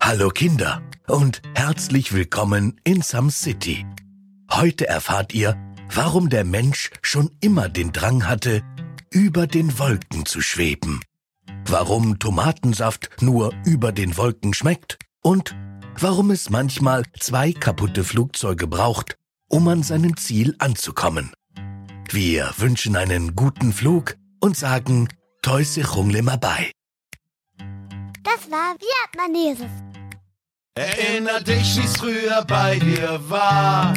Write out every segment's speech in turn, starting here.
Hallo Kinder und herzlich willkommen in Some City. Heute erfahrt ihr, warum der Mensch schon immer den Drang hatte, über den Wolken zu schweben. Warum Tomatensaft nur über den Wolken schmeckt und warum es manchmal zwei kaputte Flugzeuge braucht, um an seinem Ziel anzukommen. Wir wünschen einen guten Flug und sagen Toise Rungle bei. Das war Vietnameses. Erinner dich, wie's früher bei dir war.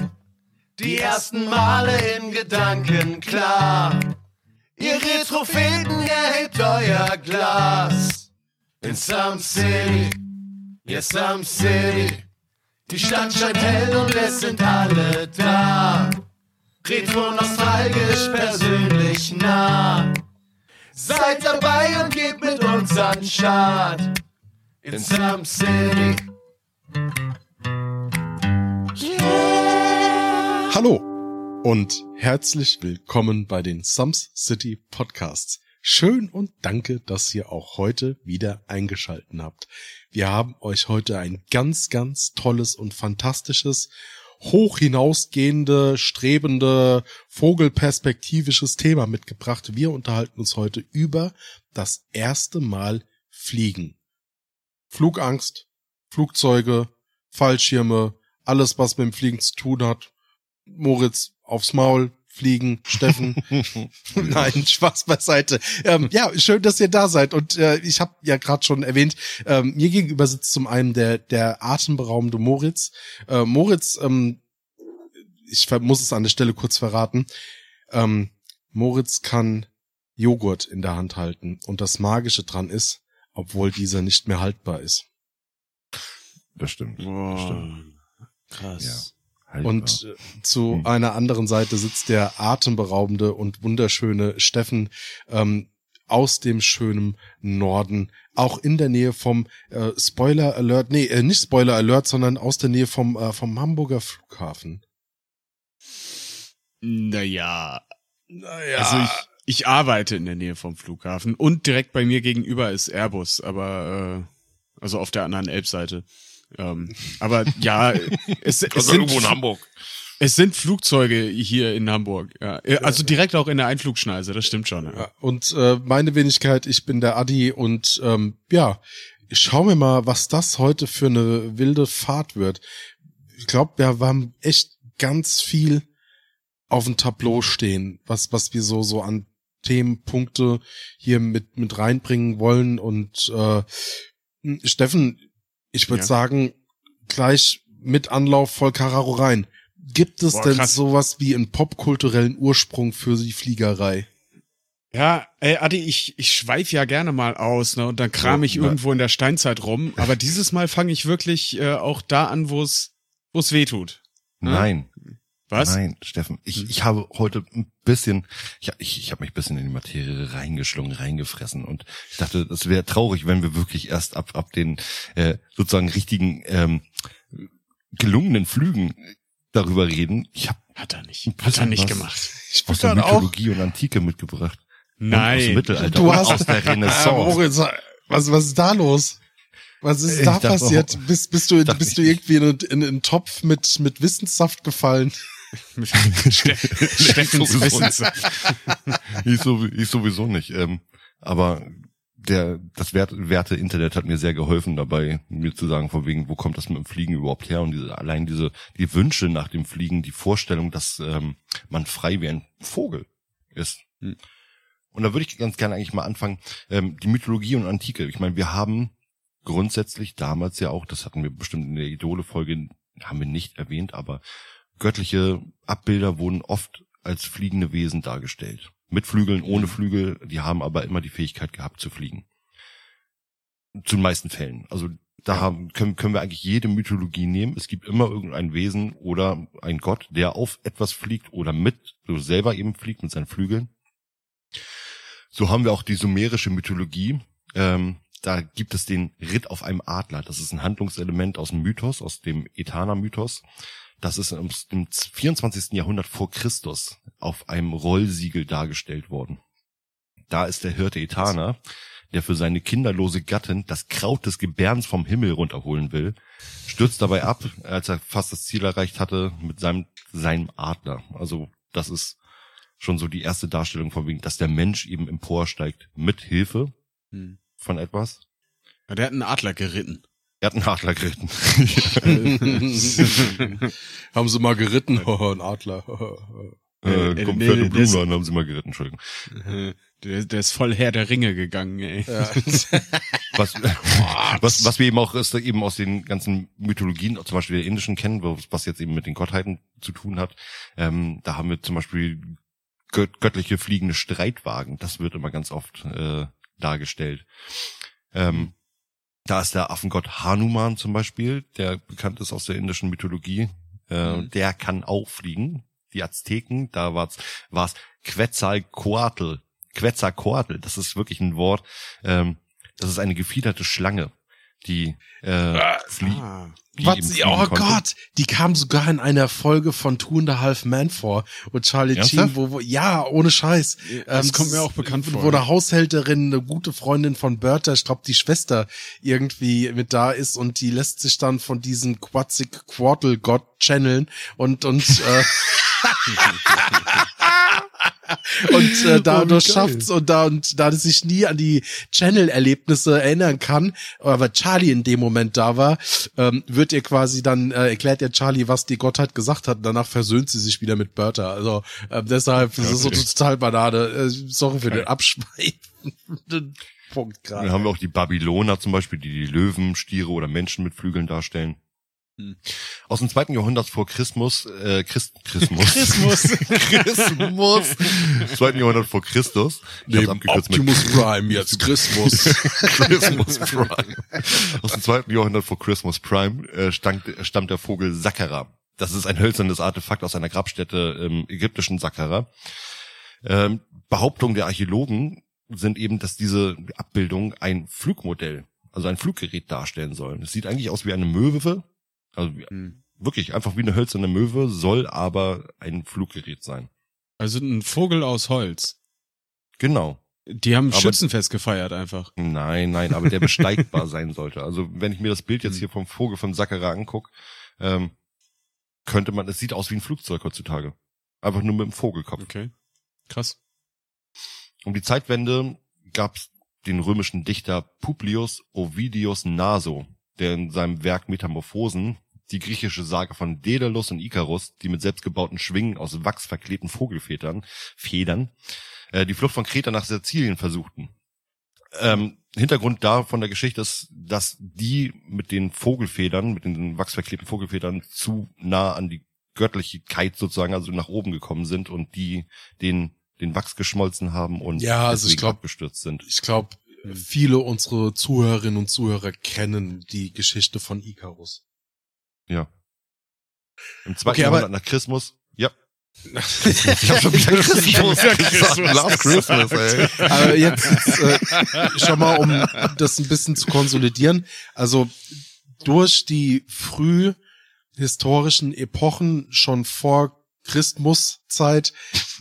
Die ersten Male in Gedanken klar. Ihr Retropheten erhebt euer Glas. In Some City, ja Some City. Die Stadt scheint hell und es sind alle da. Retro nostalgisch persönlich nah. Seid dabei und gebt mit uns an Start. In Some City. Hallo und herzlich willkommen bei den Sums City Podcasts. Schön und danke, dass ihr auch heute wieder eingeschalten habt. Wir haben euch heute ein ganz, ganz tolles und fantastisches, hoch hinausgehende, strebende, vogelperspektivisches Thema mitgebracht. Wir unterhalten uns heute über das erste Mal Fliegen. Flugangst, Flugzeuge, Fallschirme, alles, was mit dem Fliegen zu tun hat. Moritz aufs Maul, fliegen, Steffen. Nein, Spaß beiseite. Ähm, ja, schön, dass ihr da seid. Und äh, ich habe ja gerade schon erwähnt, ähm, mir gegenüber sitzt zum einen der, der atemberaubende Moritz. Äh, Moritz, ähm, ich muss es an der Stelle kurz verraten, ähm, Moritz kann Joghurt in der Hand halten. Und das Magische dran ist, obwohl dieser nicht mehr haltbar ist. Das stimmt. Wow. Das stimmt. Krass. Ja. Haltbar. Und äh, zu Hm. einer anderen Seite sitzt der atemberaubende und wunderschöne Steffen ähm, aus dem schönen Norden, auch in der Nähe vom äh, Spoiler Alert, nee, äh, nicht Spoiler Alert, sondern aus der Nähe vom äh, vom Hamburger Flughafen. Naja, Naja, also ich, ich arbeite in der Nähe vom Flughafen und direkt bei mir gegenüber ist Airbus, aber äh, also auf der anderen Elbseite. Ähm, aber ja, es, es, Also sind, irgendwo in Hamburg. es sind Flugzeuge hier in Hamburg. Ja. Also direkt auch in der Einflugschneise, das stimmt schon. Ja. Und äh, meine Wenigkeit, ich bin der Adi und ähm, ja, schauen wir mal, was das heute für eine wilde Fahrt wird. Ich glaube, wir haben echt ganz viel auf dem Tableau stehen, was was wir so so an Themenpunkte hier mit mit reinbringen wollen und äh, Steffen, ich würde Ja. sagen, gleich mit Anlauf voll Kararo rein. Gibt es Boah, denn krass. sowas wie einen popkulturellen Ursprung für die Fliegerei? Ja, ey, Adi, ich, ich schweif ja gerne mal aus, ne? Und dann kram ich Ja, irgendwo in der Steinzeit rum. Aber dieses Mal fange ich wirklich äh, auch da an, wo es wo es weh tut. Nein. Was? Nein, Steffen, ich, Hm. ich habe heute ein bisschen, ich, ich, ich habe mich ein bisschen in die Materie reingeschlungen, reingefressen und ich dachte, das wäre traurig, wenn wir wirklich erst ab, ab den äh, sozusagen richtigen ähm, gelungenen Flügen darüber reden. Ich habe Hat er nicht. Hat er nicht gemacht. Ich aus der dann auch Mythologie und Antike mitgebracht. Und aus Nein. dem Mittelalter Du hast- aus der Renaissance. Moritz, was, was ist da los? Was ist Ich da passiert? auch- bist, bist du, bist du irgendwie in, einen- in einen Topf mit, mit Wissenssaft gefallen? Ste Steffens sowieso Wissenssaft. ich, so, ich sowieso nicht. Ähm, aber der, das Wert, werte Internet hat mir sehr geholfen dabei, mir zu sagen, von wegen, wo kommt das mit dem Fliegen überhaupt her? Und diese, allein diese, die Wünsche nach dem Fliegen, die Vorstellung, dass ähm, man frei wie ein Vogel ist. Hm. Und da würde ich ganz gerne eigentlich mal anfangen, ähm, die Mythologie und Antike. Ich meine, wir haben grundsätzlich damals ja auch, das hatten wir bestimmt in der Idole-Folge, haben wir nicht erwähnt, aber göttliche Abbilder wurden oft als fliegende Wesen dargestellt. Mit Flügeln, ohne Flügel, die haben aber immer die Fähigkeit gehabt zu fliegen. Zu den meisten Fällen. Also da haben, können, können wir eigentlich jede Mythologie nehmen. Es gibt immer irgendein Wesen oder ein Gott, der auf etwas fliegt oder mit, so selber eben fliegt mit seinen Flügeln. So haben wir auch die sumerische Mythologie. Ähm, da gibt es den Ritt auf einem Adler. Das ist ein Handlungselement aus dem Mythos, aus dem Etana-Mythos. Das ist im im 24. Jahrhundert vor Christus auf einem Rollsiegel dargestellt worden. Da ist der Hirte Etana, der für seine kinderlose Gattin das Kraut des Gebärens vom Himmel runterholen will, stürzt dabei ab, als er fast das Ziel erreicht hatte, mit seinem, seinem Adler. Also das ist schon so die erste Darstellung von wegen, dass der Mensch eben emporsteigt mit Hilfe Hm. von etwas. Ja, der hat einen Adler geritten. Er hat einen Adler geritten. Haben sie mal geritten? ein Adler. äh, äh, kommt nee, Pferd und Blumen an, haben sie mal geritten, Entschuldigung. Der, der ist voll Herr der Ringe gegangen, ey. ja. Was, was, was wir eben auch ist, eben aus den ganzen Mythologien, zum Beispiel der indischen kennen, wo- was jetzt eben mit den Gottheiten zu tun hat. Ähm, da haben wir zum Beispiel gött göttliche fliegende Streitwagen. Das wird immer ganz oft äh, dargestellt. Ähm, da ist der Affengott Hanuman zum Beispiel, der bekannt ist aus der indischen Mythologie. Äh, Mhm. Der kann auch fliegen. Die Azteken, da war's war's Quetzalcoatl. Quetzalcoatl, das ist wirklich ein Wort. Ähm, das ist eine gefiederte Schlange, die äh, fliegt. Ah. die Was, fliegen oh konnte. Gott, die kam sogar in einer Folge von Two and a Half Men vor. Und Charlie Ernsthaft? Sheen, wo, wo, ja, ohne Scheiß. Das Ähm, kommt mir auch bekannt vor. Wo eine Haushälterin, eine gute Freundin von Bertha, ich glaube die Schwester, irgendwie mit da ist und die lässt sich dann von diesem Quatzig Quartal Gott channeln und, und, äh, und äh, dadurch geil. schafft's und da und da es sich nie an die Channel-Erlebnisse erinnern kann, aber Charlie in dem Moment da war, ähm, wird ihr quasi dann äh, erklärt ihr Charlie, was die Gottheit gesagt hat. Und danach versöhnt sie sich wieder mit Bertha. Also ähm, deshalb das ist so Okay. total Banane. Äh, sorry für den abschweifenden Punkt Dann gerade. haben wir auch die Babyloner zum Beispiel, die die Löwen, Stiere oder Menschen mit Flügeln darstellen. Hm. Aus dem zweiten Jahrhundert vor Christus, äh, Christ, Christus, Christmas. Christus, zweiten Jahrhundert vor Christus. Ich Neben abgekürzt mit Optimus Prime jetzt Christmas. Christmas Prime. Aus dem zweiten Jahrhundert vor Christmas Prime äh, stammt, stammt der Vogel Sakkara. Das ist ein hölzernes Artefakt aus einer Grabstätte im ägyptischen Sakkara. Ähm, Behauptungen der Archäologen sind eben, dass diese Abbildung ein Flugmodell, also ein Fluggerät darstellen soll. Es sieht eigentlich aus wie eine Möwe, also Hm. wirklich einfach wie eine hölzerne Möwe, soll aber ein Fluggerät sein. Also ein Vogel aus Holz. Genau. Die haben Aber- Schützenfest gefeiert einfach. Nein, nein, aber der besteigbar sein sollte. Also wenn ich mir das Bild jetzt hier vom Vogel von Sakkara anguck, ähm, könnte man, es sieht aus wie ein Flugzeug heutzutage. Einfach nur mit dem Vogelkopf. Okay. Krass. Um die Zeitwende gab's den römischen Dichter Publius Ovidius Naso, der in seinem Werk Metamorphosen die griechische Sage von Daedalus und Ikarus, die mit selbstgebauten Schwingen aus Wachs verklebten Vogelfedern, Federn, äh, die Flucht von Kreta nach Sizilien versuchten. Ähm, Hintergrund da von der Geschichte ist, dass die mit den Vogelfedern, mit den wachsverklebten Vogelfedern zu nah an die Göttlichkeit sozusagen, also nach oben gekommen sind und die den den Wachs geschmolzen haben und Ja, also ich glaub- abgestürzt sind. Ich glaube, viele unserer Zuhörerinnen und Zuhörer kennen die Geschichte von Icarus. Ja. Im zweiten Okay, Jahrhundert nach Christus, ja. ich hab schon wieder Christmas gesagt. gesagt. Love Christmas, ey. Aber jetzt, jetzt äh, schon mal, um das ein bisschen zu konsolidieren. Also durch die früh historischen Epochen schon vor Christmuszeit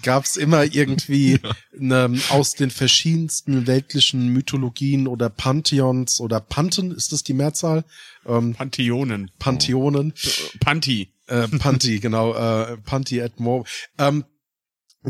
gab es immer irgendwie ne, aus den verschiedensten weltlichen Mythologien oder Pantheons oder Panten, ist das die Mehrzahl? Ähm, Pantheonen. Pantheonen. Panti. Äh, Panti, genau, äh, Panti et Mo. Ähm,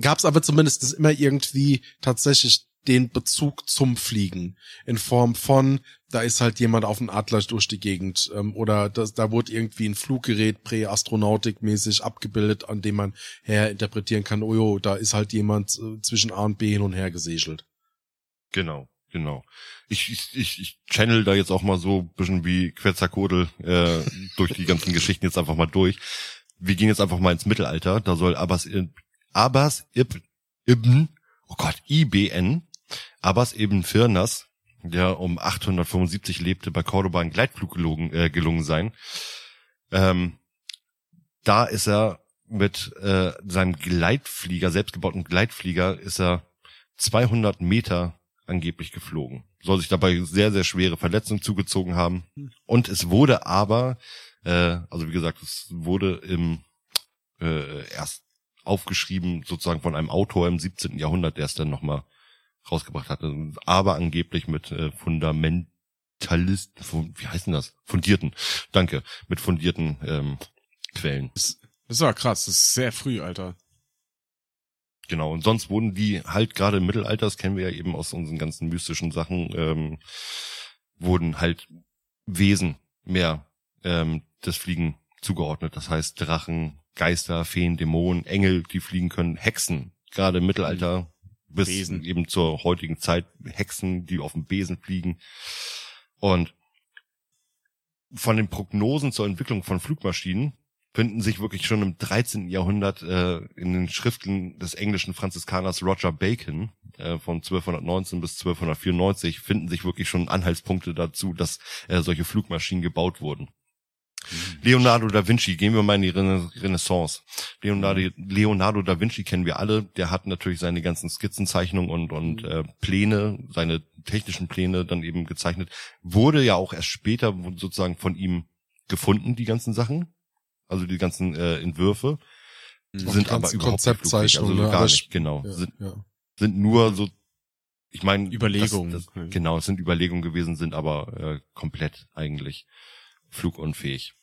Gab es aber zumindest immer irgendwie tatsächlich den Bezug zum Fliegen in Form von, da ist halt jemand auf dem Adler durch die Gegend ähm, oder das, da wurde irgendwie ein Fluggerät präastronautikmäßig abgebildet, an dem man her interpretieren kann, oh jo, da ist halt jemand äh, zwischen A und B hin und her gesägelt. Genau, genau. Ich, ich, ich, ich channel da jetzt auch mal so ein bisschen wie Quetzalcoatl äh, durch die ganzen Geschichten jetzt einfach mal durch. Wir gehen jetzt einfach mal ins Mittelalter. Da soll Abbas, Abbas Ibn, Ibn oh Gott, IBN, Abbas Ibn Firnas, der um 875 lebte, bei Cordoba ein Gleitflug gelungen, äh, gelungen sein. Ähm, da ist er mit äh, seinem Gleitflieger, selbstgebauten Gleitflieger, ist er 200 Meter angeblich geflogen. Soll sich dabei sehr, sehr schwere Verletzungen zugezogen haben. Und es wurde aber, äh, also wie gesagt, es wurde im äh, erst aufgeschrieben sozusagen von einem Autor im 17. Jahrhundert, der es dann nochmal rausgebracht hatte, aber angeblich mit äh, Fundamentalist, wie heißt denn das? Fundierten, danke, mit fundierten ähm, Quellen. Das war krass, das ist sehr früh, Alter. Genau, und sonst wurden die halt gerade im Mittelalter, das kennen wir ja eben aus unseren ganzen mystischen Sachen, ähm, wurden halt Wesen mehr ähm, das Fliegen zugeordnet. Das heißt Drachen, Geister, Feen, Dämonen, Engel, die fliegen können, Hexen, gerade im Mittelalter bis Besen. eben zur heutigen Zeit Hexen, die auf dem Besen fliegen. Und von den Prognosen zur Entwicklung von Flugmaschinen finden sich wirklich schon im 13. Jahrhundert äh, in den Schriften des englischen Franziskaners Roger Bacon äh, von 1219 bis 1294 finden sich wirklich schon Anhaltspunkte dazu, dass äh, solche Flugmaschinen gebaut wurden. Leonardo da Vinci, gehen wir mal in die Rena Renaissance. Leonardo, Leonardo da Vinci kennen wir alle, der hat natürlich seine ganzen Skizzenzeichnungen und, und äh, Pläne, seine technischen Pläne dann eben gezeichnet. Wurde ja auch erst später sozusagen von ihm gefunden, die ganzen Sachen. Also die ganzen äh, Entwürfe. Auch Sind die aber überhaupt nicht flugfähig, Konzeptzeichnungen, also gar nicht, ich- genau. Ja, Sind, ja. sind nur so, ich meine, Überlegungen. Das, das, genau, es sind Überlegungen gewesen, sind aber äh, komplett eigentlich flugunfähig.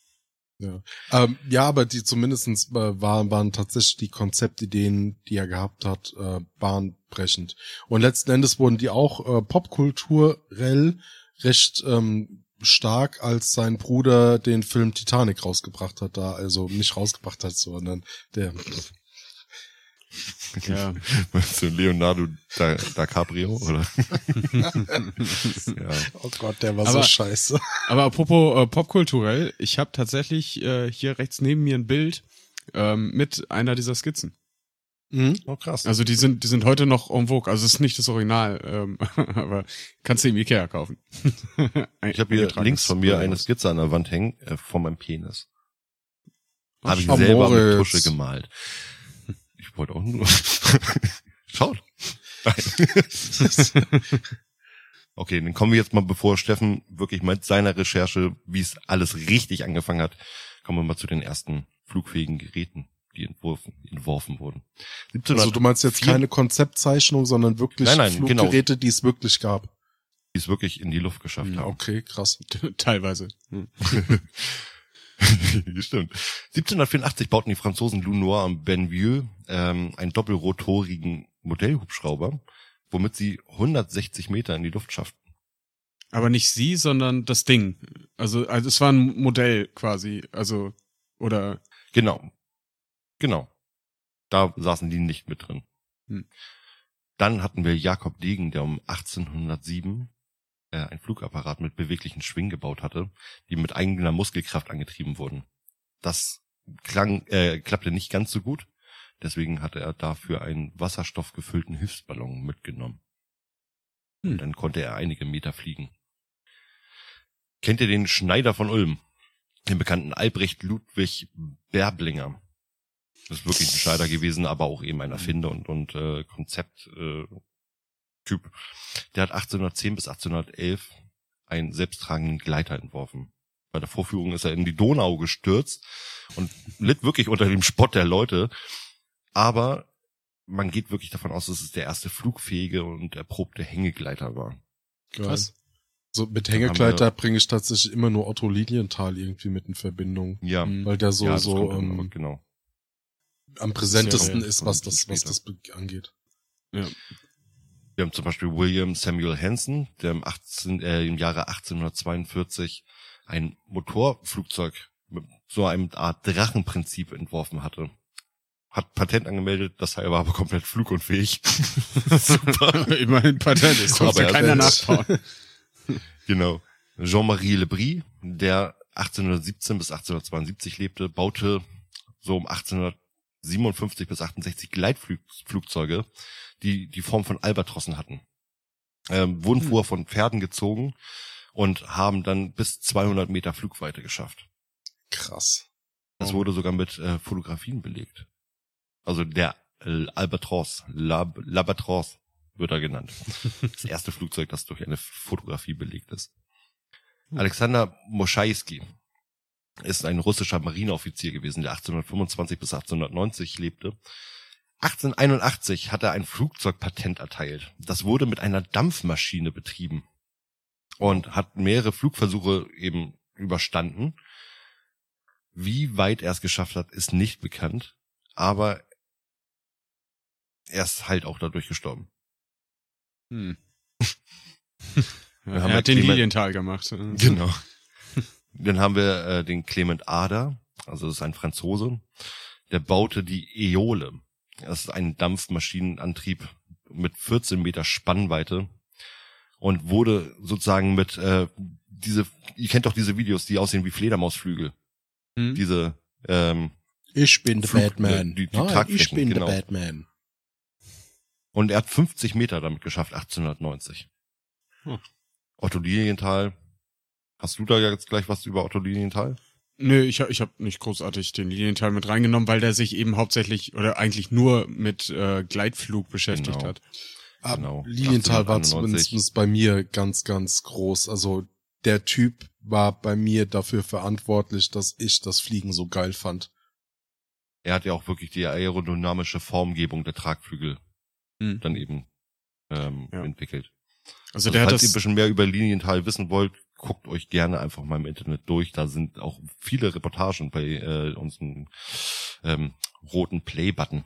Ja. Ähm, ja, aber die zumindestens äh, waren, waren tatsächlich die Konzeptideen, die er gehabt hat, äh, bahnbrechend. Und letzten Endes wurden die auch äh, popkulturell recht ähm, stark, als sein Bruder den Film Titanic rausgebracht hat, da also nicht rausgebracht hat, sondern der Ja. Meinst du Leonardo da, DiCaprio oder? ja. Oh Gott, der war Aber- so scheiße. Aber apropos äh, popkulturell, ich habe tatsächlich äh, hier rechts neben mir ein Bild ähm, mit einer dieser Skizzen. Mhm. Oh krass. Also die sind, die sind heute noch en vogue. Also es ist nicht das Original, ähm, aber kannst du im Ikea kaufen. ich habe hier links von mir eine Skizze an der Wand hängen äh, von meinem Penis. Habe ich Oh, selber mit Moritz. Tusche gemalt. Ich wollte auch nur. Schaut. Okay, dann kommen wir jetzt mal, bevor Steffen wirklich mit seiner Recherche, wie es alles richtig angefangen hat, kommen wir mal zu den ersten flugfähigen Geräten, die entworfen, entworfen wurden. Also du meinst jetzt 1704 keine Konzeptzeichnung, sondern wirklich Nein, nein, genau. Fluggeräte, die es wirklich gab. die es wirklich in die Luft geschafft Mhm, haben. Okay, krass. Teilweise. Hm. Stimmt. 1784 bauten die Franzosen Lunoir am Benvieux ähm, einen doppelrotorigen Modellhubschrauber, womit sie 160 Meter in die Luft schafften. Aber nicht sie, sondern das Ding. Also, also es war ein Modell quasi. Also, oder Genau. Genau. Da saßen die nicht mit drin. Hm. Dann hatten wir Jakob Degen, der um 1807 äh, ein Flugapparat mit beweglichen Schwingen gebaut hatte, die mit eigener Muskelkraft angetrieben wurden. Das klang, äh, klappte nicht ganz so gut. Deswegen hatte er dafür einen wasserstoffgefüllten Hilfsballon mitgenommen. Hm. Und dann konnte er einige Meter fliegen. Kennt ihr den Schneider von Ulm? Den bekannten Albrecht Ludwig Berblinger. Das ist wirklich ein Schneider gewesen, aber auch eben ein Erfinder und, und äh, Konzept äh, Typ. Der hat 1810 bis 1811 einen selbsttragenden Gleiter entworfen. Bei der Vorführung ist er in die Donau gestürzt und litt wirklich unter dem Spott der Leute. Aber man geht wirklich davon aus, dass es der erste flugfähige und erprobte Hängegleiter war. Geil. Krass. So mit Hängegleiter bringe ich tatsächlich immer nur Otto Lilienthal irgendwie mit in Verbindung. Ja, Mhm. Weil der so, ja so ähm, genau. am präsentesten ist, was das, was das angeht. Ja. Wir haben zum Beispiel William Samuel Hansen, der im, 18, äh, im Jahre 1842 ein Motorflugzeug mit so einem Art Drachenprinzip entworfen hatte. Hat Patent angemeldet, das war aber komplett flugunfähig. Super. Immerhin Patent ist, Aber ja er keiner nachbauen. Genau. Jean-Marie Lebris, der 1817 bis 1872 lebte, baute so um 1857 bis 68 Gleitflugzeuge, die die Form von Albatrossen hatten. Ähm, wurden Hm. vorher von Pferden gezogen und haben dann bis 200 Meter Flugweite geschafft. Krass. Das Oh. wurde sogar mit äh, Fotografien belegt. Also der äh, Albatros, Lab, Labatros wird er genannt. Das erste Flugzeug, das durch eine Fotografie belegt ist. Alexander Moschaiski ist ein russischer Marineoffizier gewesen, der 1825 bis 1890 lebte. 1881 hat er ein Flugzeugpatent erteilt. Das wurde mit einer Dampfmaschine betrieben und hat mehrere Flugversuche eben überstanden. Wie weit er es geschafft hat, ist nicht bekannt, aber er ist halt auch dadurch gestorben. Hm. Wir er hat den Clement- Lilienthal gemacht. Genau. Dann haben wir äh, den Clement Ader, also das ist ein Franzose, der baute die Eole. Das ist ein Dampfmaschinenantrieb mit 14 Meter Spannweite und wurde sozusagen mit äh, diese, ihr kennt doch diese Videos, die aussehen wie Fledermausflügel. Hm? Diese ähm, Ich bin der Flug- Batman. die- die Nein, ich bin genau. der Batman. Und er hat 50 Meter damit geschafft, 1890. Hm. Otto Lilienthal. Hast du da jetzt gleich was über Otto Lilienthal? Nö, ich, hab- ich habe nicht großartig den Lilienthal mit reingenommen, weil der sich eben hauptsächlich oder eigentlich nur mit äh, Gleitflug beschäftigt Genau. hat. Ah, Genau. Lilienthal war 1891. zumindest bei mir ganz, ganz groß. Also der Typ war bei mir dafür verantwortlich, dass ich das Fliegen so geil fand. Er hat ja auch wirklich die aerodynamische Formgebung der Tragflügel Hm. dann eben ähm, Ja. entwickelt. Also Also der hat falls ihr ein das. bisschen mehr über Lilienthal wissen wollt, guckt euch gerne einfach mal im Internet durch. Da sind auch viele Reportagen bei äh, unserem ähm, roten Play-Button.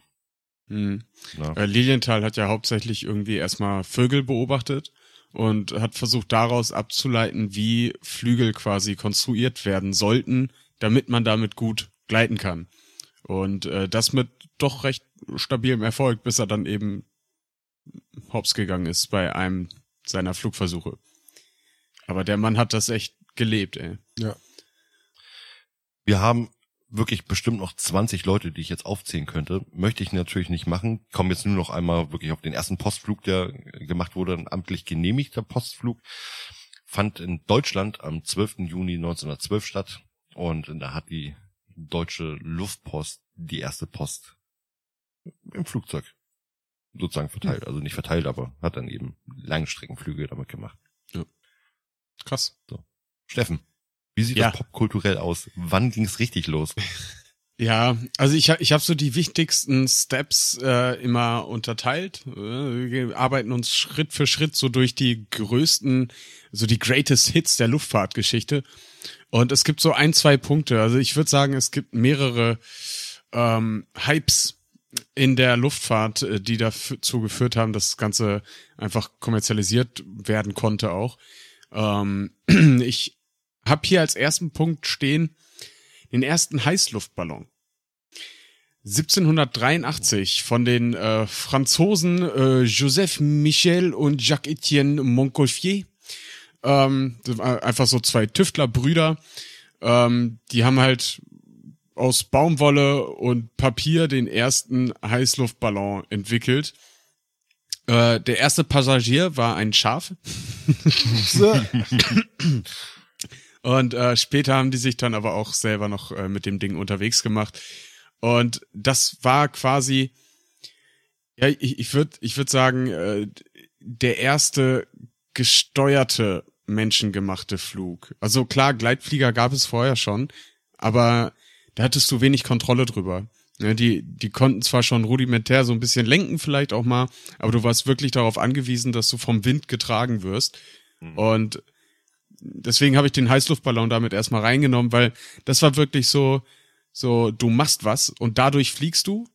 Hm. Ne? Äh, Lilienthal hat ja hauptsächlich irgendwie erstmal Vögel beobachtet und hat versucht daraus abzuleiten, wie Flügel quasi konstruiert werden sollten, damit man damit gut gleiten kann. Und äh, das mit doch recht stabilem Erfolg, bis er dann eben hops gegangen ist bei einem seiner Flugversuche. Aber der Mann hat das echt gelebt, ey. Wir haben wirklich bestimmt noch 20 Leute, die ich jetzt aufzählen könnte. Möchte ich natürlich nicht machen. Komme jetzt nur noch einmal wirklich auf den ersten Postflug, der gemacht wurde, ein amtlich genehmigter Postflug. Fand in Deutschland am 12. Juni 1912 statt. Und da hat die deutsche Luftpost die erste Post im Flugzeug sozusagen verteilt. Also nicht verteilt, aber hat dann eben Langstreckenflüge damit gemacht. Krass. Steffen, wie sieht Ja. das popkulturell aus? Wann ging's richtig los? Ja, also ich, ich habe so die wichtigsten Steps äh, immer unterteilt. Wir arbeiten uns Schritt für Schritt so durch die größten, so die greatest Hits der Luftfahrtgeschichte. Und es gibt so ein, zwei Punkte. Also ich würde sagen, es gibt mehrere ähm, Hypes in der Luftfahrt, äh, die dazu geführt haben, dass das Ganze einfach kommerzialisiert werden konnte auch. Ähm, ich habe hier als ersten Punkt stehen den ersten Heißluftballon. 1783 von den äh, Franzosen äh, Joseph Michel und Jacques-Étienne Montgolfier. Ähm, einfach so zwei Tüftlerbrüder. Ähm, die haben halt aus Baumwolle und Papier den ersten Heißluftballon entwickelt. Äh, der erste Passagier war ein Schaf. Und äh, später haben die sich dann aber auch selber noch äh, mit dem Ding unterwegs gemacht. Und das war quasi, ja, ich, ich würde ich würd sagen, äh, der erste gesteuerte menschengemachte Flug. Also klar, Gleitflieger gab es vorher schon, aber da hattest du wenig Kontrolle drüber. Ja, die, die konnten zwar schon rudimentär so ein bisschen lenken vielleicht auch mal, aber du warst wirklich darauf angewiesen, dass du vom Wind getragen wirst. Und deswegen habe ich den Heißluftballon damit erstmal reingenommen, weil das war wirklich so, so, du machst was und dadurch fliegst du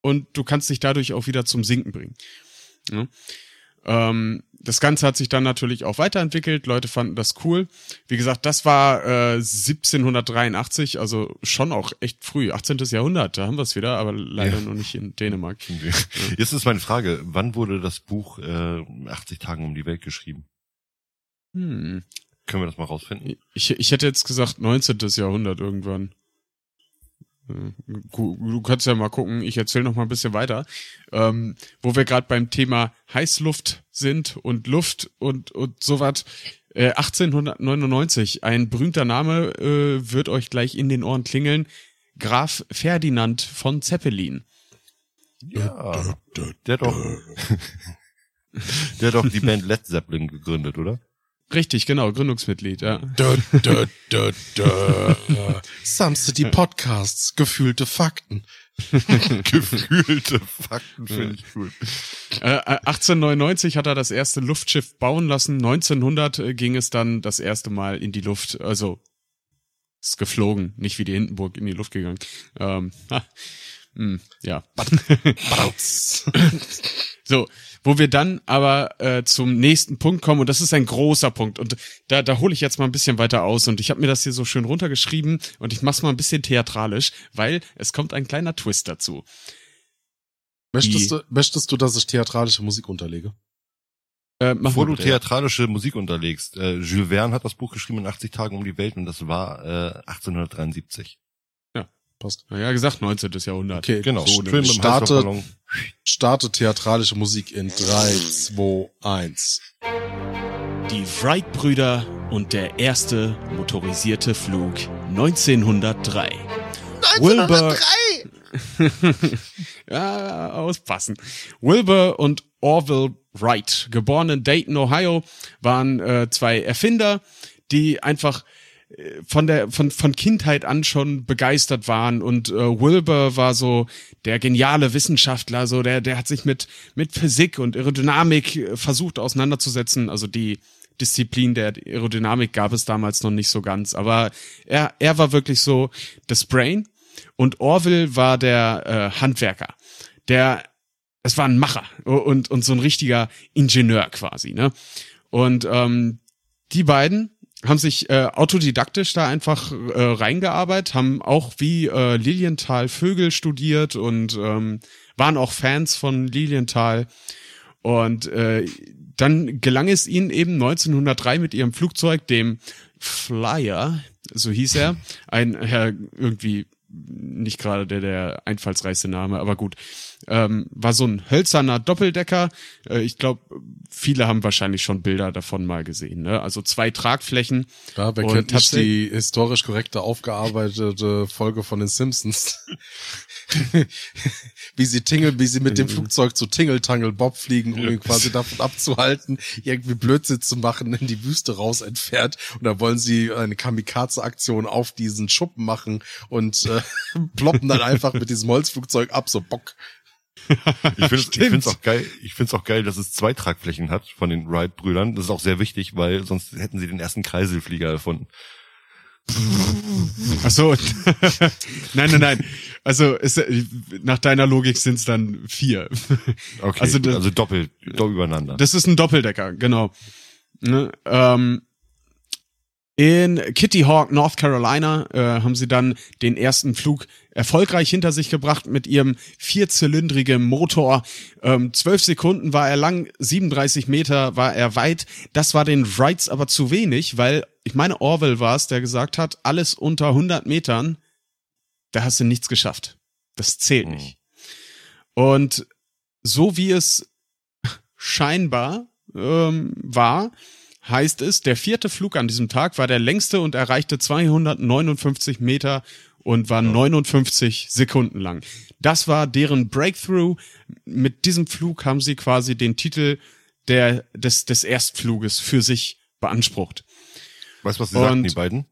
und du kannst dich dadurch auch wieder zum Sinken bringen. Ja. Ähm, das Ganze hat sich dann natürlich auch weiterentwickelt. Leute fanden das cool. Wie gesagt, das war äh, 1783, also schon auch echt früh, 18. Jahrhundert. Da haben wir es wieder, aber leider Ja. noch nicht in Dänemark. Jetzt ist meine Frage, wann wurde das Buch äh, 80 Tagen um die Welt geschrieben? Hm. Können wir das mal rausfinden? Ich, ich hätte jetzt gesagt 19. Jahrhundert irgendwann. Du, kannst ja mal gucken, ich erzähle noch mal ein bisschen weiter. Ähm, wo wir gerade beim Thema Heißluft sind und Luft und, und sowas. Äh, 1899, ein berühmter Name äh, wird euch gleich in den Ohren klingeln. Graf Ferdinand von Zeppelin. Ja. Der hat doch, der doch die Band Led Zeppelin gegründet, oder? Richtig, genau, Gründungsmitglied, ja. Da, da, da, da. Some City Podcasts, gefühlte Fakten. Gefühlte Fakten finde ich gut. Äh, 1899 hat er das erste Luftschiff bauen lassen. 1900 äh, ging es dann das erste Mal in die Luft. Also ist geflogen, nicht wie die Hindenburg in die Luft gegangen. Ähm, mh, ja. so, wo wir dann aber äh, zum nächsten Punkt kommen und das ist ein großer Punkt und da, da hole ich jetzt mal ein bisschen weiter aus und ich habe mir das hier so schön runtergeschrieben und ich mach's mal ein bisschen theatralisch, weil es kommt ein kleiner Twist dazu. Möchtest du, möchtest du, dass ich theatralische Musik unterlege? Äh, Bevor mal du theatralische Musik unterlegst, äh, Jules Verne hat das Buch geschrieben in 80 Tagen um die Welt und das war äh, 1873. Passt. Ja, gesagt 19. Jahrhundert. Okay, Genau. So, Schön mit dem starte, Heißluftballon. starte theatralische Musik in 3, 2, 1. Die Wright-Brüder und der erste motorisierte Flug 1903. 1903! Wilbur, ja, auspassen. Wilbur und Orville Wright, geboren in Dayton, Ohio, waren äh, zwei Erfinder, die einfach von der von von Kindheit an schon begeistert waren. Und äh, Wilbur war so der geniale Wissenschaftler so der der hat sich mit mit Physik und Aerodynamik äh, versucht auseinanderzusetzen. Also die Disziplin der Aerodynamik gab es damals noch nicht so ganz. Aber er er war wirklich so das Brain. Und Orville war der äh, Handwerker. Der es war ein Macher und und so ein richtiger Ingenieur quasi ne? Und ähm, die beiden haben sich äh, autodidaktisch da einfach äh, reingearbeitet, haben auch wie äh, Lilienthal Vögel studiert und ähm, waren auch Fans von Lilienthal. Und äh, dann gelang es ihnen eben 1903 mit ihrem Flugzeug, dem Flyer, so hieß er, ein ja, irgendwie nicht gerade der der einfallsreichste Name, aber gut, ähm, war so ein hölzerner Doppeldecker. Äh, ich glaube, viele haben wahrscheinlich schon Bilder davon mal gesehen. Ne? Also zwei Tragflächen. Ja, wer kennt nicht die historisch korrekte, aufgearbeitete Folge von den Simpsons? wie sie tingeln, wie sie mit dem Flugzeug zu Tingeltangel Bob fliegen, um ihn quasi davon abzuhalten, irgendwie Blödsinn zu machen, in die Wüste raus entfernt. Und da wollen sie eine Kamikaze-Aktion auf diesen Schuppen machen und äh, ploppen dann einfach mit diesem Holzflugzeug ab, so Bock. Ich finde find's auch geil, ich find's auch geil, dass es zwei Tragflächen hat von den Wright-Brüdern. Das ist auch sehr wichtig, weil sonst hätten sie den ersten Kreiselflieger erfunden. Ach so. nein, nein, nein. Also es, nach deiner Logik sind es dann vier. Okay, Also also, das- also doppelt, doppelt übereinander. Das ist ein Doppeldecker, genau. Ne, ähm, in Kitty Hawk, North Carolina, äh, haben sie dann den ersten Flug erfolgreich hinter sich gebracht mit ihrem vierzylindrigen Motor. Ähm, Zwölf Sekunden war er lang, 37 Meter war er weit. Das war den Wrights aber zu wenig, weil ich meine Orwell war es, der gesagt hat, alles unter 100 Metern, da hast du nichts geschafft. Das zählt nicht. Und so wie es scheinbar ähm, war, heißt es, der vierte Flug an diesem Tag war der längste und erreichte 259 Meter und war 59 Sekunden lang. Das war deren Breakthrough. Mit diesem Flug haben sie quasi den Titel der, des, des Erstfluges für sich beansprucht. Weißt du, was sie sagten, Und- die beiden?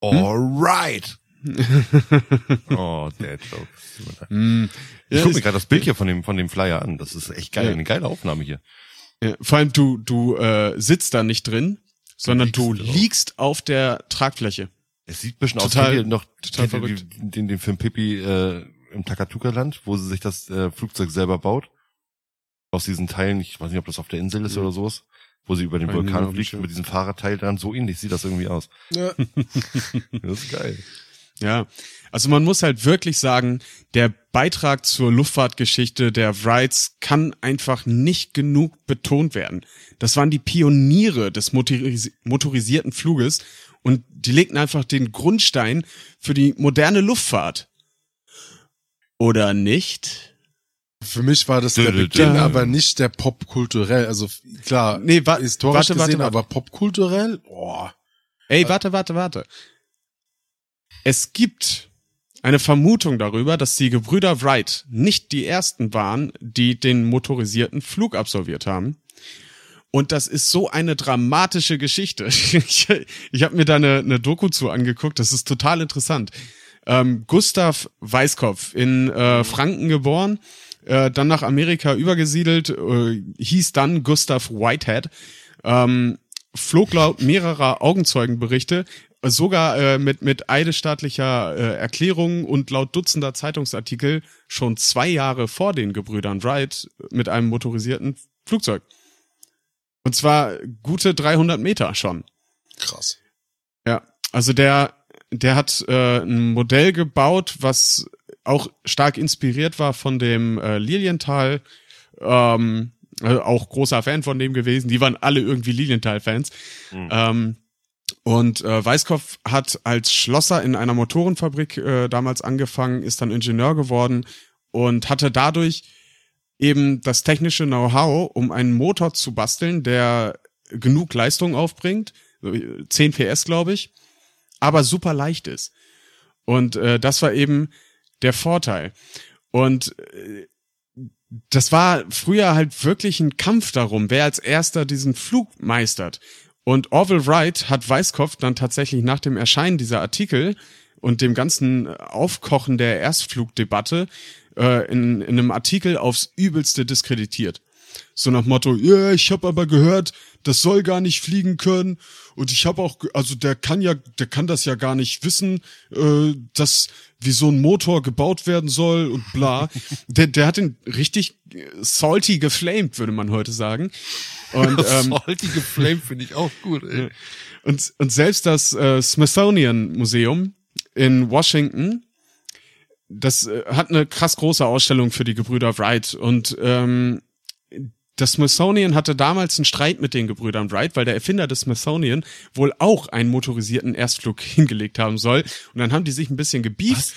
Alright. oh, Dad Joke. Mm, Ich gucke mir gerade das Bild hier von dem, von dem Flyer an. Das ist echt geil. Eine geile Aufnahme hier. Ja, vor allem du, du äh, sitzt da nicht drin, sondern liegst du liegst auf der Tragfläche. Es sieht ein bisschen aus, Total- kennt ihr noch total verrückt. den, den, den Film Pippi äh, im Takatuka-Land, wo sie sich das äh, Flugzeug selber baut. Aus diesen Teilen, ich weiß nicht, ob das auf der Insel ist Ja. oder sowas, wo sie über den Vulkan fliegt mit diesem Fahrradteil dran. So ähnlich sieht das irgendwie aus. Ja. Das ist geil. Ja, also man muss halt wirklich sagen, der Beitrag zur Luftfahrtgeschichte der Wrights kann einfach nicht genug betont werden. Das waren die Pioniere des motoris motorisierten Fluges und die legten einfach den Grundstein für die moderne Luftfahrt. Oder nicht? Für mich war das der. Beginn, aber nicht der popkulturell. Also klar, Nee, wa historisch warte, gesehen, warte, aber popkulturell, boah. Ey, warte, warte, warte. Es gibt eine Vermutung darüber, dass die Gebrüder Wright nicht die ersten waren, die den motorisierten Flug absolviert haben. Und das ist so eine dramatische Geschichte. Ich, ich habe mir da eine, eine Doku zu angeguckt, das ist total interessant. Ähm, Gustav Weißkopf in äh, Franken geboren, äh, dann nach Amerika übergesiedelt, äh, hieß dann Gustav Whitehead, ähm, flog laut mehrerer Augenzeugenberichte sogar äh, mit mit eidesstaatlicher äh, Erklärung und laut Dutzender Zeitungsartikel schon zwei Jahre vor den Gebrüdern Wright mit einem motorisierten Flugzeug. Und zwar gute 300 Meter schon. Krass. Ja, also der der hat äh, ein Modell gebaut, was auch stark inspiriert war von dem äh, Lilienthal. Ähm, also auch großer Fan von dem gewesen. Die waren alle irgendwie Lilienthal-Fans. Mhm. Ähm, und äh, Weißkopf hat als Schlosser in einer Motorenfabrik äh, damals angefangen, ist dann Ingenieur geworden und hatte dadurch eben das technische Know-how, um einen Motor zu basteln, der genug Leistung aufbringt, 10 PS glaube ich, aber super leicht ist. Und äh, das war eben der Vorteil. Und äh, das war früher halt wirklich ein Kampf darum, wer als erster diesen Flug meistert. Und Orville Wright hat Weißkopf dann tatsächlich nach dem Erscheinen dieser Artikel und dem ganzen Aufkochen der Erstflugdebatte äh, in, in einem Artikel aufs übelste diskreditiert. So nach Motto, ja, yeah, ich habe aber gehört, das soll gar nicht fliegen können und ich habe auch, also der kann ja, der kann das ja gar nicht wissen, äh, dass wie so ein Motor gebaut werden soll und bla. der, der hat den richtig salty geflamed, würde man heute sagen. Und, ähm, salty geflamed finde ich auch gut. Ey. Und, und selbst das äh, Smithsonian Museum in Washington, das äh, hat eine krass große Ausstellung für die Gebrüder Wright und ähm, das Smithsonian hatte damals einen Streit mit den Gebrüdern Wright, weil der Erfinder des Smithsonian wohl auch einen motorisierten Erstflug hingelegt haben soll. Und dann haben die sich ein bisschen gebieft.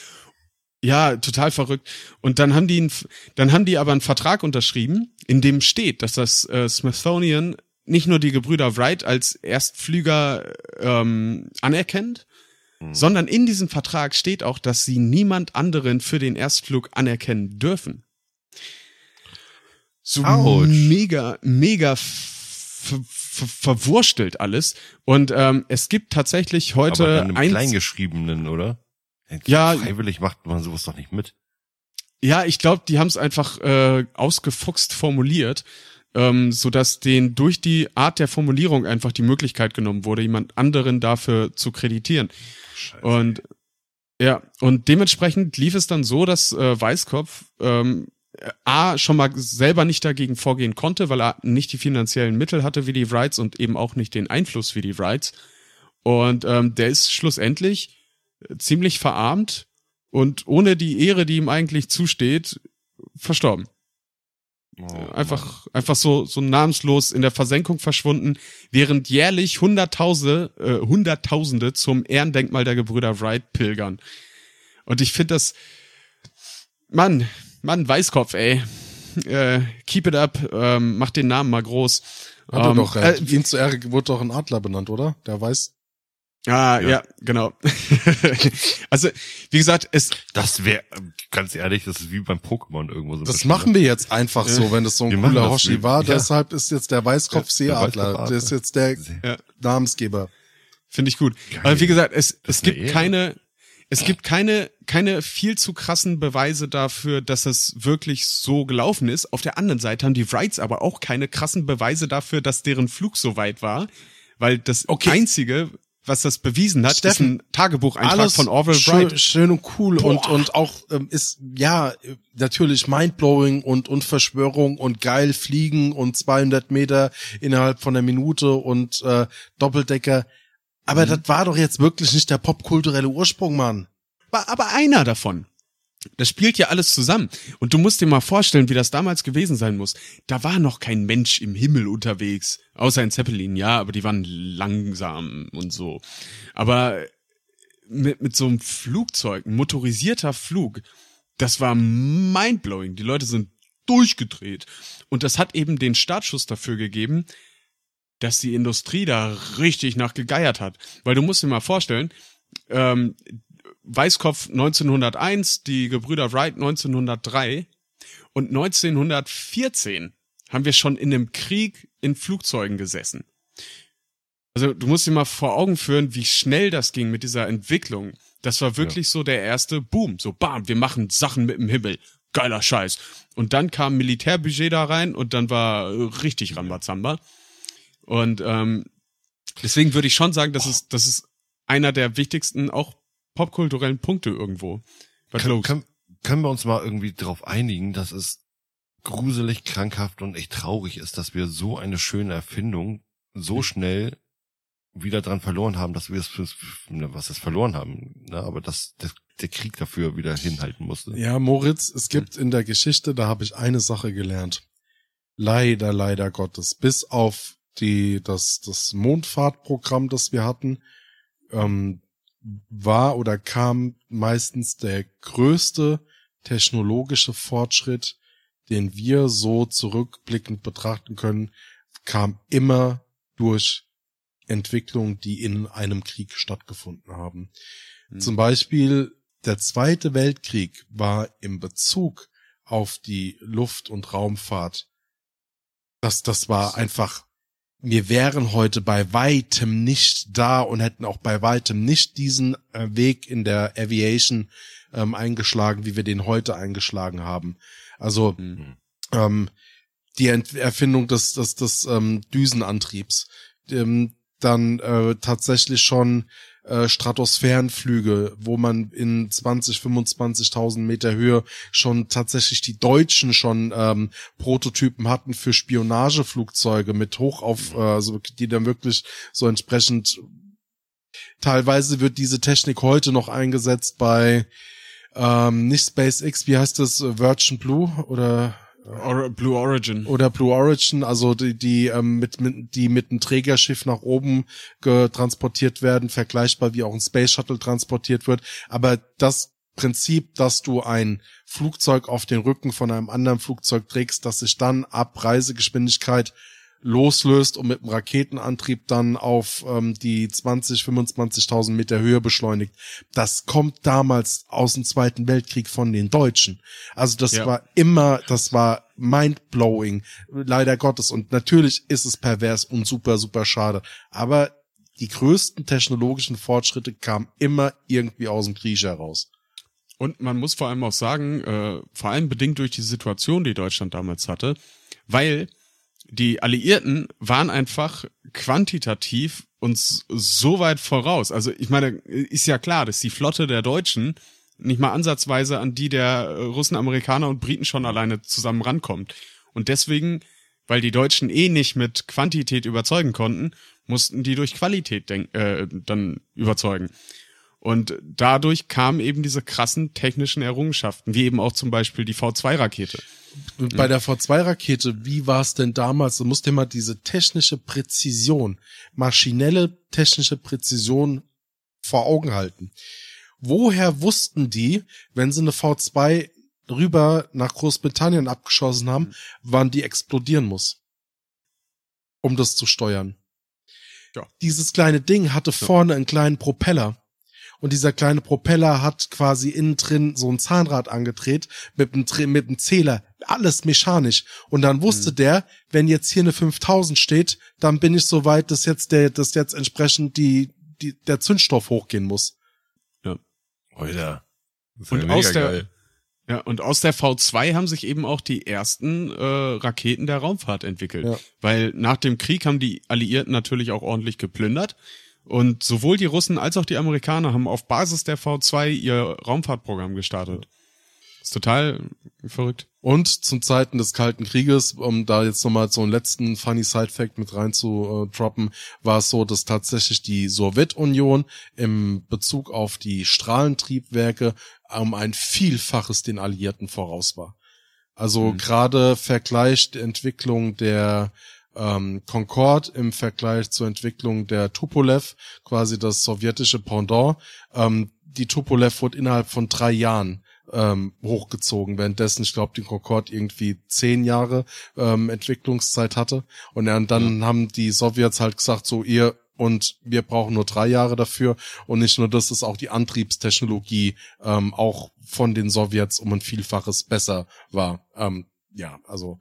Ja, total verrückt. Und dann haben die, einen, dann haben die aber einen Vertrag unterschrieben, in dem steht, dass das äh, Smithsonian nicht nur die Gebrüder Wright als Erstflüger ähm, anerkennt, mhm. sondern in diesem Vertrag steht auch, dass sie niemand anderen für den Erstflug anerkennen dürfen so Ouch. mega, mega ver ver verwurstelt alles. Und ähm, es gibt tatsächlich heute Aber einem eins, Kleingeschriebenen, oder? Ja. Freiwillig macht man sowas doch nicht mit. Ja, ich glaube, die haben es einfach äh, ausgefuchst formuliert, ähm, so dass denen durch die Art der Formulierung einfach die Möglichkeit genommen wurde, jemand anderen dafür zu kreditieren. Scheiße. Und ja, und dementsprechend lief es dann so, dass äh, Weißkopf ähm, A, schon mal selber nicht dagegen vorgehen konnte, weil er nicht die finanziellen Mittel hatte wie die Wrights und eben auch nicht den Einfluss wie die Wrights. Und ähm, der ist schlussendlich äh, ziemlich verarmt und ohne die Ehre, die ihm eigentlich zusteht, verstorben. Oh, einfach, Mann. einfach so, so namenslos in der Versenkung verschwunden, während jährlich Hunderttausende, äh, Hunderttausende zum Ehrendenkmal der Gebrüder Wright pilgern. Und ich finde das, Mann, Mann, Weißkopf, ey. Äh, keep it up, ähm, mach den Namen mal groß. Hat er ähm, doch, äh, ihn zu Ehre wurde doch ein Adler benannt, oder? Der weiß. Ah, ja, ja genau. also, wie gesagt, es. Das wäre, ganz ehrlich, das ist wie beim Pokémon irgendwo so. Das machen wir jetzt einfach so, wenn das so ein wir cooler Hoshi war. Ja. Deshalb ist jetzt der Weißkopf Seeadler. Der ist jetzt der ja. Namensgeber. Finde ich gut. Geil. Aber wie gesagt, es, es gibt keine, es gibt keine, keine viel zu krassen Beweise dafür, dass das wirklich so gelaufen ist. Auf der anderen Seite haben die Wrights aber auch keine krassen Beweise dafür, dass deren Flug so weit war. Weil das okay. einzige, was das bewiesen hat, Steffen, ist ein Tagebucheintrag von Orwell Wright. Schön und cool Boah. und und auch ähm, ist ja natürlich mindblowing und und Verschwörung und geil fliegen und 200 Meter innerhalb von einer Minute und äh, Doppeldecker. Aber mhm. das war doch jetzt wirklich nicht der popkulturelle Ursprung, Mann. War aber einer davon. Das spielt ja alles zusammen. Und du musst dir mal vorstellen, wie das damals gewesen sein muss. Da war noch kein Mensch im Himmel unterwegs. Außer ein Zeppelin, ja, aber die waren langsam und so. Aber mit, mit so einem Flugzeug, ein motorisierter Flug, das war mindblowing. Die Leute sind durchgedreht. Und das hat eben den Startschuss dafür gegeben, dass die Industrie da richtig nachgegeiert hat. Weil du musst dir mal vorstellen, ähm, Weißkopf 1901, die Gebrüder Wright 1903 und 1914 haben wir schon in einem Krieg in Flugzeugen gesessen. Also du musst dir mal vor Augen führen, wie schnell das ging mit dieser Entwicklung. Das war wirklich ja. so der erste Boom. So, bam, wir machen Sachen mit dem Himmel. Geiler Scheiß. Und dann kam Militärbudget da rein und dann war richtig Rambazamba. Und ähm, deswegen würde ich schon sagen, das ist, das ist einer der wichtigsten, auch popkulturellen Punkte irgendwo. Kann, kann, können wir uns mal irgendwie darauf einigen, dass es gruselig, krankhaft und echt traurig ist, dass wir so eine schöne Erfindung so schnell wieder dran verloren haben, dass wir es, ne, was es verloren haben, ne, aber dass der, der Krieg dafür wieder hinhalten musste. Ja, Moritz, es gibt in der Geschichte, da habe ich eine Sache gelernt. Leider, leider Gottes, bis auf die, das, das Mondfahrtprogramm, das wir hatten, ähm, war oder kam meistens der größte technologische Fortschritt, den wir so zurückblickend betrachten können, kam immer durch Entwicklungen, die in einem Krieg stattgefunden haben. Mhm. Zum Beispiel der Zweite Weltkrieg war im Bezug auf die Luft- und Raumfahrt, das, das war einfach, wir wären heute bei weitem nicht da und hätten auch bei weitem nicht diesen äh, Weg in der Aviation ähm, eingeschlagen, wie wir den heute eingeschlagen haben. Also mhm. ähm, die Ent Erfindung des, des, des ähm, Düsenantriebs, ähm, dann äh, tatsächlich schon äh, Stratosphärenflüge, wo man in 20, 25.000 Meter Höhe schon tatsächlich die Deutschen schon ähm, Prototypen hatten für Spionageflugzeuge mit hoch auf, äh, also die dann wirklich so entsprechend Teilweise wird diese Technik heute noch eingesetzt bei ähm, nicht SpaceX, wie heißt das, Virgin Blue oder Or Blue Origin. Oder Blue Origin, also die, die, ähm, mit, mit, die mit einem Trägerschiff nach oben transportiert werden, vergleichbar wie auch ein Space Shuttle transportiert wird. Aber das Prinzip, dass du ein Flugzeug auf den Rücken von einem anderen Flugzeug trägst, das sich dann ab Reisegeschwindigkeit loslöst und mit dem Raketenantrieb dann auf ähm, die 20, 25.000 Meter Höhe beschleunigt. Das kommt damals aus dem Zweiten Weltkrieg von den Deutschen. Also das ja. war immer, das war mindblowing, leider Gottes. Und natürlich ist es pervers und super, super schade. Aber die größten technologischen Fortschritte kamen immer irgendwie aus dem Krieg heraus. Und man muss vor allem auch sagen, äh, vor allem bedingt durch die Situation, die Deutschland damals hatte, weil die Alliierten waren einfach quantitativ uns so weit voraus. Also ich meine, ist ja klar, dass die Flotte der Deutschen nicht mal ansatzweise an die der Russen, Amerikaner und Briten schon alleine zusammen rankommt. Und deswegen, weil die Deutschen eh nicht mit Quantität überzeugen konnten, mussten die durch Qualität denk äh, dann überzeugen. Und dadurch kamen eben diese krassen technischen Errungenschaften, wie eben auch zum Beispiel die V2-Rakete. Bei der V2-Rakete, wie war es denn damals? Du musst dir mal diese technische Präzision, maschinelle technische Präzision vor Augen halten. Woher wussten die, wenn sie eine V2 rüber nach Großbritannien abgeschossen haben, wann die explodieren muss? Um das zu steuern. Ja. Dieses kleine Ding hatte ja. vorne einen kleinen Propeller und dieser kleine Propeller hat quasi innen drin so ein Zahnrad angedreht mit einem, mit einem Zähler, alles mechanisch. Und dann wusste mhm. der, wenn jetzt hier eine 5000 steht, dann bin ich so weit, dass jetzt der, dass jetzt entsprechend die, die, der Zündstoff hochgehen muss. Ja. Alter. Und aus der, geil. ja, und aus der V2 haben sich eben auch die ersten äh, Raketen der Raumfahrt entwickelt. Ja. Weil nach dem Krieg haben die Alliierten natürlich auch ordentlich geplündert. Und sowohl die Russen als auch die Amerikaner haben auf Basis der V2 ihr Raumfahrtprogramm gestartet. ist total verrückt. Und zum Zeiten des Kalten Krieges, um da jetzt nochmal so einen letzten funny Side-Fact mit rein zu äh, droppen, war es so, dass tatsächlich die Sowjetunion im Bezug auf die Strahlentriebwerke um ein Vielfaches den Alliierten voraus war. Also mhm. gerade vergleicht die Entwicklung der ähm, Concorde im Vergleich zur Entwicklung der Tupolev, quasi das sowjetische Pendant. Ähm, die Tupolev wurde innerhalb von drei Jahren ähm, hochgezogen, währenddessen, ich glaube, die Concorde irgendwie zehn Jahre ähm, Entwicklungszeit hatte. Und dann, dann ja. haben die Sowjets halt gesagt, so ihr und wir brauchen nur drei Jahre dafür. Und nicht nur das, ist auch die Antriebstechnologie ähm, auch von den Sowjets um ein Vielfaches besser war. Ähm, ja, also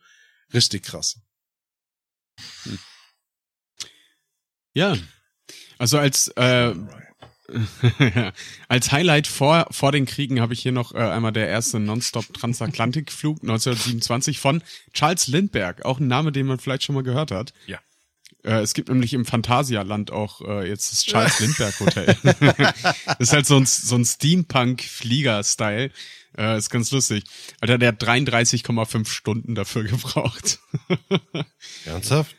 richtig krass. Ja, Also als äh, als Highlight vor vor den Kriegen habe ich hier noch äh, einmal der erste Nonstop Transatlantikflug 1927 von Charles Lindbergh, auch ein Name, den man vielleicht schon mal gehört hat. Ja. Äh, es gibt nämlich im Phantasialand auch äh, jetzt das Charles Lindbergh Hotel. das ist halt so ein, so ein Steampunk-Flieger-Style. Äh, ist ganz lustig. Alter, der hat 33,5 Stunden dafür gebraucht. Ernsthaft?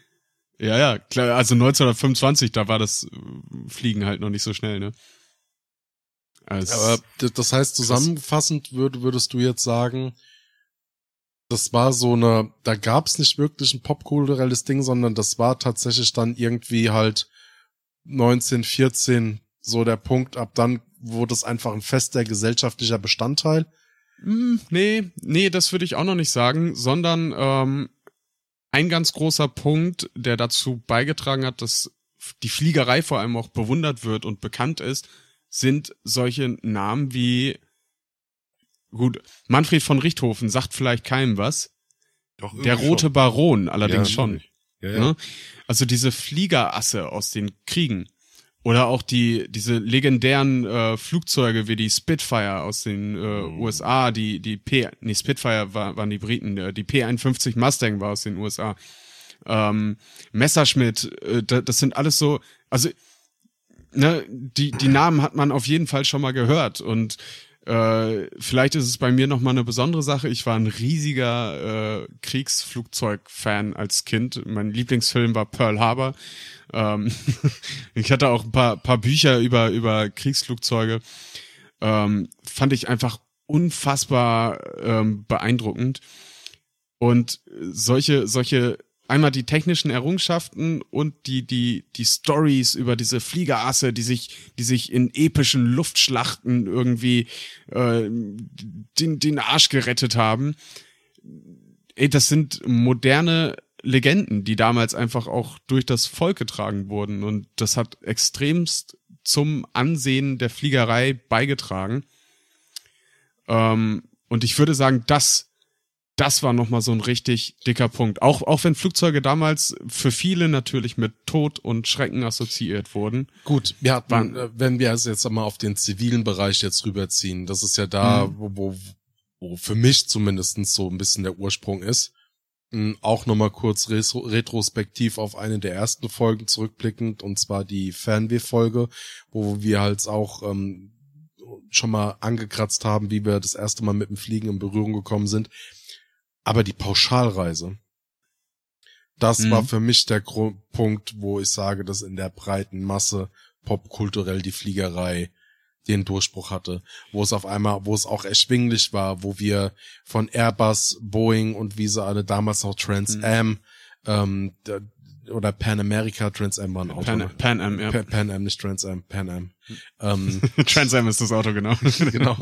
Ja, ja, klar, also 1925, da war das äh, Fliegen halt noch nicht so schnell, ne? Also, Aber das heißt, zusammenfassend würd, würdest du jetzt sagen, das war so eine, da gab's nicht wirklich ein popkulturelles Ding, sondern das war tatsächlich dann irgendwie halt 1914 so der Punkt, ab dann wurde es einfach ein fester gesellschaftlicher Bestandteil. Hm, nee, nee, das würde ich auch noch nicht sagen, sondern ähm, ein ganz großer Punkt, der dazu beigetragen hat, dass die Fliegerei vor allem auch bewundert wird und bekannt ist, sind solche Namen wie gut, Manfred von Richthofen sagt vielleicht keinem was. Doch, der rote schon. Baron allerdings ja, schon. Ja, ja. Ne? Also diese Fliegerasse aus den Kriegen. Oder auch die, diese legendären äh, Flugzeuge wie die Spitfire aus den äh, mhm. USA, die, die P, nee, Spitfire war, waren die Briten, äh, die P-51 Mustang war aus den USA. Ähm, Messerschmitt, äh, das sind alles so, also, ne, die, die Namen hat man auf jeden Fall schon mal gehört und äh, vielleicht ist es bei mir nochmal eine besondere Sache. Ich war ein riesiger äh, Kriegsflugzeug-Fan als Kind. Mein Lieblingsfilm war Pearl Harbor. Ähm, ich hatte auch ein paar, paar Bücher über, über Kriegsflugzeuge. Ähm, fand ich einfach unfassbar ähm, beeindruckend. Und solche, solche einmal die technischen Errungenschaften und die die die Stories über diese Fliegerasse, die sich die sich in epischen Luftschlachten irgendwie äh, den den Arsch gerettet haben. Ey, das sind moderne Legenden, die damals einfach auch durch das Volk getragen wurden und das hat extremst zum Ansehen der Fliegerei beigetragen. Ähm, und ich würde sagen, das das war nochmal so ein richtig dicker Punkt. Auch, auch wenn Flugzeuge damals für viele natürlich mit Tod und Schrecken assoziiert wurden. Gut, wir hatten, waren, äh, wenn wir es jetzt mal auf den zivilen Bereich jetzt rüberziehen, das ist ja da, mhm. wo, wo, wo für mich zumindestens so ein bisschen der Ursprung ist. Hm, auch nochmal kurz retrospektiv auf eine der ersten Folgen zurückblickend, und zwar die Fernweh-Folge, wo wir halt auch ähm, schon mal angekratzt haben, wie wir das erste Mal mit dem Fliegen in Berührung gekommen sind aber die Pauschalreise, das mhm. war für mich der Grund, Punkt, wo ich sage, dass in der breiten Masse popkulturell die Fliegerei den Durchbruch hatte, wo es auf einmal, wo es auch erschwinglich war, wo wir von Airbus, Boeing und wie sie alle damals noch Trans Am mhm. ähm, oder Pan America, Trans Am waren Auto. Pan? Pan Am, ja. Pan, Pan Am, nicht Trans Am, Pan Am. Ähm, Trans Am ist das Auto, genau. genau.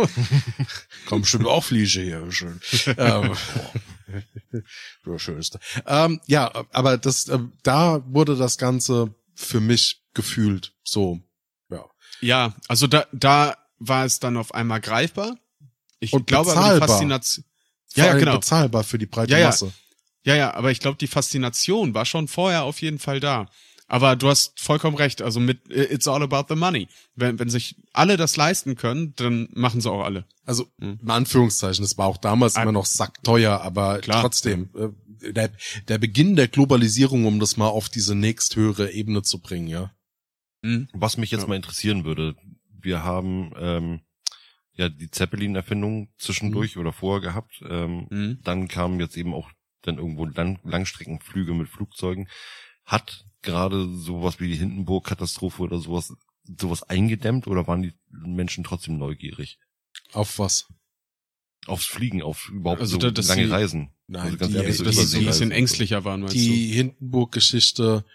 Komm bestimmt auch Fliege hier, schön. ähm, oh. Schönste. Ähm, ja, aber das, äh, da wurde das Ganze für mich gefühlt so, ja. Ja, also da, da war es dann auf einmal greifbar. Ich Und glaube bezahlbar. die Faszination. Ja, ja, genau. bezahlbar für die breite ja, ja. Masse. Ja, ja, aber ich glaube, die Faszination war schon vorher auf jeden Fall da. Aber du hast vollkommen recht. Also mit It's all about the money. Wenn, wenn sich alle das leisten können, dann machen sie auch alle. Also hm. in Anführungszeichen, das war auch damals Ein, immer noch sackteuer, aber klar. trotzdem. Äh, der, der Beginn der Globalisierung, um das mal auf diese nächsthöhere Ebene zu bringen, ja. Hm. Was mich jetzt ja. mal interessieren würde, wir haben ähm, ja die Zeppelin-Erfindung zwischendurch mhm. oder vorher gehabt. Ähm, mhm. Dann kamen jetzt eben auch dann irgendwo Lang Langstreckenflüge mit Flugzeugen. Hat gerade sowas wie die Hindenburg-Katastrophe oder sowas, sowas eingedämmt oder waren die Menschen trotzdem neugierig? Auf was? Aufs Fliegen, auf überhaupt also, so lange die, Reisen. Nein, also ganz die, ehrlich, so dass sie ein bisschen ängstlicher waren, meinst Die Hindenburg-Geschichte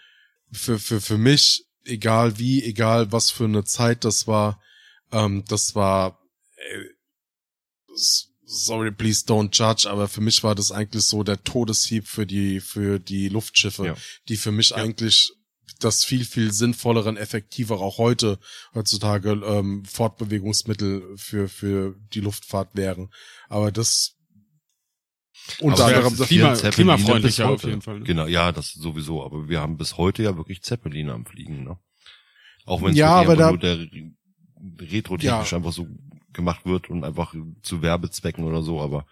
für, für, für mich, egal wie, egal was für eine Zeit das war, ähm, das war, äh, das, sorry, please don't judge, aber für mich war das eigentlich so der Todeshieb für die, für die Luftschiffe, ja. die für mich ja. eigentlich das viel, viel sinnvollere und effektiver auch heute, heutzutage, ähm, Fortbewegungsmittel für, für die Luftfahrt wären. Aber das, unter anderem das Klima, klimafreundlicher auf jeden Fall. Ne? Genau, ja, das sowieso, aber wir haben bis heute ja wirklich Zeppeline am Fliegen, ne? Auch wenn es Ja, aber da- der retro-technisch Ja. einfach so gemacht wird und einfach zu Werbezwecken oder so, aber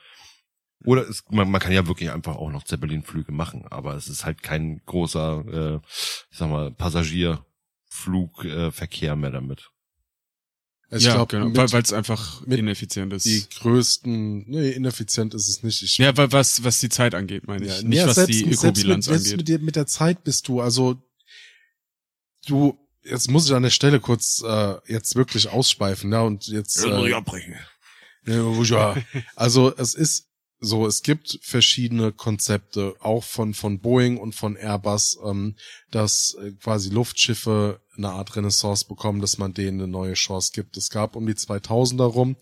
oder es, man, man kann ja wirklich einfach auch noch Zeppelin-Flüge machen, aber es ist halt kein großer, äh, ich sag mal, Passagierflugverkehr äh, Verkehr mehr damit. Also ja, ich glaube, genau, weil es einfach mit ineffizient ist. die größten, nee, ineffizient ist es nicht. Ich, ja, weil was, was die Zeit angeht, meine ich. Ja, Nicht, ja, was selbst, die selbst Ökobilanz mit, selbst angeht. mit, dir- mit der Zeit bist du, also du, jetzt muss ich an der Stelle kurz äh, jetzt wirklich ausschweifen, ja, und jetzt äh, abbrechen. Ja, ja. Also es ist so, es gibt verschiedene Konzepte, auch von, von Boeing und von Airbus, ähm, dass äh, quasi Luftschiffe eine Art Renaissance bekommen, dass man denen eine neue Chance gibt. Es gab um die 2000er rum,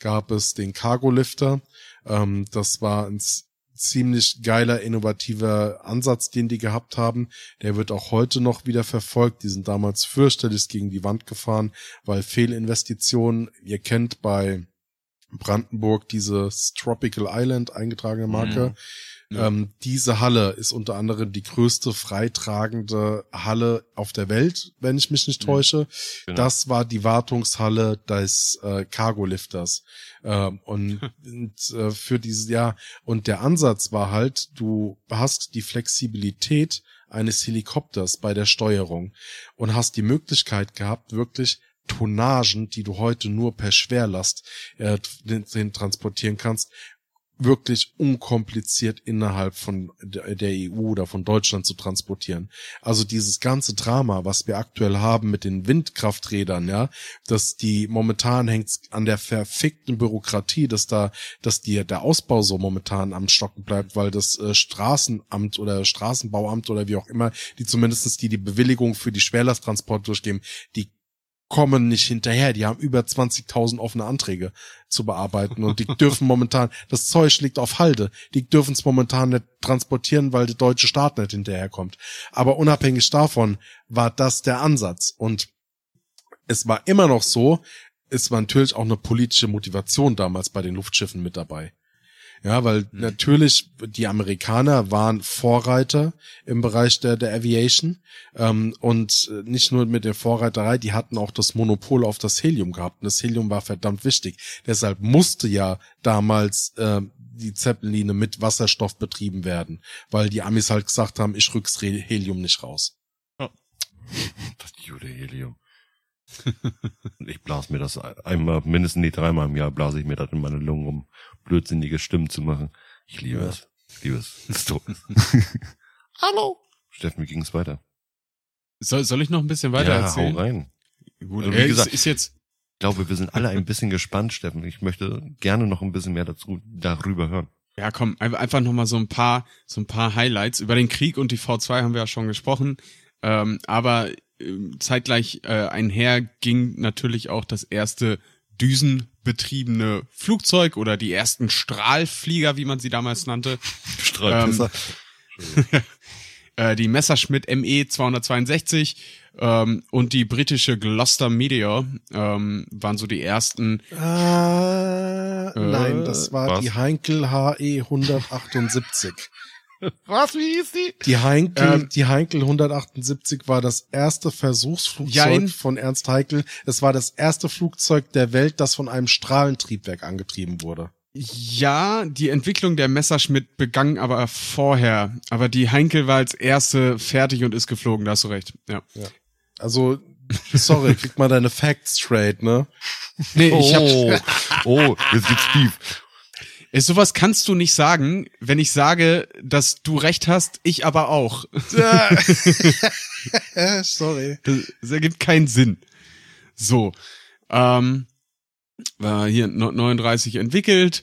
gab es den Cargo-Lifter. Ähm, das war ein z- ziemlich geiler, innovativer Ansatz, den die gehabt haben. Der wird auch heute noch wieder verfolgt. Die sind damals fürchterlich gegen die Wand gefahren, weil Fehlinvestitionen, ihr kennt bei Brandenburg dieses Tropical Island eingetragene Marke. Ja. Ähm, diese Halle ist unter anderem die größte freitragende Halle auf der Welt, wenn ich mich nicht täusche. Genau. Das war die Wartungshalle des äh, Cargo-Lifters. Ähm, und und äh, für dieses Jahr, und der Ansatz war halt, du hast die Flexibilität eines Helikopters bei der Steuerung und hast die Möglichkeit gehabt, wirklich Tonnagen, die du heute nur per Schwerlast äh, den, den transportieren kannst, wirklich unkompliziert innerhalb von der EU oder von Deutschland zu transportieren. Also dieses ganze Drama, was wir aktuell haben mit den Windkrafträdern, ja, dass die momentan hängt's an der verfickten Bürokratie, dass da, dass die, der Ausbau so momentan am Stocken bleibt, weil das äh, Straßenamt oder Straßenbauamt oder wie auch immer, die zumindestens die die Bewilligung für die Schwerlasttransport durchgeben, die kommen nicht hinterher. Die haben über 20.000 offene Anträge zu bearbeiten und die dürfen momentan, das Zeug liegt auf Halde. Die dürfen es momentan nicht transportieren, weil der deutsche Staat nicht hinterherkommt. Aber unabhängig davon war das der Ansatz und es war immer noch so, es war natürlich auch eine politische Motivation damals bei den Luftschiffen mit dabei. Ja, weil natürlich die Amerikaner waren Vorreiter im Bereich der, der Aviation ähm, und äh, nicht nur mit der Vorreiterei, die hatten auch das Monopol auf das Helium gehabt und das Helium war verdammt wichtig. Deshalb musste ja damals äh, die Zeppeline mit Wasserstoff betrieben werden, weil die Amis halt gesagt haben, ich rück's Helium nicht raus. Das Jude Helium. ich blas mir das einmal, mindestens nee, dreimal im Jahr blase ich mir das in meine Lungen, um blödsinnige Stimmen zu machen. Ich liebe Ja. es. Ich liebe es. Es ist so. Hallo. Steffen, wie ging's weiter? Soll, soll ich noch ein bisschen weiter ja, erzählen? hau rein. Gut, Also, wie äh, gesagt- ist, ist jetzt, Ich glaube, wir sind alle ein bisschen gespannt, Steffen. Ich möchte gerne noch ein bisschen mehr dazu, darüber hören. ja komm, ein- einfach noch mal so ein paar, so ein paar Highlights. Über den Krieg und die V2 haben wir ja schon gesprochen. Ähm, aber ähm, zeitgleich äh, einher ging natürlich auch das erste düsenbetriebene Flugzeug oder die ersten Strahlflieger, wie man sie damals nannte. Strahlpisser. Äh, die Messerschmitt ME 262 ähm, und die britische Gloucester Meteor ähm, waren so die ersten. Ah, nein, das war was? die Heinkel HE 178. Was, wie hieß die? Die Heinkel, Ähm, die Heinkel 178 war das erste Versuchsflugzeug Jein. von Ernst Heinkel. Es war das erste Flugzeug der Welt, das von einem Strahlentriebwerk angetrieben wurde. Ja, die Entwicklung der Messerschmitt begann aber vorher. Aber die Heinkel war als erste fertig und ist geflogen, da hast du recht. Ja. Also, sorry, krieg mal deine Facts straight, ne? Nee, ich hab, Oh, oh, jetzt geht's tief. Ey, sowas kannst du nicht sagen, wenn ich sage, dass du recht hast, ich aber auch. Äh, sorry. Das, das ergibt keinen Sinn. So, ähm, war hier no- 39 entwickelt,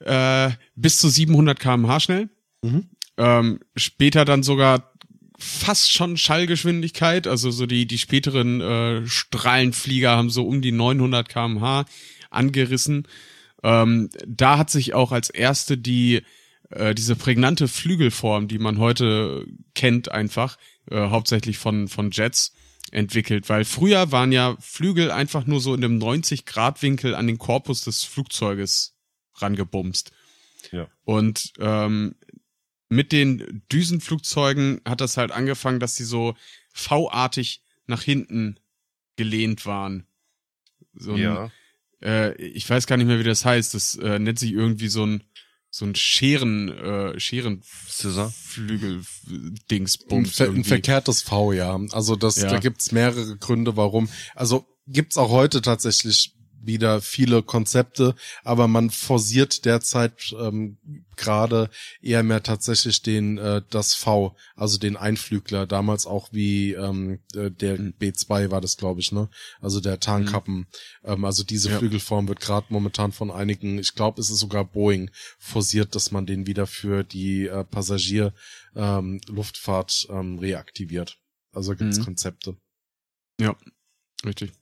äh, bis zu 700 km/h schnell. Mhm. Ähm, später dann sogar fast schon Schallgeschwindigkeit, also so die die späteren äh, Strahlenflieger haben so um die 900 km/h angerissen. Ähm, da hat sich auch als erste die äh, diese prägnante Flügelform, die man heute kennt, einfach äh, hauptsächlich von von Jets entwickelt, weil früher waren ja Flügel einfach nur so in einem 90 Grad Winkel an den Korpus des Flugzeuges rangebumst. Ja. Und ähm, mit den Düsenflugzeugen hat das halt angefangen, dass sie so V-artig nach hinten gelehnt waren. So ein, ja. Äh, ich weiß gar nicht mehr, wie das heißt. Das äh, nennt sich irgendwie so ein so ein Scheren, äh, Scissor? Scherenflügel Ein, ein verkehrtes V, ja. Also das, Ja. da gibt's mehrere Gründe, warum. Also gibt's auch heute tatsächlich wieder viele Konzepte, aber man forciert derzeit ähm, gerade eher mehr tatsächlich den äh, das V, also den Einflügler, damals auch wie ähm, äh, der Mhm. B2 war das, glaube ich, ne? Also der Tarnkappen. Ähm, also diese Ja. Flügelform wird gerade momentan von einigen, ich glaube, es ist sogar Boeing forciert, dass man den wieder für die äh, Passagier ähm, ähm, reaktiviert. Also gibt's Mhm. Konzepte. Richtig.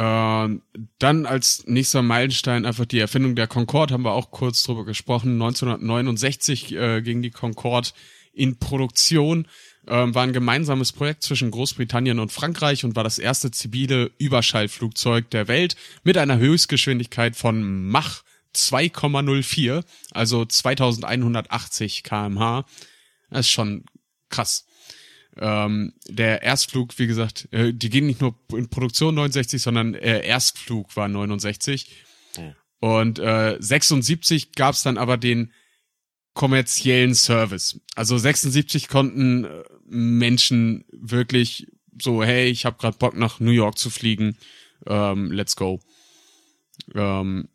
Ähm, dann als nächster Meilenstein einfach die Erfindung der Concorde, haben wir auch kurz drüber gesprochen. 1969 äh, ging die Concorde in Produktion, ähm, war ein gemeinsames Projekt zwischen Großbritannien und Frankreich und war das erste zivile Überschallflugzeug der Welt mit einer Höchstgeschwindigkeit von Mach 2,04, also 2180 kmh. Das ist schon krass. Ähm, der Erstflug, wie gesagt, äh, die gehen nicht nur in Produktion 69, sondern äh, Erstflug war 69. Und äh, 76 gab's dann aber den kommerziellen Service. Also 76 konnten äh, Menschen wirklich so, hey, ich habe gerade Bock nach New York zu fliegen, ähm, let's go. Ähm,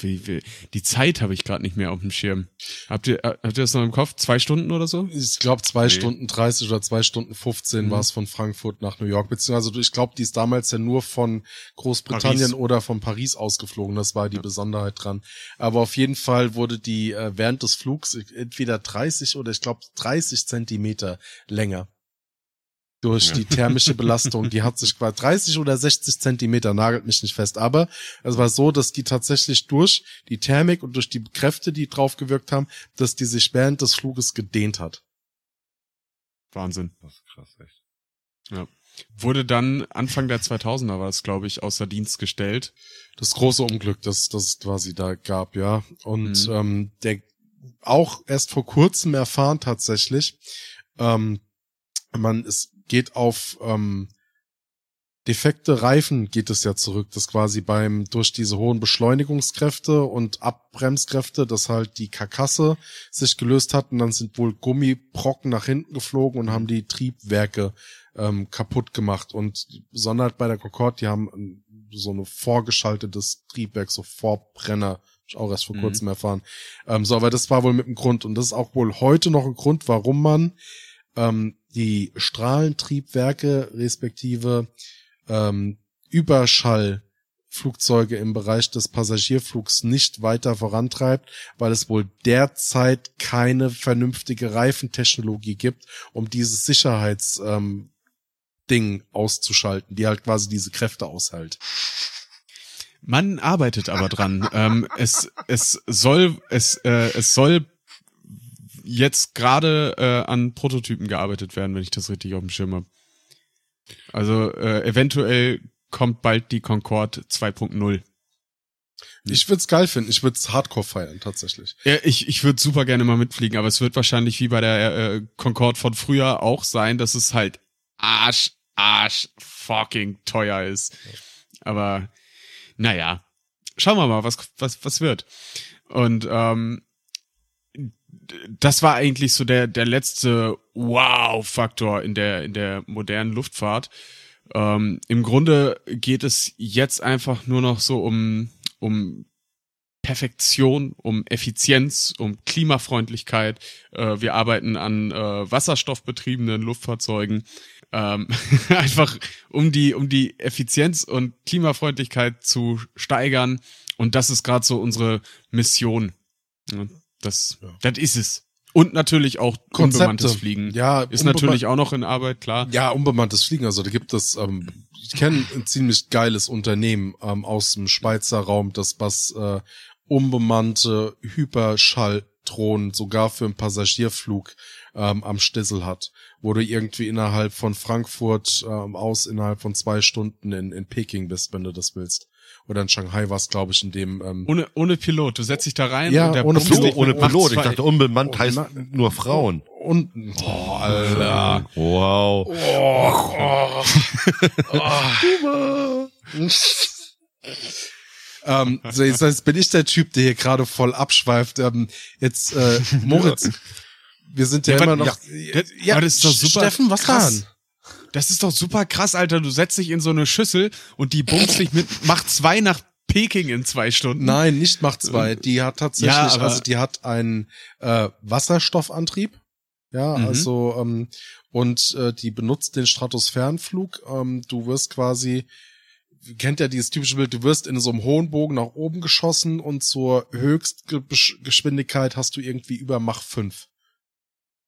wie, wie, die Zeit habe ich gerade nicht mehr auf dem Schirm. Habt ihr, äh, habt ihr das noch im Kopf? Zwei Stunden oder so? Ich glaube, zwei Nee. Stunden 30 oder zwei Stunden 15 Mhm. war es von Frankfurt nach New York. Beziehungsweise ich glaube, die ist damals ja nur von Großbritannien Paris. oder von Paris ausgeflogen. Das war die Besonderheit dran. Aber auf jeden Fall wurde die äh, während des Flugs entweder 30 oder ich glaube 30 Zentimeter länger. Durch Ja. die thermische Belastung. Die hat sich quasi 30 oder 60 Zentimeter, nagelt mich nicht fest. Aber es war so, dass die tatsächlich durch die Thermik und durch die Kräfte, die drauf gewirkt haben, dass die sich während des Fluges gedehnt hat. Wahnsinn. Das ist krass, echt. Wurde dann Anfang der 2000er war es, glaube ich, außer Dienst gestellt. das große Unglück, das das es quasi da gab, ja. Und Mhm. ähm, der auch erst vor kurzem erfahren tatsächlich, ähm, man es geht auf ähm, defekte Reifen geht es ja zurück, dass quasi beim durch diese hohen Beschleunigungskräfte und Abbremskräfte, dass halt die Karkasse sich gelöst hat und dann sind wohl Gummibrocken nach hinten geflogen und haben die Triebwerke ähm, kaputt gemacht und besonders bei der Concorde, die haben ähm, so eine vorgeschaltetes Triebwerk, so Vorbrenner, ich auch erst vor Mhm. kurzem erfahren. Ähm, so, aber das war wohl mit dem Grund und das ist auch wohl heute noch ein Grund, warum man ähm, die Strahlentriebwerke respektive ähm, Überschallflugzeuge im Bereich des Passagierflugs nicht weiter vorantreibt, weil es wohl derzeit keine vernünftige Reifentechnologie gibt, um dieses Sicherheits ähm, Ding auszuschalten, die halt quasi diese Kräfte aushält. Man arbeitet aber dran. ähm, es, es soll, es, äh, es soll jetzt gerade äh, an Prototypen gearbeitet werden, wenn ich das richtig auf dem Schirm habe. Also äh, eventuell kommt bald die Concorde 2.0. Ich würd's geil finden, ich würd's Hardcore feiern, tatsächlich. Ja, ich, ich würde super gerne mal mitfliegen, aber es wird wahrscheinlich wie bei der äh, Concorde von früher auch sein, dass es halt arsch, arsch fucking teuer ist. Aber naja, schauen wir mal, was, was, was wird. Und ähm, das war eigentlich so der, der letzte Wow-Faktor in der, in der modernen Luftfahrt. Ähm, Im Grunde geht es jetzt einfach nur noch so um, um Perfektion, um Effizienz, um Klimafreundlichkeit. Äh, wir arbeiten an äh, wasserstoffbetriebenen Luftfahrzeugen. Ähm, einfach um die, um die Effizienz und Klimafreundlichkeit zu steigern. Und das ist gerade so unsere Mission. Das, Ja. das ist es. Und natürlich auch unbemanntes Fliegen. Ja, Ist natürlich auch noch in Arbeit, klar. Ja, unbemanntes Fliegen. Also da gibt es, ähm, ich kenne ein ziemlich geiles Unternehmen ähm, aus dem Schweizer Raum, das was äh, unbemannte Hyperschalldrohnen sogar für einen Passagierflug ähm, am Stissel hat, wo du irgendwie innerhalb von Frankfurt ähm, aus innerhalb von zwei Stunden in, in Peking bist, wenn du das willst. Oder in Shanghai war es, glaube ich, in dem ähm, Ohne, ohne Pilot. Du setzt dich da rein Ja, und der ohne Pilot, ohne und Pilot. Ich dachte, unbemannt Oh, heißt nur Frauen. unten. Oh, Alter. Wow. Oh, oh. ähm, so, jetzt, jetzt bin ich der Typ, der hier gerade voll abschweift. Ähm, jetzt, äh, Moritz, wir sind ja, Ja, immer noch. ja, aber das ist doch super Steffen, was krass. dann? Das ist doch super krass, Alter. Du setzt dich in so eine Schüssel und die bummst dich mit, macht zwei nach Peking in zwei Stunden. Nein, nicht Macht 2. Die hat tatsächlich, Ja, also die hat einen äh, Wasserstoffantrieb. Ja, Mhm. also ähm, und äh, die benutzt den Stratosphärenflug. Ähm, du wirst quasi, kennt ja dieses typische Bild, du wirst in so einem hohen Bogen nach oben geschossen und zur Höchstgeschwindigkeit hast du irgendwie über Mach 5.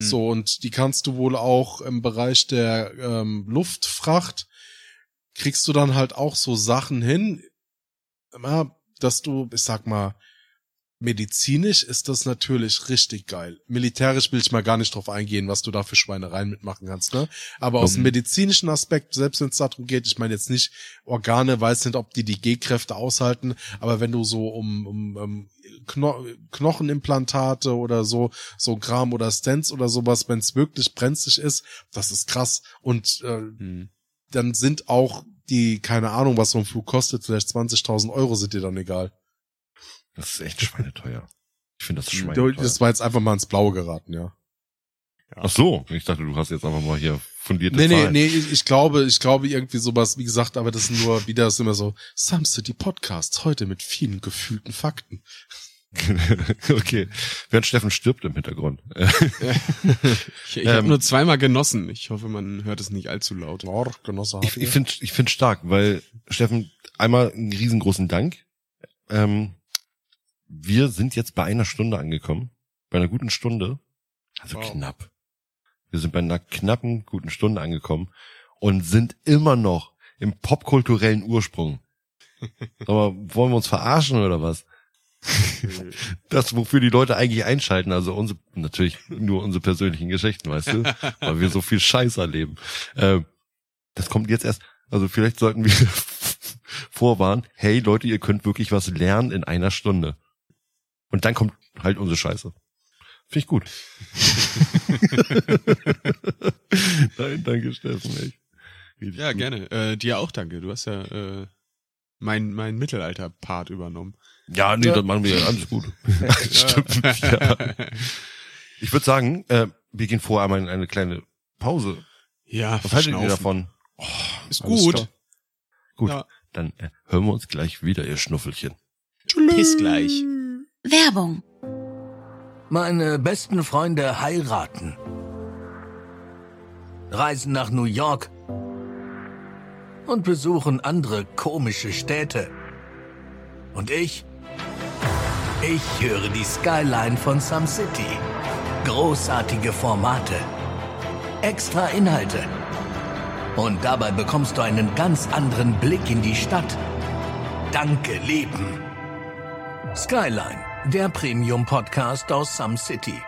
Hm. So, und die kannst du wohl auch im Bereich der ähm, Luftfracht, kriegst du dann halt auch so Sachen hin, dass du, ich sag mal, medizinisch ist das natürlich richtig geil. Militärisch will ich mal gar nicht drauf eingehen, was du da für Schweinereien mitmachen kannst, ne? Aber aus dem Mhm. medizinischen Aspekt, selbst wenn es darum geht, ich meine jetzt nicht Organe, weiß nicht, ob die die G-Kräfte aushalten, aber wenn du so um, um, um Kno Knochenimplantate oder so, so Gram oder Stents oder sowas, wenn es wirklich brenzlig ist, das ist krass. Und äh, Hm. dann sind auch die, keine Ahnung, was so ein Flug kostet, vielleicht 20.000 Euro sind dir dann egal. Das ist echt schweineteuer. Ich finde das Du, schweineteuer. das war jetzt einfach mal ins Blaue geraten, ja. Ach so, ich dachte, du hast jetzt einfach mal hier fundierte Nee, nee, Zahlen. nee, ich, ich glaube, ich glaube irgendwie sowas, wie gesagt, aber das sind nur wieder ist immer so, Some City Podcasts, heute mit vielen gefühlten Fakten. okay. Während Steffen stirbt im Hintergrund. Ich, ich habe Ähm, nur zweimal genossen. Ich hoffe, man hört es nicht allzu laut. Oh, Genosse ich ich finde ich find stark, weil Steffen, einmal einen riesengroßen Dank. Ähm, wir sind jetzt bei einer Stunde angekommen. Bei einer guten Stunde. Also Wow. knapp. Wir sind bei einer knappen, guten Stunde angekommen und sind immer noch im popkulturellen Ursprung. Aber wollen wir uns verarschen oder was? Das, wofür die Leute eigentlich einschalten, also unsere, natürlich nur unsere persönlichen Geschichten, weißt du, weil wir so viel Scheiß erleben. Ähm, das kommt jetzt erst, also vielleicht sollten wir vorwarnen, hey Leute, ihr könnt wirklich was lernen in einer Stunde. Und dann kommt halt unsere Scheiße. Finde ich gut. Nein, danke Steffen, echt. Richtig Ja, gut. gerne. Äh, dir auch danke. Du hast ja äh, mein, mein Mittelalter-Part übernommen. Ja, nee, Ja. das machen wir ja alles gut. Stimmt, ja. Ich würde sagen, äh, wir gehen vorher einmal in eine kleine Pause. Ja, Was haltet ihr davon? Ist Alles gut. klar. Gut, Ja. dann äh, hören wir uns gleich wieder, ihr Schnuffelchen. Bis gleich. Werbung. Meine besten Freunde heiraten. Reisen nach New York und besuchen andere komische Städte. Und ich? Ich höre die Skyline von Some City. Großartige Formate. Extra Inhalte. Und dabei bekommst du einen ganz anderen Blick in die Stadt. Danke, Leben. Skyline, der Premium-Podcast aus Some City.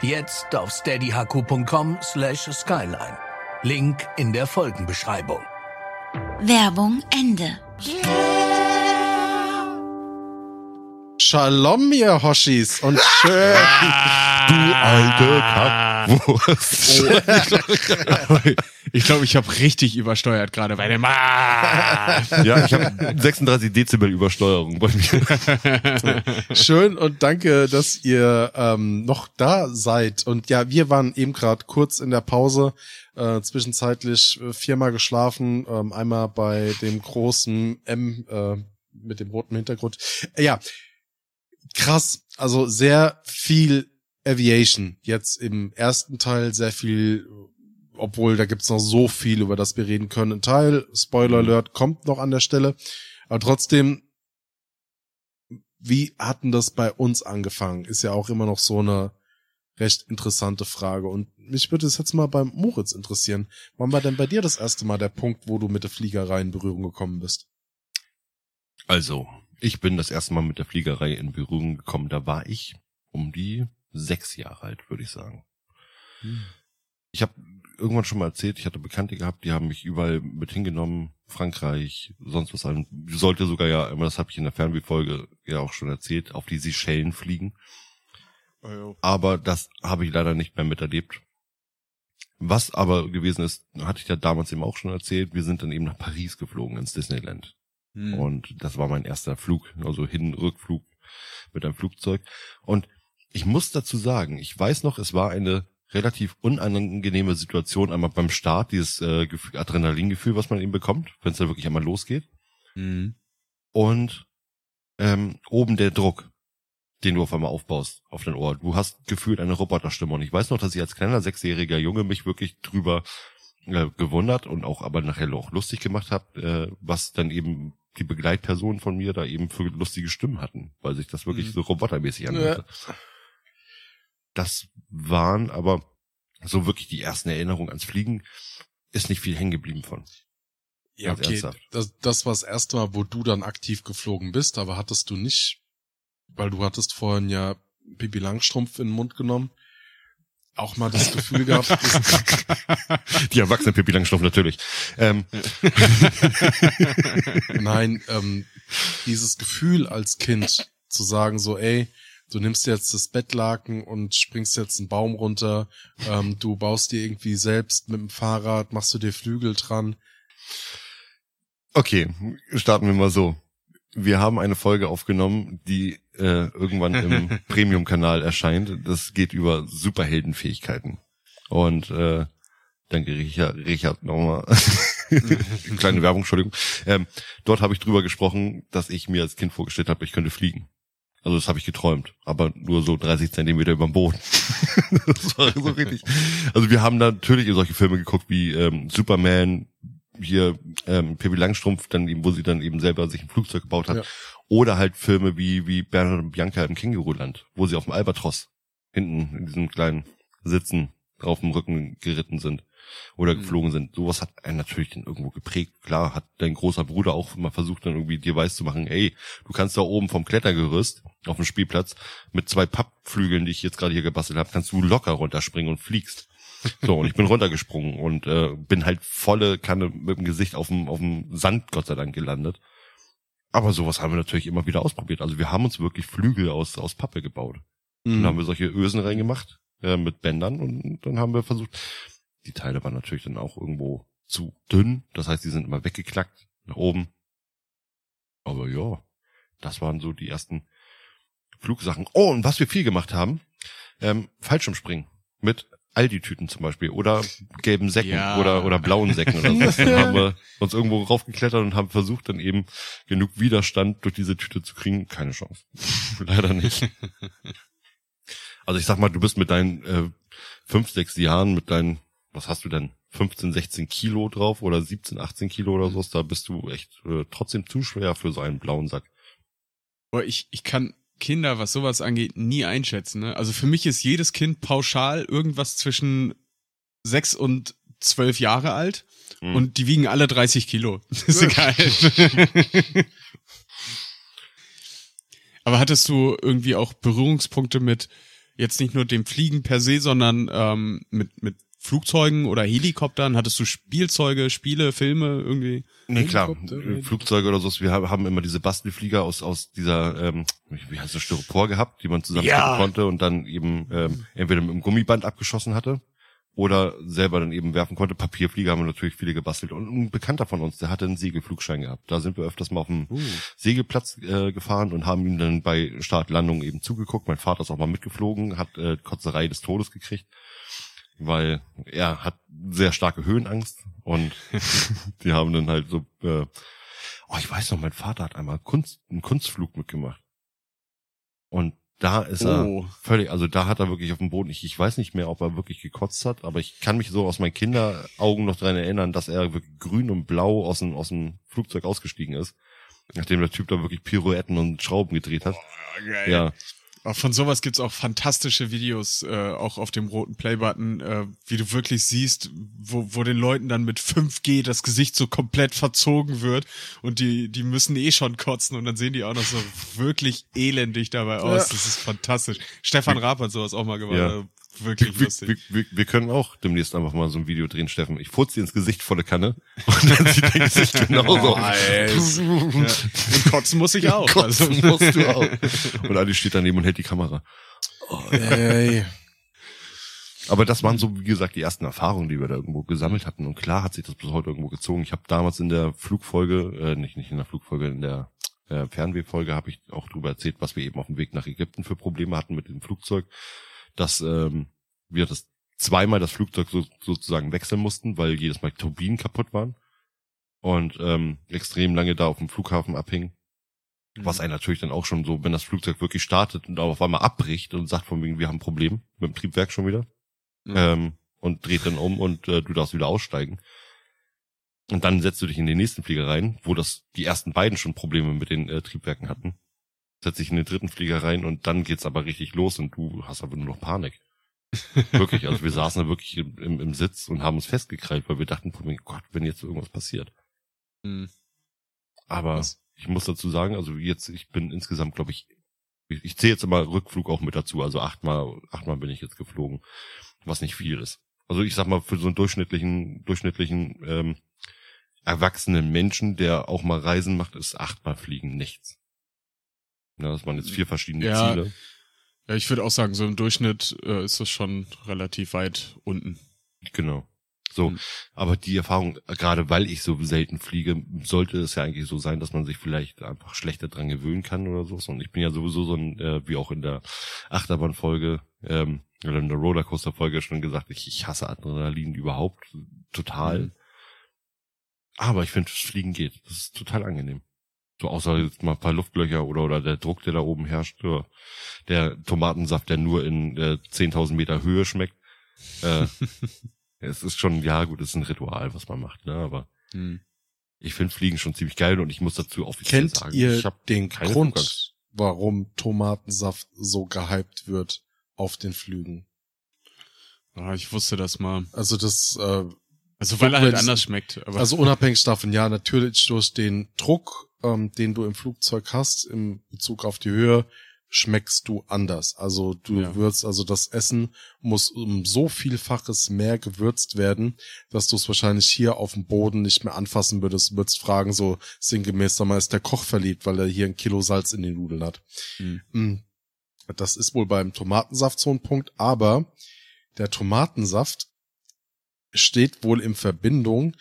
Jetzt auf steadyhq.com slash skyline. Link in der Folgenbeschreibung. Werbung Ende. Shalom, ihr Hoshis und schön. Du alte Kackwurst. Ich glaube, ich habe richtig übersteuert gerade bei dem. Ah! ja, ich habe 36 Dezibel Übersteuerung bei mir. Schön und danke, dass ihr ähm, noch da seid. Und ja, wir waren eben gerade kurz in der Pause, äh, zwischenzeitlich äh, viermal geschlafen, ähm, einmal bei dem großen M äh, mit dem roten Hintergrund. Äh, ja, krass, also sehr viel Aviation. Jetzt im ersten Teil sehr viel, obwohl da gibt's noch so viel, über das wir reden können. Ein Teil, Spoiler Alert, kommt noch an der Stelle. Aber trotzdem, wie hatten das bei uns angefangen? Ist ja auch immer noch so eine recht interessante Frage. Und mich würde es jetzt mal beim Moritz interessieren. Wann war denn bei dir das erste Mal der Punkt, wo du mit der Fliegerei in Berührung gekommen bist? Also, ich bin das erste Mal mit der Fliegerei in Berührung gekommen. Da war ich um die sechs Jahre alt, würde ich sagen. Ich habe irgendwann schon mal erzählt, ich hatte Bekannte gehabt, die haben mich überall mit hingenommen, Frankreich, sonst was an. Sollte sogar ja, immer das habe ich in der Fernwehfolge ja auch schon erzählt, auf die Seychellen fliegen. Oh, jo. aber das habe ich leider nicht mehr miterlebt. Was aber gewesen ist, hatte ich ja damals eben auch schon erzählt, wir sind dann eben nach Paris geflogen ins Disneyland. Hm. Und das war mein erster Flug, also Hin-Rückflug mit einem Flugzeug. Und ich muss dazu sagen, ich weiß noch, es war eine relativ unangenehme Situation einmal beim Start, dieses äh, Gefühl, Adrenalingefühl, was man eben bekommt, wenn es da wirklich einmal losgeht. Hm. Und ähm, oben der Druck, den du auf einmal aufbaust auf dein Ohr. Du hast gefühlt eine Roboterstimme. Und ich weiß noch, dass ich als kleiner sechsjähriger Junge mich wirklich drüber äh, gewundert und auch aber nachher auch lustig gemacht habe, äh, was dann eben die Begleitpersonen von mir da eben für lustige Stimmen hatten, weil sich das wirklich Mhm. so robotermäßig anhörte. Das waren aber so wirklich die ersten Erinnerungen ans Fliegen. Ist nicht viel hängen geblieben von. Ja, Ganz okay. ernsthaft. Das, das war das erste Mal, wo du dann aktiv geflogen bist, aber hattest du nicht, weil du hattest vorhin ja Bibi Langstrumpf in den Mund genommen, auch mal das Gefühl gehabt, Die erwachsenen Pippi Langstrumpf natürlich. Ähm, nein, ähm, dieses Gefühl als Kind zu sagen so, ey, du nimmst jetzt das Bettlaken und springst jetzt einen Baum runter, ähm, du baust dir irgendwie selbst mit dem Fahrrad, machst du dir Flügel dran. Okay, starten wir mal so. Wir haben eine Folge aufgenommen, die äh, irgendwann im Premium-Kanal erscheint. Das geht über Superheldenfähigkeiten. Und äh, danke Richard, Richard nochmal. Kleine Werbung, Entschuldigung. Ähm, dort habe ich drüber gesprochen, dass ich mir als Kind vorgestellt habe, ich könnte fliegen. Also das habe ich geträumt, aber nur so 30 Zentimeter über dem Boden. das war so richtig. Also wir haben natürlich solche Filme geguckt wie ähm, Superman, hier ähm, Pippi Langstrumpf, dann eben, wo sie dann eben selber sich ein Flugzeug gebaut hat. Ja. Oder halt Filme wie, wie Bernhard und Bianca im Känguruland, wo sie auf dem Albatros hinten in diesem kleinen Sitzen auf dem Rücken geritten sind oder Mhm. geflogen sind. Sowas hat einen natürlich dann irgendwo geprägt. Klar hat dein großer Bruder auch immer versucht, dann irgendwie dir weiß zu machen, ey, du kannst da oben vom Klettergerüst auf dem Spielplatz mit zwei Pappflügeln, die ich jetzt gerade hier gebastelt habe, kannst du locker runterspringen und fliegst. So, und ich bin runtergesprungen und äh, bin halt volle Kanne mit dem Gesicht auf dem, auf dem Sand, Gott sei Dank, gelandet. Aber sowas haben wir natürlich immer wieder ausprobiert. Also wir haben uns wirklich Flügel aus, aus Pappe gebaut. Mhm. Dann haben wir solche Ösen reingemacht äh, mit Bändern und dann haben wir versucht. Die Teile waren natürlich dann auch irgendwo zu dünn. Das heißt, die sind immer weggeklackt nach oben. Aber ja, das waren so die ersten Flugsachen. Oh, und was wir viel gemacht haben, ähm, Fallschirmspringen mit Aldi-Tüten zum Beispiel oder gelben Säcken Ja. oder, oder blauen Säcken oder so. Dann haben wir uns irgendwo raufgeklettert und haben versucht, dann eben genug Widerstand durch diese Tüte zu kriegen. Keine Chance. Leider nicht. Also ich sag mal, du bist mit deinen äh, fünf, sechs Jahren, mit deinen, was hast du denn, 15, 16 Kilo drauf oder 17, 18 Kilo oder sowas, da bist du echt äh, trotzdem zu schwer für so einen blauen Sack. Boah, ich, ich kann Kinder, was sowas angeht, nie einschätzen. Ne? Also für mich ist jedes Kind pauschal irgendwas zwischen sechs und zwölf Jahre alt Mhm. und die wiegen alle 30 Kilo. Das ist egal. Aber hattest du irgendwie auch Berührungspunkte mit jetzt nicht nur dem Fliegen per se, sondern ähm, mit, mit Flugzeugen oder Helikoptern? Hattest du Spielzeuge, Spiele, Filme irgendwie? Nee, klar, Helikopter, Flugzeuge oder so. Wir haben- immer diese Bastelflieger aus, aus dieser, ähm, wie heißt das, Styropor gehabt, die man zusammenstecken Ja. konnte und dann eben ähm, entweder mit dem Gummiband abgeschossen hatte oder selber dann eben werfen konnte. Papierflieger haben wir natürlich viele gebastelt. Und ein Bekannter von uns, der hatte einen Segelflugschein gehabt. Da sind wir öfters mal auf dem Segelplatz äh, gefahren und haben ihm dann bei Start, Landung eben zugeguckt. Mein Vater ist auch mal mitgeflogen, hat äh, Kotzerei des Todes gekriegt, weil er hat sehr starke Höhenangst und die haben dann halt so, äh, oh, ich weiß noch, mein Vater hat einmal Kunst, einen Kunstflug mitgemacht. Und da ist er Oh. völlig, also da hat er wirklich auf dem Boden, ich, ich weiß nicht mehr, ob er wirklich gekotzt hat, aber ich kann mich so aus meinen Kinderaugen noch dran erinnern, dass er wirklich grün und blau aus dem, aus dem Flugzeug ausgestiegen ist. Nachdem der Typ da wirklich Pirouetten und Schrauben gedreht hat. geil. Ja, Aber Von sowas gibt's auch fantastische Videos, äh, auch auf dem roten Playbutton, äh, wie du wirklich siehst, wo, wo den Leuten dann mit 5G das Gesicht so komplett verzogen wird und die, die müssen eh schon kotzen und dann sehen die auch noch so wirklich elendig dabei aus. Ja. Das ist fantastisch. Stefan Raab hat sowas auch mal gemacht. Ja. Wirklich wir, lustig. wir, wir, wir können auch demnächst einfach mal so ein Video drehen, Steffen. Ich furze dir ins Gesicht volle Kanne und dann sieht dein Gesicht genauso aus. Ja. Und kotzen muss ich auch. Kotzen also. musst du auch. Und Ali steht daneben und hält die Kamera. Ey. Aber das waren so, wie gesagt, die ersten Erfahrungen, die wir da irgendwo gesammelt hatten. Und klar hat sich das bis heute irgendwo gezogen. Ich habe damals in der Flugfolge, äh, nicht, nicht in der Flugfolge, in der äh, Fernwehfolge habe ich auch drüber erzählt, was wir eben auf dem Weg nach Ägypten für Probleme hatten mit dem Flugzeug, dass ähm, wir das zweimal das Flugzeug so, sozusagen wechseln mussten, weil jedes Mal Turbinen kaputt waren und ähm, extrem lange da auf dem Flughafen abhingen. Was einen natürlich dann auch schon so, wenn das Flugzeug wirklich startet und auf einmal abbricht und sagt von wegen, wir haben ein Problem mit dem Triebwerk schon wieder, Mhm. ähm, und dreht dann um und äh, du darfst wieder aussteigen. Und dann setzt du dich in den nächsten Flieger rein, wo das die ersten beiden schon Probleme mit den äh, Triebwerken hatten. Setzt dich in den dritten Flieger rein und dann geht's aber richtig los und du hast aber nur noch Panik. wirklich, also wir saßen da wirklich im, im, im Sitz und haben uns festgekrallt, weil wir dachten, oh mein Gott, wenn jetzt irgendwas passiert. Mhm. Aber Was? ich muss dazu sagen, also jetzt, ich bin insgesamt, glaube ich, ich, ich zähle jetzt immer Rückflug auch mit dazu, also achtmal, achtmal bin ich jetzt geflogen, was nicht viel ist. Also ich sag mal, für so einen durchschnittlichen, durchschnittlichen ähm, erwachsenen Menschen, der auch mal Reisen macht, ist achtmal Fliegen nichts. Ja, das waren jetzt vier verschiedene Ja. Ziele. Ja, ich würde auch sagen, so im Durchschnitt äh, ist das schon relativ weit unten. Genau. So, Mhm. aber die Erfahrung, gerade weil ich so selten fliege, sollte es ja eigentlich so sein, dass man sich vielleicht einfach schlechter dran gewöhnen kann oder so. Und ich bin ja sowieso so ein, äh, wie auch in der Achterbahnfolge ähm, oder in der Rollercoaster-Folge schon gesagt, ich, ich hasse Adrenalin überhaupt total. Mhm. Aber ich finde, das Fliegen geht. Das ist total angenehm. So außer jetzt mal ein paar Luftlöcher oder oder der Druck, der da oben herrscht, oder der Tomatensaft, der nur in äh, 10.000 Meter Höhe schmeckt. Äh, es ist schon, ja gut, es ist ein Ritual, was man macht, ne? Aber Mhm. ich finde Fliegen schon ziemlich geil und ich muss dazu offiziell Kennt sagen, ihr ich hab den keine Grund, Flugangst. warum Tomatensaft so gehypt wird auf den Flügen? Ah, ich wusste das mal. Also das, äh, Also weil er halt anders schmeckt. Aber also unabhängig davon, ja, natürlich durch den Druck, ähm, den du im Flugzeug hast, im Bezug auf die Höhe, schmeckst du anders. Also du Ja. würzt, also das Essen muss um so vielfaches mehr gewürzt werden, dass du es wahrscheinlich hier auf dem Boden nicht mehr anfassen würdest. Du würdest fragen, so sinngemäß, sag mal, ist der Koch verliebt, weil er hier ein Kilo Salz in den Nudeln hat. Hm. Mm. Das ist wohl beim Tomatensaft so ein Punkt, aber der Tomatensaft steht wohl in Verbindung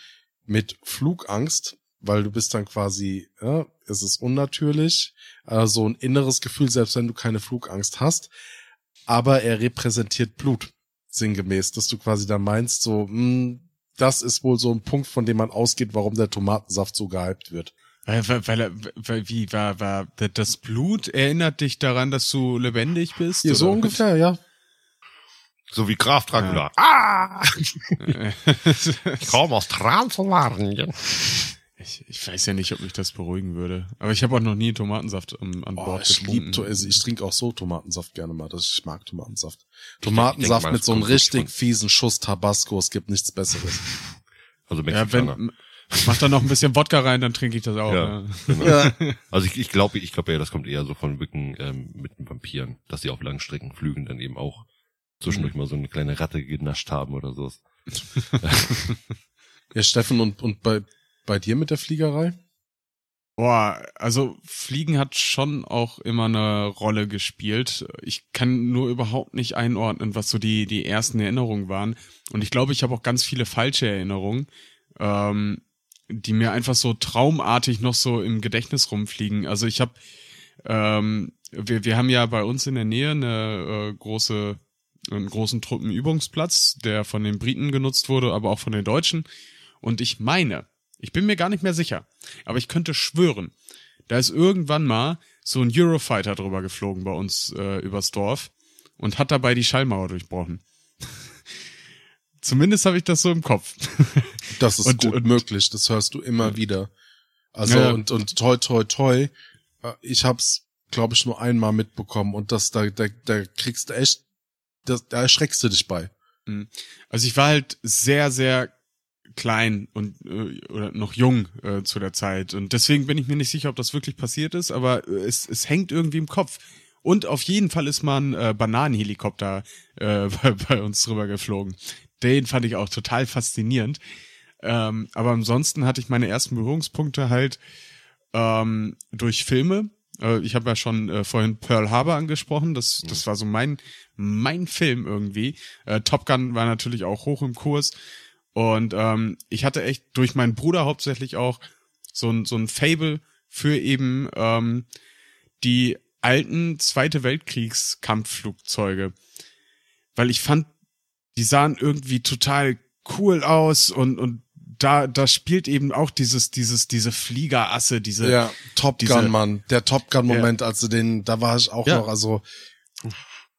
mit Flugangst, weil du bist dann quasi, ja, es ist unnatürlich, äh, so ein inneres Gefühl, selbst wenn du keine Flugangst hast, aber er repräsentiert Blut, sinngemäß, dass du quasi da meinst, so, mh, das ist wohl so ein Punkt, von dem man ausgeht, warum der Tomatensaft so gehypt wird. weil, weil, weil, er- weil wie war war das Blut erinnert dich daran, dass du lebendig bist? Ja, so oder? ungefähr, ja. So wie Graf Dracula. Ja. Ah! Ich komme aus Transylvanien. Ich, ich weiß ja nicht, ob mich das beruhigen würde. Aber ich habe auch noch nie Tomatensaft an, an Oh, Bord ich getrunken. lieb, also ich trinke auch so Tomatensaft gerne mal. Das, ich mag Tomatensaft. Tomatensaft mal, mit so einem richtig fiesen Schuss Tabasco. Es gibt nichts Besseres. Also ja, Mexikaner. wenn mach da noch ein bisschen Wodka rein, dann trinke ich das auch. Ja. Ja. Genau. Also ich, ich glaube, ich glaube ja, das kommt eher so von Wicken ähm, mit den Vampiren, dass sie auf langen Strecken flügen, dann eben auch zwischendurch Mhm. mal so eine kleine Ratte genascht haben oder so. Ja, Steffen, und, und bei, bei dir mit der Fliegerei? Boah, also Fliegen hat schon auch immer eine Rolle gespielt. Ich kann nur überhaupt nicht einordnen, was so die, die ersten Erinnerungen waren. Und ich glaube, ich habe auch ganz viele falsche Erinnerungen, ähm, die mir einfach so traumartig noch so im Gedächtnis rumfliegen. Also ich habe, ähm, wir, wir haben ja bei uns in der Nähe eine äh, große, einen großen Truppenübungsplatz, der von den Briten genutzt wurde, aber auch von den Deutschen. Und ich meine, ich bin mir gar nicht mehr sicher, aber ich könnte schwören, da ist irgendwann mal so ein Eurofighter drüber geflogen bei uns äh, übers Dorf und hat dabei die Schallmauer durchbrochen. Zumindest habe ich das so im Kopf. Das ist Und- gut und- möglich. Das hörst du immer wieder. Also, Ja. und, und toi, toi, toi. äh, Ich hab's, glaube ich, nur einmal mitbekommen. Und das, da, da, da kriegst du echt, da, da erschreckst du dich bei. Also ich war halt sehr, sehr klein und äh, oder noch jung äh, zu der Zeit und deswegen bin ich mir nicht sicher, ob das wirklich passiert ist, aber äh, es, es hängt irgendwie im Kopf. Und auf jeden Fall ist mal ein äh, Bananenhelikopter äh, bei, bei uns drüber geflogen. Den fand ich auch total faszinierend. Ähm, aber ansonsten hatte ich meine ersten Berührungspunkte halt ähm, durch Filme. Äh, ich habe ja schon äh, vorhin Pearl Harbor angesprochen. Das, das war so mein, mein Film irgendwie. Äh, Top Gun war natürlich auch hoch im Kurs. Und ähm, ich hatte echt durch meinen Bruder hauptsächlich auch so ein, so ein Fable für eben ähm, die alten Zweite Weltkriegskampfflugzeuge. Weil ich fand, die sahen irgendwie total cool aus und, und da, da spielt eben auch dieses, dieses, diese Fliegerasse, diese. Ja, Top diese- Gun, Mann. Der Top Gun Moment, also den, da war ich auch Ja. noch, also,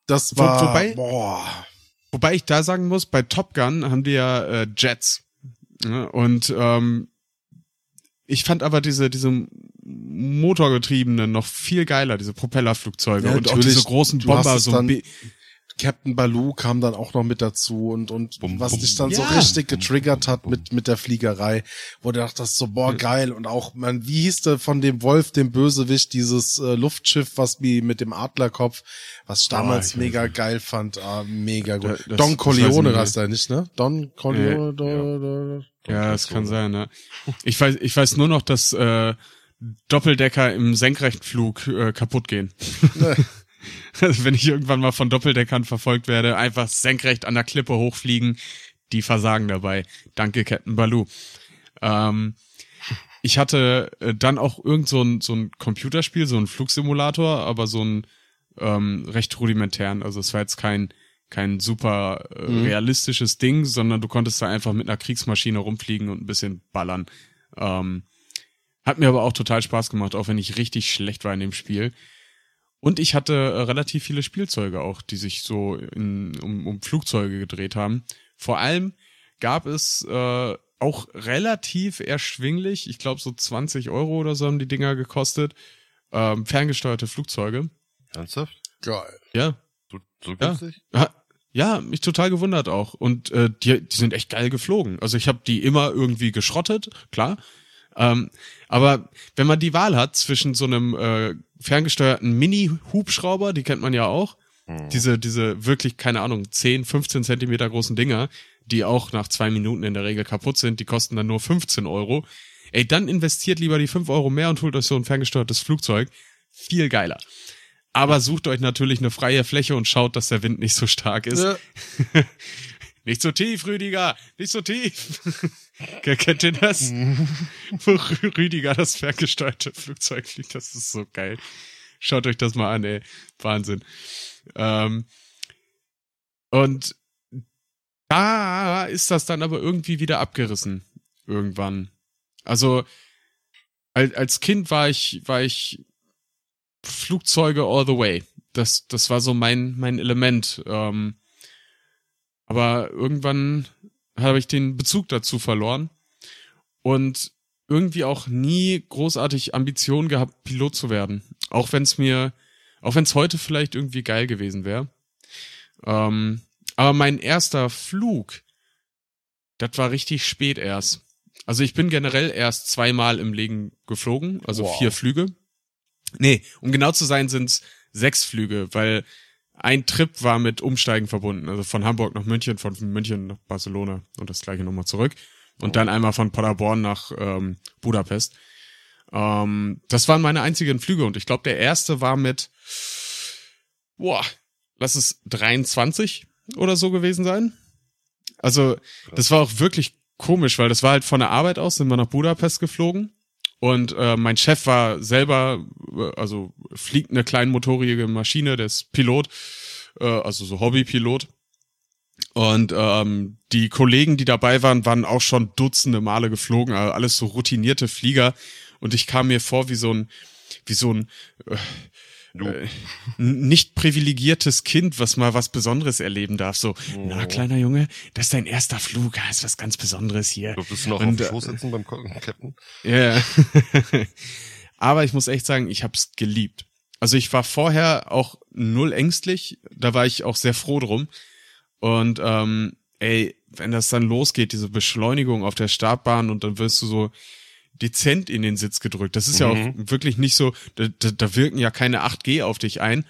das Wo- war, wobei- boah. Wobei ich da sagen muss, bei Top Gun haben die ja äh, Jets. Ja, und ähm, ich fand aber diese, diese motorgetriebenen noch viel geiler, diese Propellerflugzeuge Ja, und auch diese großen Bomber, so ein Captain Baloo kam dann auch noch mit dazu und, und Bum, was bum, dich dann ja. so richtig getriggert hat mit, mit der Fliegerei, wo du dachtest so, boah, geil. Und auch, man, wie hieß der von dem Wolf, dem Bösewicht, dieses äh, Luftschiff, was wie mit dem Adlerkopf, was ich damals ich weiß mega geil fand, ah, mega gut. Da- das- Don Corleone nicht. heißt er nicht, ne? Don Corleone, Ja. do, do, Ja, das kann sein, ne? Ich weiß, ich weiß nur noch, dass äh, Doppeldecker im Senkrechtflug äh, kaputt gehen. Also wenn ich irgendwann mal von Doppeldeckern verfolgt werde, einfach senkrecht an der Klippe hochfliegen, die versagen dabei. Danke, Captain Baloo. Ähm, ich hatte äh, dann auch irgend so ein, so ein Computerspiel, so ein Flugsimulator, aber so ein ähm, recht rudimentären. Also es war jetzt kein kein super äh, Mhm. realistisches Ding, sondern du konntest da einfach mit einer Kriegsmaschine rumfliegen und ein bisschen ballern. Ähm, hat mir aber auch total Spaß gemacht, auch wenn ich richtig schlecht war in dem Spiel. Und ich hatte äh, relativ viele Spielzeuge auch, die sich so in, um, um Flugzeuge gedreht haben. Vor allem gab es äh, auch relativ erschwinglich, ich glaube so 20 Euro oder so haben die Dinger gekostet, ähm, ferngesteuerte Flugzeuge. Ernsthaft? Geil. Ja, So, so Ja. günstig? Ha- Ja, mich total gewundert auch. Und äh, die, die sind echt geil geflogen. Also ich habe die immer irgendwie geschrottet, klar. Ähm, aber wenn man die Wahl hat zwischen so einem äh, ferngesteuerten Mini-Hubschrauber, die kennt man ja auch, Hm. diese, diese wirklich, keine Ahnung, 10, 15 Zentimeter großen Dinger, die auch nach zwei Minuten in der Regel kaputt sind, die kosten dann nur 15 Euro. Ey, dann investiert lieber die 5 Euro mehr und holt euch so ein ferngesteuertes Flugzeug. Viel geiler. Aber sucht euch natürlich eine freie Fläche und schaut, dass der Wind nicht so stark ist. Ja. Nicht so tief, Rüdiger, nicht so tief. Kennt ihr das? Wo Rü- Rüdiger das ferngesteuerte Flugzeug fliegt, das ist so geil. Schaut euch das mal an, ey. Wahnsinn. Ähm, und da ist das dann aber irgendwie wieder abgerissen. Irgendwann. Also, als, als Kind war ich, war ich Flugzeuge all the way. Das, das war so mein, mein Element. Ähm, aber irgendwann habe ich den Bezug dazu verloren und irgendwie auch nie großartig Ambitionen gehabt, Pilot zu werden. Auch wenn es mir, auch wenn es heute vielleicht irgendwie geil gewesen wäre. Ähm, aber mein erster Flug, das war richtig spät erst. Also ich bin generell erst zweimal im Leben geflogen, also Wow. vier Flüge. Nee, um genau zu sein, sind's sechs Flüge, weil ein Trip war mit Umsteigen verbunden. Also von Hamburg nach München, von München nach Barcelona und das gleiche nochmal zurück. Und dann einmal von Paderborn nach ähm, Budapest. Ähm, das waren meine einzigen Flüge und ich glaube, der erste war mit, boah, lass es 23 oder so gewesen sein. Also, das war auch wirklich komisch, weil das war halt von der Arbeit aus, sind wir nach Budapest geflogen. Und äh, mein Chef war selber, äh, also fliegt eine kleinmotorige Maschine, der ist Pilot, äh, also so Hobbypilot. Und ähm, die Kollegen, die dabei waren, waren auch schon dutzende Male geflogen, also alles so routinierte Flieger. Und ich kam mir vor wie so ein, wie so ein Du. Äh, nicht privilegiertes Kind, was mal was Besonderes erleben darf. So, na kleiner Junge, das ist dein erster Flug, das ist was ganz Besonderes hier. Du noch Und, auf dem äh, Schoß sitzen beim Captain? Ja. Aber ich muss echt sagen, ich hab's geliebt. Also ich war vorher auch null ängstlich, da war ich auch sehr froh drum. Und ähm, ey, wenn das dann losgeht, diese Beschleunigung auf der Startbahn und dann wirst du so dezent in den Sitz gedrückt. Das ist ja auch Mhm. wirklich nicht so, da, da, da wirken ja keine 8G auf dich ein.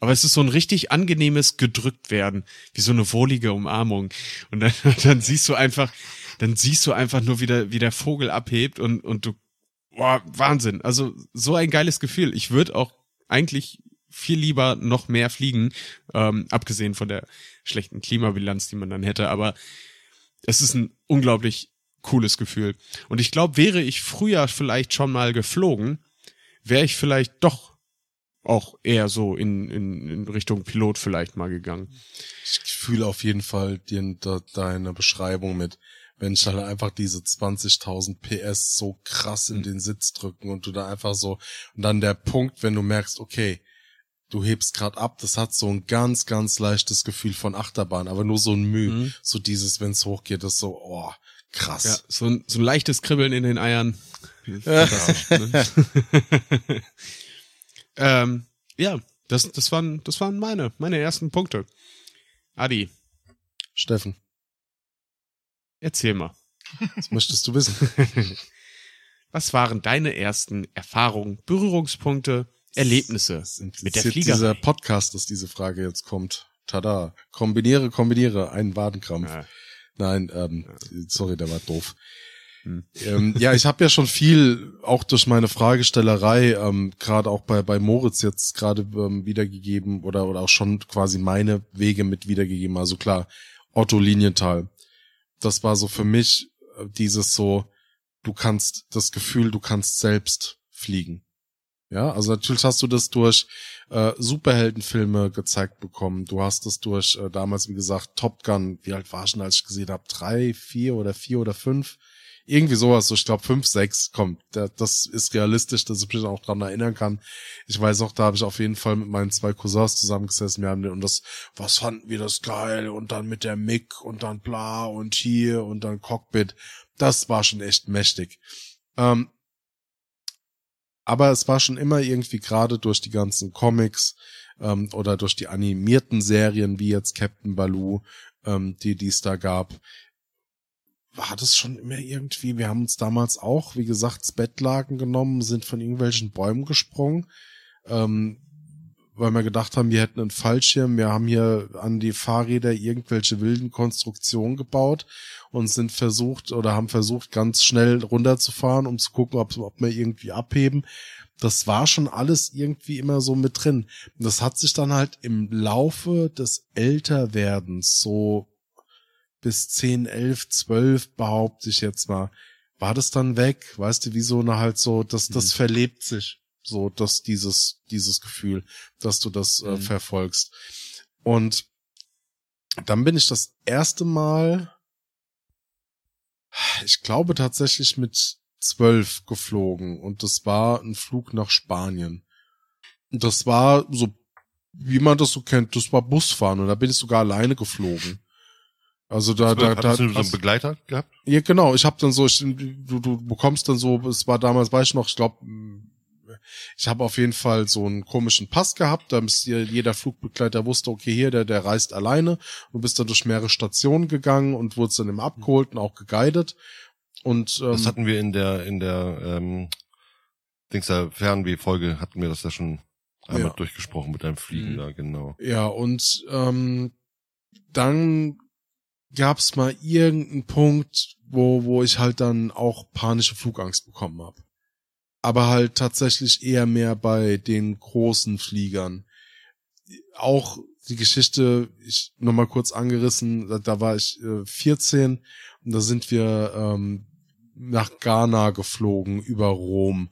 Aber es ist so ein richtig angenehmes gedrückt werden, wie so eine wohlige Umarmung. Und dann, dann siehst du einfach, dann siehst du einfach nur, wie der, wie der Vogel abhebt und, und du boah, Wahnsinn. Also so ein geiles Gefühl. Ich würde auch eigentlich viel lieber noch mehr fliegen, ähm, abgesehen von der schlechten Klimabilanz, die man dann hätte. Aber es ist ein unglaublich cooles Gefühl. Und ich glaube, wäre ich früher vielleicht schon mal geflogen, wäre ich vielleicht doch auch eher so in, in, in Richtung Pilot vielleicht mal gegangen. Ich fühle auf jeden Fall den, de, deine Beschreibung mit, wenn ich halt einfach diese 20.000 PS so krass in den Sitz drücken und du da einfach so, und dann der Punkt, wenn du merkst, okay, du hebst grad ab, das hat so ein ganz, ganz leichtes Gefühl von Achterbahn, aber nur so ein Mühe, Mhm. so dieses, wenn's hochgeht, das so, oh, krass. Ja, so ein, so ein leichtes Kribbeln in den Eiern. Ne? ähm, ja, das, das waren, das waren meine, meine ersten Punkte. Adi, Steffen, erzähl mal. was möchtest du wissen? Was waren deine ersten Erfahrungen, Berührungspunkte, Erlebnisse Das mit der Fliegerei? Dieser Podcast, dass diese Frage jetzt kommt. Tada. Kombiniere, kombiniere. Ein Wadenkrampf. Ja. Nein, ähm, sorry, der war doof. Hm. Ähm, ja, ich habe ja schon viel, auch durch meine Fragestellerei, ähm, gerade auch bei, bei Moritz jetzt gerade ähm, wiedergegeben oder, oder auch schon quasi meine Wege mit wiedergegeben. Also klar, Otto Linienthal. Das war so für mich äh, dieses so, du kannst das Gefühl, du kannst selbst fliegen. Ja, also natürlich hast du das durch äh, Superheldenfilme gezeigt bekommen. Du hast es durch äh, damals, wie gesagt, Top Gun. Wie alt war denn, als ich gesehen habe? Drei, vier oder vier oder fünf? Irgendwie sowas. So, ich glaube fünf, sechs. Komm, da, das ist realistisch, dass ich mich auch dran erinnern kann. Ich weiß auch, da habe ich auf jeden Fall mit meinen zwei Cousins zusammengesessen. Wir haben den, und das, was fanden wir das geil? Und dann mit der Mick und dann bla und hier und dann Cockpit. Das war schon echt mächtig. Ähm, aber es war schon immer irgendwie gerade durch die ganzen Comics ähm, oder durch die animierten Serien wie jetzt Captain Baloo, ähm, die die es da gab, war das schon immer irgendwie, wir haben uns damals auch, wie gesagt, Bettlaken genommen, sind von irgendwelchen Bäumen gesprungen, ähm, weil wir gedacht haben, wir hätten einen Fallschirm, wir haben hier an die Fahrräder irgendwelche wilden Konstruktionen gebaut und sind versucht oder haben versucht, ganz schnell runterzufahren, um zu gucken, ob, ob wir irgendwie abheben. Das war schon alles irgendwie immer so mit drin. Und das hat sich dann halt im Laufe des Älterwerdens so bis 10, 11, 12 behaupte ich jetzt mal, war das dann weg, weißt du, wie so eine halt so, das, das verlebt sich, so, dass dieses, dieses Gefühl, dass du das äh, Mhm. verfolgst. Und dann bin ich das erste Mal, ich glaube tatsächlich mit zwölf geflogen und das war ein Flug nach Spanien. Und das war so, wie man das so kennt, das war Busfahren und da bin ich sogar alleine geflogen. Also da, da, da, Hattest du so einen Begleiter gehabt? ja, genau. Ich habe dann so, ich, du, du bekommst dann so, es war damals, weiß ich noch, ich glaube, ich habe auf jeden Fall so einen komischen Pass gehabt, da ist jeder Flugbegleiter wusste, okay, hier, der, der reist alleine. Du bist dann durch mehrere Stationen gegangen und wurdest dann immer abgeholt und auch geguidet. Und ähm, Das hatten wir in der, in der, ähm, Dings der Fernweh-Folge hatten wir das ja schon einmal Ja. durchgesprochen mit deinem Fliegen Mhm. da, genau. Ja, und ähm, dann gab's mal irgendeinen Punkt, wo, wo ich halt dann auch panische Flugangst bekommen habe. Aber halt tatsächlich eher mehr bei den großen Fliegern. Auch die Geschichte, ich nochmal kurz angerissen, da, da war ich äh, 14 und da sind wir ähm, nach Ghana geflogen über Rom.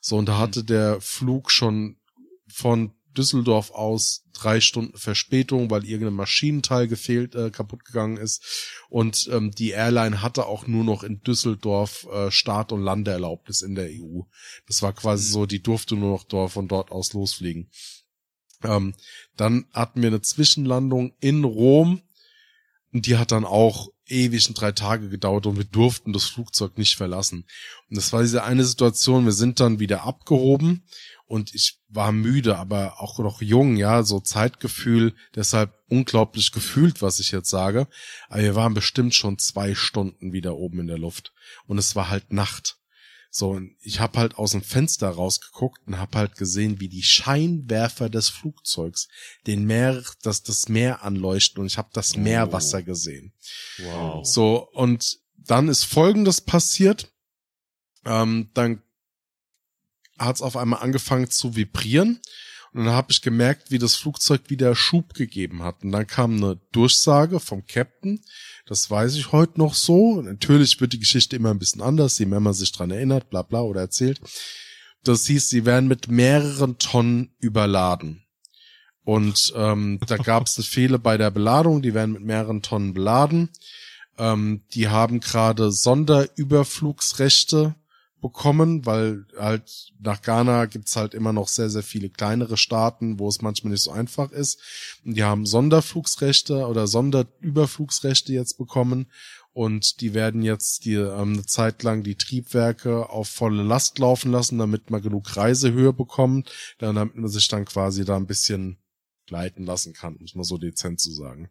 So, und da hatte der Flug schon von Düsseldorf aus drei Stunden Verspätung, weil irgendein Maschinenteil gefehlt, äh, kaputt gegangen ist. Und ähm, die Airline hatte auch nur noch in Düsseldorf äh, Start- und Landeerlaubnis in der EU. Das war quasi so, die durfte nur noch dort, von dort aus losfliegen. Ähm, dann hatten wir eine Zwischenlandung in Rom und die hat dann auch ewig drei Tage gedauert und wir durften das Flugzeug nicht verlassen. Und das war diese eine Situation, wir sind dann wieder abgehoben und ich war müde, aber auch noch jung, ja, so Zeitgefühl, deshalb unglaublich gefühlt, was ich jetzt sage. Aber wir waren bestimmt schon zwei Stunden wieder oben in der Luft und es war halt Nacht. So, und ich habe halt aus dem Fenster rausgeguckt und habe halt gesehen, wie die Scheinwerfer des Flugzeugs den Meer, das, das Meer anleuchten und ich habe das Meerwasser gesehen. Wow. So, und dann ist Folgendes passiert. Ähm, dann hat es auf einmal angefangen zu vibrieren. Und dann habe ich gemerkt, wie das Flugzeug wieder Schub gegeben hat. Und dann kam eine Durchsage vom Captain. Das weiß ich heute noch so. Natürlich wird die Geschichte immer ein bisschen anders, je mehr man sich dran erinnert, bla bla oder erzählt. Das hieß, sie werden mit mehreren Tonnen überladen. Und ähm, da gab es Fehler bei der Beladung, die werden mit mehreren Tonnen beladen. Ähm, die haben gerade Sonderüberflugsrechte bekommen, weil halt nach Ghana gibt's halt immer noch sehr, sehr viele kleinere Staaten, wo es manchmal nicht so einfach ist. Und die haben Sonderflugsrechte oder Sonderüberflugsrechte jetzt bekommen und die werden jetzt die ähm, eine Zeit lang die Triebwerke auf volle Last laufen lassen, damit man genug Reisehöhe bekommt, damit man sich dann quasi da ein bisschen gleiten lassen kann, muss man so dezent zu sagen.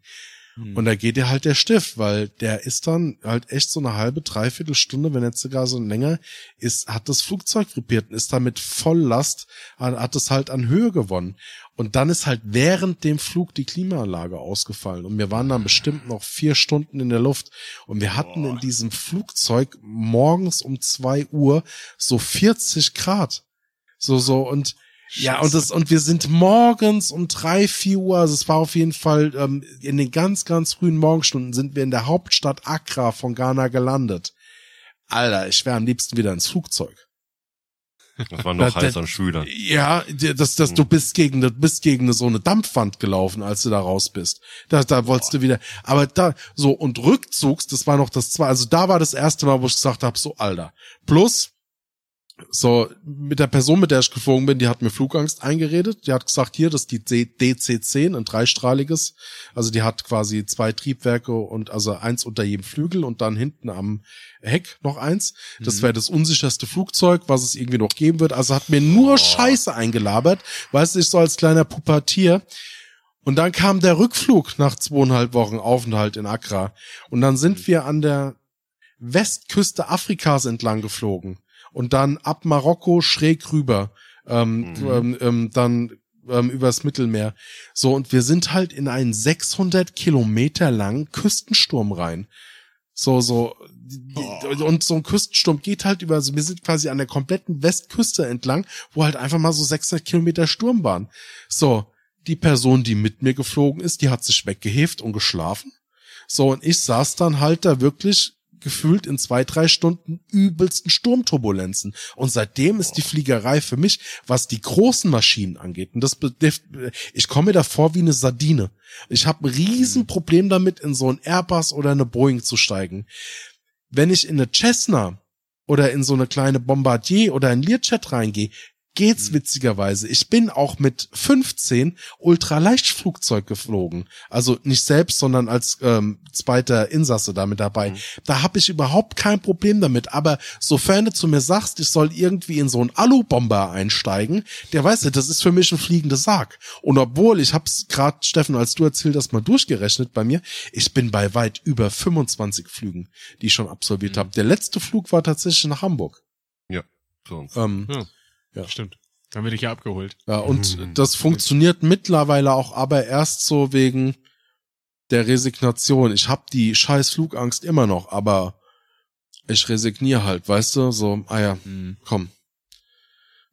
Hm. Und da geht dir halt der Stift, weil der ist dann halt echt so eine halbe, dreiviertel Stunde, wenn jetzt sogar so länger ist, hat das Flugzeug repariert und ist damit voll Last, hat es halt an Höhe gewonnen. Und dann ist halt während dem Flug die Klimaanlage ausgefallen. Und wir waren dann bestimmt noch vier Stunden in der Luft. Und wir hatten in diesem Flugzeug morgens um zwei Uhr so 40 Grad. So, so, und ja, und das, und wir sind morgens um drei, vier Uhr, also es war auf jeden Fall ähm, in den ganz, ganz frühen Morgenstunden sind wir in der Hauptstadt Accra von Ghana gelandet. Alter, ich wäre am liebsten wieder ins Flugzeug. Das war noch heiß an Schüler. Ja, das, das, du hm. bist gegen, du bist gegen so eine Dampfwand gelaufen, als du da raus bist. Da, da wolltest Boah. du wieder, aber da, so, und rückzugs, das war noch das zwei, also da war das erste Mal, wo ich gesagt habe, so, Alter. Plus, so, mit der Person, mit der ich geflogen bin, die hat mir Flugangst eingeredet. Die hat gesagt, hier, das ist die DC-10, ein dreistrahliges. Also die hat quasi zwei Triebwerke und also eins unter jedem Flügel und dann hinten am Heck noch eins. Das mhm. wäre das unsicherste Flugzeug, was es irgendwie noch geben wird. Also hat mir nur oh. Scheiße eingelabert. Weißt du, ich so als kleiner Pubertier. Und dann kam der Rückflug nach zweieinhalb Wochen Aufenthalt in Accra. Und dann sind mhm. wir an der Westküste Afrikas entlang geflogen und dann ab Marokko schräg rüber, ähm, mhm. ähm, ähm, dann ähm, übers Mittelmeer. So, und wir sind halt in einen 600 Kilometer langen Küstensturm rein. So, so, oh. und so ein Küstensturm geht halt über, also wir sind quasi an der kompletten Westküste entlang, wo halt einfach mal so 600 Kilometer Sturm waren. So, die Person, die mit mir geflogen ist, die hat sich weggeheft und geschlafen. So, und ich saß dann halt da wirklich gefühlt in zwei, drei Stunden übelsten Sturmturbulenzen. Und seitdem ist die Fliegerei für mich, was die großen Maschinen angeht, und das ich komme mir da vor wie eine Sardine. Ich habe ein Riesenproblem damit, in so ein Airbus oder eine Boeing zu steigen. Wenn ich in eine Cessna oder in so eine kleine Bombardier oder ein Learjet reingehe, geht's mhm. witzigerweise. Ich bin auch mit 15 Ultraleichtflugzeug geflogen. Also nicht selbst, sondern als ähm, zweiter Insasse da mit dabei. Mhm. Da habe ich überhaupt kein Problem damit. Aber sofern du zu mir sagst, ich soll irgendwie in so einen Alubomber einsteigen, der weiß ja, das ist für mich ein fliegender Sarg. Und obwohl, ich hab's gerade, Steffen, als du erzählt hast, mal durchgerechnet bei mir, ich bin bei weit über 25 Flügen, die ich schon absolviert mhm. habe. Der letzte Flug war tatsächlich nach Hamburg. Ja, für uns. Ähm, ja. Ja. Stimmt. Da bin ich ja abgeholt. Ja, und mhm. das funktioniert mittlerweile auch aber erst so wegen der Resignation. Ich hab die scheiß Flugangst immer noch, aber ich resigniere halt, weißt du? So, ah ja, mhm. komm.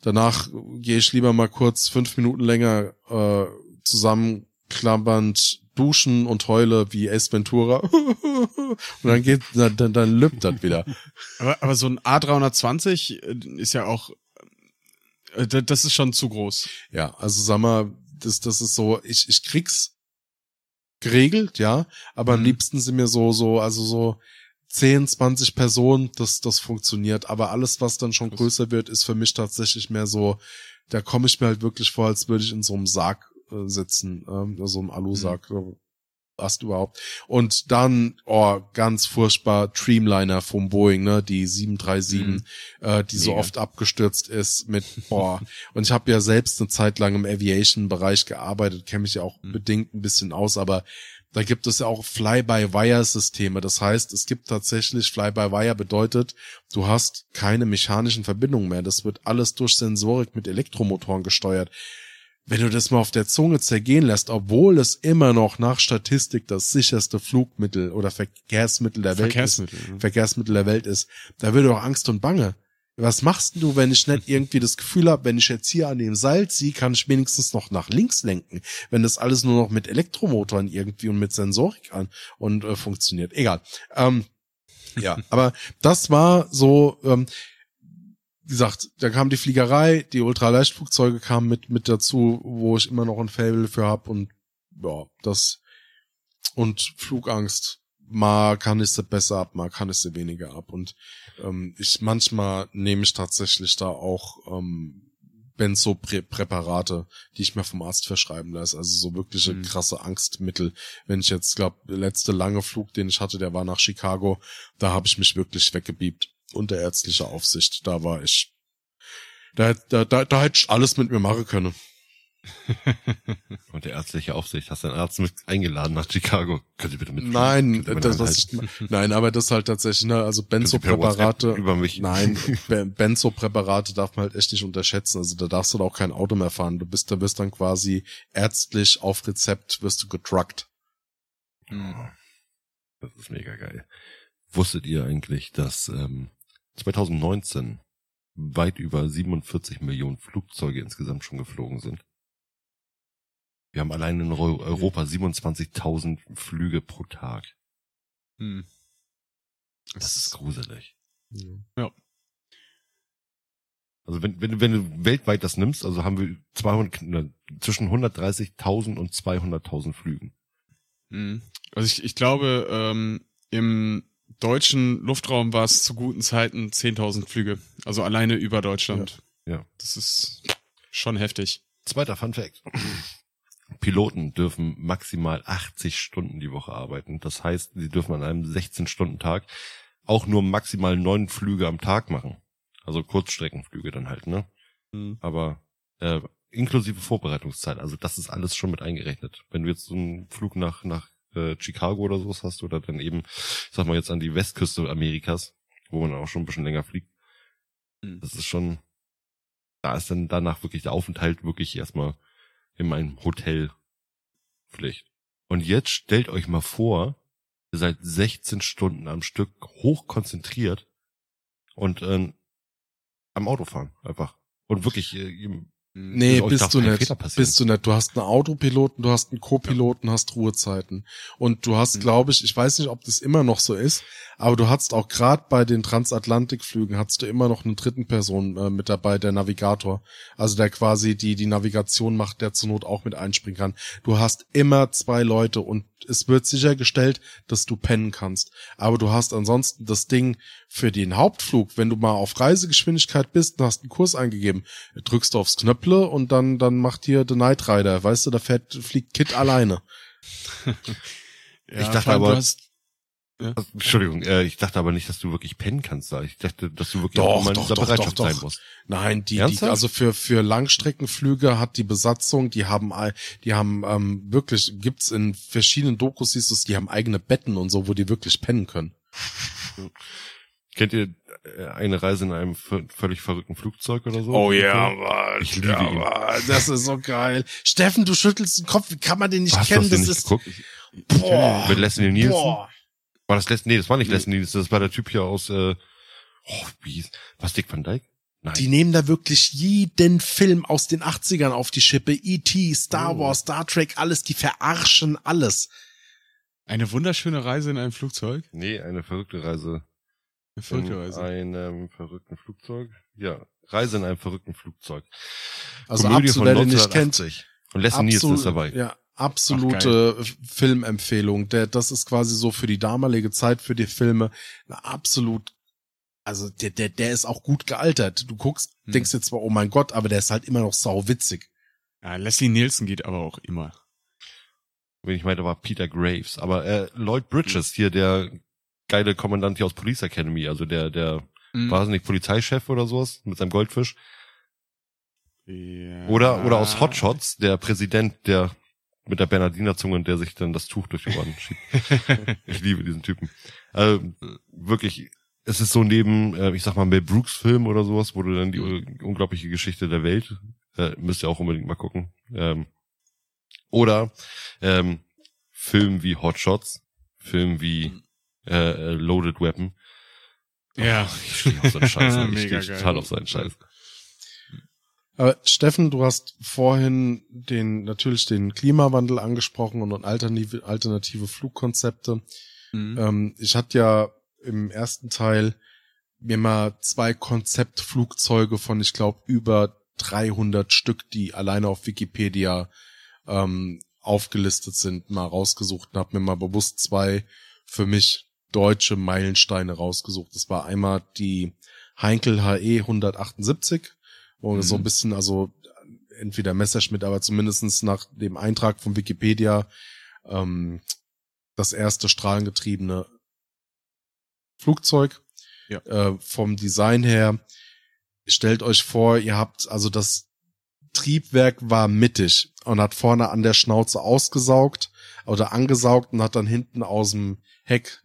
Danach gehe ich lieber mal kurz fünf Minuten länger äh, zusammenklammernd duschen und heule wie Ace Ventura. und dann geht, dann, dann, dann lübt das wieder. Aber, aber so ein A320 ist ja auch äh, das ist schon zu groß. Ja, also sag mal, das, das ist so, ich, ich krieg's geregelt, ja, aber mhm. am liebsten sind mir so, so, also so 10, 20 Personen, das, das funktioniert. Aber alles, was dann schon größer wird, ist für mich tatsächlich mehr so, da komme ich mir halt wirklich vor, als würde ich in so einem Sarg äh, sitzen, ähm, so einem Alusack. Mhm hast überhaupt. Und dann, oh, ganz furchtbar, Dreamliner vom Boeing, ne, die 737, mhm. äh, die Mega. so oft abgestürzt ist mit, boah. und ich habe ja selbst eine Zeit lang im Aviation-Bereich gearbeitet, kenne mich ja auch mhm. bedingt ein bisschen aus, aber da gibt es ja auch Fly-by-Wire-Systeme. Das heißt, es gibt tatsächlich Fly-by-Wire bedeutet, du hast keine mechanischen Verbindungen mehr. Das wird alles durch Sensorik mit Elektromotoren gesteuert wenn du das mal auf der Zunge zergehen lässt, obwohl es immer noch nach Statistik das sicherste Flugmittel oder Verkehrsmittel der Welt Verkehrsmittel, ist, Verkehrsmittel der Welt ist, da würde auch Angst und Bange. Was machst denn du, wenn ich nicht irgendwie das Gefühl habe, wenn ich jetzt hier an dem Seil ziehe, kann ich wenigstens noch nach links lenken, wenn das alles nur noch mit Elektromotoren irgendwie und mit Sensorik an und äh, funktioniert. Egal. Ähm, ja, aber das war so, ähm, gesagt, da kam die Fliegerei, die Ultraleichtflugzeuge kamen mit mit dazu, wo ich immer noch ein Fable für hab und ja, das und Flugangst. Mal kann ich sie besser ab, mal kann ich sie weniger ab. Und ähm, ich manchmal nehme ich tatsächlich da auch ähm, Benzo-Präparate, die ich mir vom Arzt verschreiben lasse. Also so wirkliche Mhm. krasse Angstmittel. Wenn ich jetzt glaube, der letzte lange Flug, den ich hatte, der war nach Chicago, da habe ich mich wirklich weggebiebt unter ärztlicher Aufsicht. Da war ich, da, da, da, da hätte ich alles mit mir machen können. Und der ärztliche Aufsicht, hast du einen Arzt mit eingeladen nach Chicago? Können Sie bitte mit? Nein, das, was ich, nein, aber das halt tatsächlich, ne, also Benzo-Präparate, über mich. nein, Be- Benzo-Präparate darf man halt echt nicht unterschätzen. Also da darfst du da auch kein Auto mehr fahren. Du bist, da wirst dann quasi ärztlich auf Rezept wirst du gedruckt. Das ist mega geil. Wusstet ihr eigentlich, dass ähm, 2019 weit über 47 Millionen Flugzeuge insgesamt schon geflogen sind? Wir haben allein in Euro- Europa 27.000 Flüge pro Tag. Hm. Das ist gruselig. Ja. Also wenn, wenn, du- wenn du weltweit das nimmst, also haben wir 200, ne, zwischen 130.000 und 200.000 Flügen. Mhm. Also ich, ich glaube, ähm, im deutschen Luftraum war es zu guten Zeiten 10.000 Flüge. Also alleine über Deutschland. Ja, ja. Das ist schon heftig. Zweiter Fun Fact. Piloten dürfen maximal 80 Stunden die Woche arbeiten. Das heißt, sie dürfen an einem 16-Stunden-Tag auch nur maximal neun Flüge am Tag machen. Also Kurzstreckenflüge dann halt, ne? Mhm. Aber äh, inklusive Vorbereitungszeit. Also das ist alles schon mit eingerechnet. Wenn du jetzt so einen Flug nach nach äh, Chicago oder sowas hast oder dann eben, ich sag mal jetzt an die Westküste Amerikas, wo man auch schon ein bisschen länger fliegt, Mhm. das ist schon, da ist dann danach wirklich der Aufenthalt wirklich erstmal in einem Hotel Pflicht. Und jetzt stellt euch mal vor, ihr seid 16 Stunden am Stück hoch konzentriert und ähm, am Autofahren einfach. Und wirklich, äh, ihr- Nee, euch bist darf du nicht. Bist du nicht. Du hast einen Autopiloten, du hast einen Co-Piloten, hast Ruhezeiten. Und du hast, Mhm. glaube ich, ich weiß nicht, ob das immer noch so ist, aber du hast auch gerade bei den Transatlantikflügen hast du immer noch eine dritten Person äh, mit dabei, der Navigator. Also der quasi die, die Navigation macht, der zur Not auch mit einspringen kann. Du hast immer zwei Leute und es wird sichergestellt, dass du pennen kannst. Aber du hast ansonsten das Ding für den Hauptflug, wenn du mal auf Reisegeschwindigkeit bist und hast einen Kurs eingegeben, drückst du aufs Knöpple und dann, dann macht hier der Night Rider, weißt du, da fährt, fliegt Kit alleine. Ja, Ich dachte aber- hast, Also, Entschuldigung, äh, ich dachte aber nicht, dass du wirklich pennen kannst da. Ich dachte, dass du wirklich Doch, auch immer in doch, doch, doch, sein doch. musst. Nein, die, die also für für Langstreckenflüge hat die Besatzung, die haben die haben ähm, wirklich gibt's in verschiedenen Dokus siehst du die haben eigene Betten und so, wo die wirklich pennen können. Kennt ihr eine Reise in einem völlig verrückten Flugzeug oder so? Oh Mann. Ich liebe ihn. Mann, das ist so geil. Steffen, du schüttelst den Kopf, wie kann man den nicht Hast du kennen? das Das nicht ist geguckt? boah, Mit Leslie Nielsen? boah. War das Leslie? Nee, das war nicht Leslie Nielsen, das war der Typ hier aus, äh, oh, wie hieß, was Dick Van Dyke? Nein. Die nehmen da wirklich jeden Film aus den 80ern auf die Schippe. E.T., Star Oh. Wars, Star Trek, alles, die verarschen alles. eine wunderschöne Reise in einem Flugzeug. nee, eine verrückte Reise. In einem verrückten Flugzeug. Ja, Reise in einem verrückten Flugzeug. Also Komödie absolut, den nicht kennt, 1980. Und Leslie Nielsen ist dabei. Ja, absolute Filmempfehlung. Der, das ist quasi so für die damalige Zeit, für die Filme, eine absolut, also der, der, der ist auch gut gealtert. Du guckst, Hm. denkst jetzt zwar, oh mein Gott, aber der ist halt immer noch sau witzig. Ja, Leslie Nielsen geht aber auch immer. Wen ich meinte, war Peter Graves. Aber äh, Lloyd Bridges, hier der geile Kommandant hier aus Police Academy, also der, der, Mhm. war es nicht Polizeichef oder sowas, mit seinem Goldfisch. Ja. Oder, oder aus Hot Shots, der Präsident, der mit der Bernardinerzunge und der sich dann das Tuch durch die Ohren schiebt. Ich liebe diesen Typen. Also, wirklich, es ist so neben, äh, ich sag mal, Mel Brooks Film oder sowas, wo du dann die unglaubliche Geschichte der Welt, äh, müsst ihr auch unbedingt mal gucken. Ähm, oder ähm, Film wie Hot Shots, Film wie äh, äh, Loaded Weapon. Ja. Ich stehe auf so einen Scheiß. ich stehe total auf seinen Scheiß. Aber Steffen, du hast vorhin den, natürlich den Klimawandel angesprochen und alternative, alternative Flugkonzepte. Mhm. Ähm, ich hatte ja im ersten Teil mir mal zwei Konzeptflugzeuge von, ich glaube, über 300 Stück, die alleine auf Wikipedia ähm, aufgelistet sind, mal rausgesucht und habe mir mal bewusst zwei für mich deutsche Meilensteine rausgesucht. Das war einmal die Heinkel HE 178, wo Mhm. so ein bisschen, also entweder Messerschmitt, aber zumindestens nach dem Eintrag von Wikipedia ähm, das erste strahlengetriebene Flugzeug. Ja. Äh, vom Design her, stellt euch vor, ihr habt, also das Triebwerk war mittig und hat vorne an der Schnauze ausgesaugt oder angesaugt und hat dann hinten aus dem Heck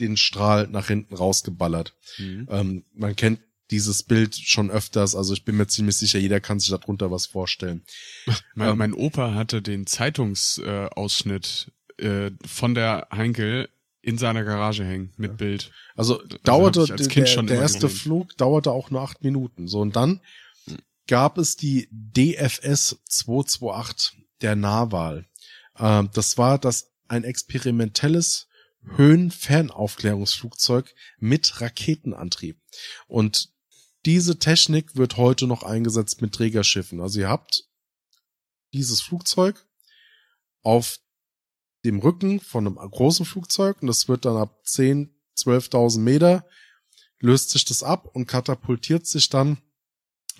den Strahl nach hinten rausgeballert. Mhm. Ähm, man kennt dieses Bild schon öfters, also ich bin mir ziemlich sicher, jeder kann sich darunter was vorstellen. Mein, Ähm, mein Opa hatte den Zeitungsausschnitt äh, äh, von der Heinkel in seiner Garage hängen mit Bild. Also hab dauerte ich als der, der erste gesehen. Flug dauerte auch nur acht Minuten. So und dann gab es die DFS 228 der Nahwahl. Ähm, das war das ein experimentelles Höhenfernaufklärungsflugzeug mit Raketenantrieb. Und diese Technik wird heute noch eingesetzt mit Trägerschiffen. Also ihr habt dieses Flugzeug auf dem Rücken von einem großen Flugzeug und das wird dann ab 10, 12.000 Meter löst sich das ab und katapultiert sich dann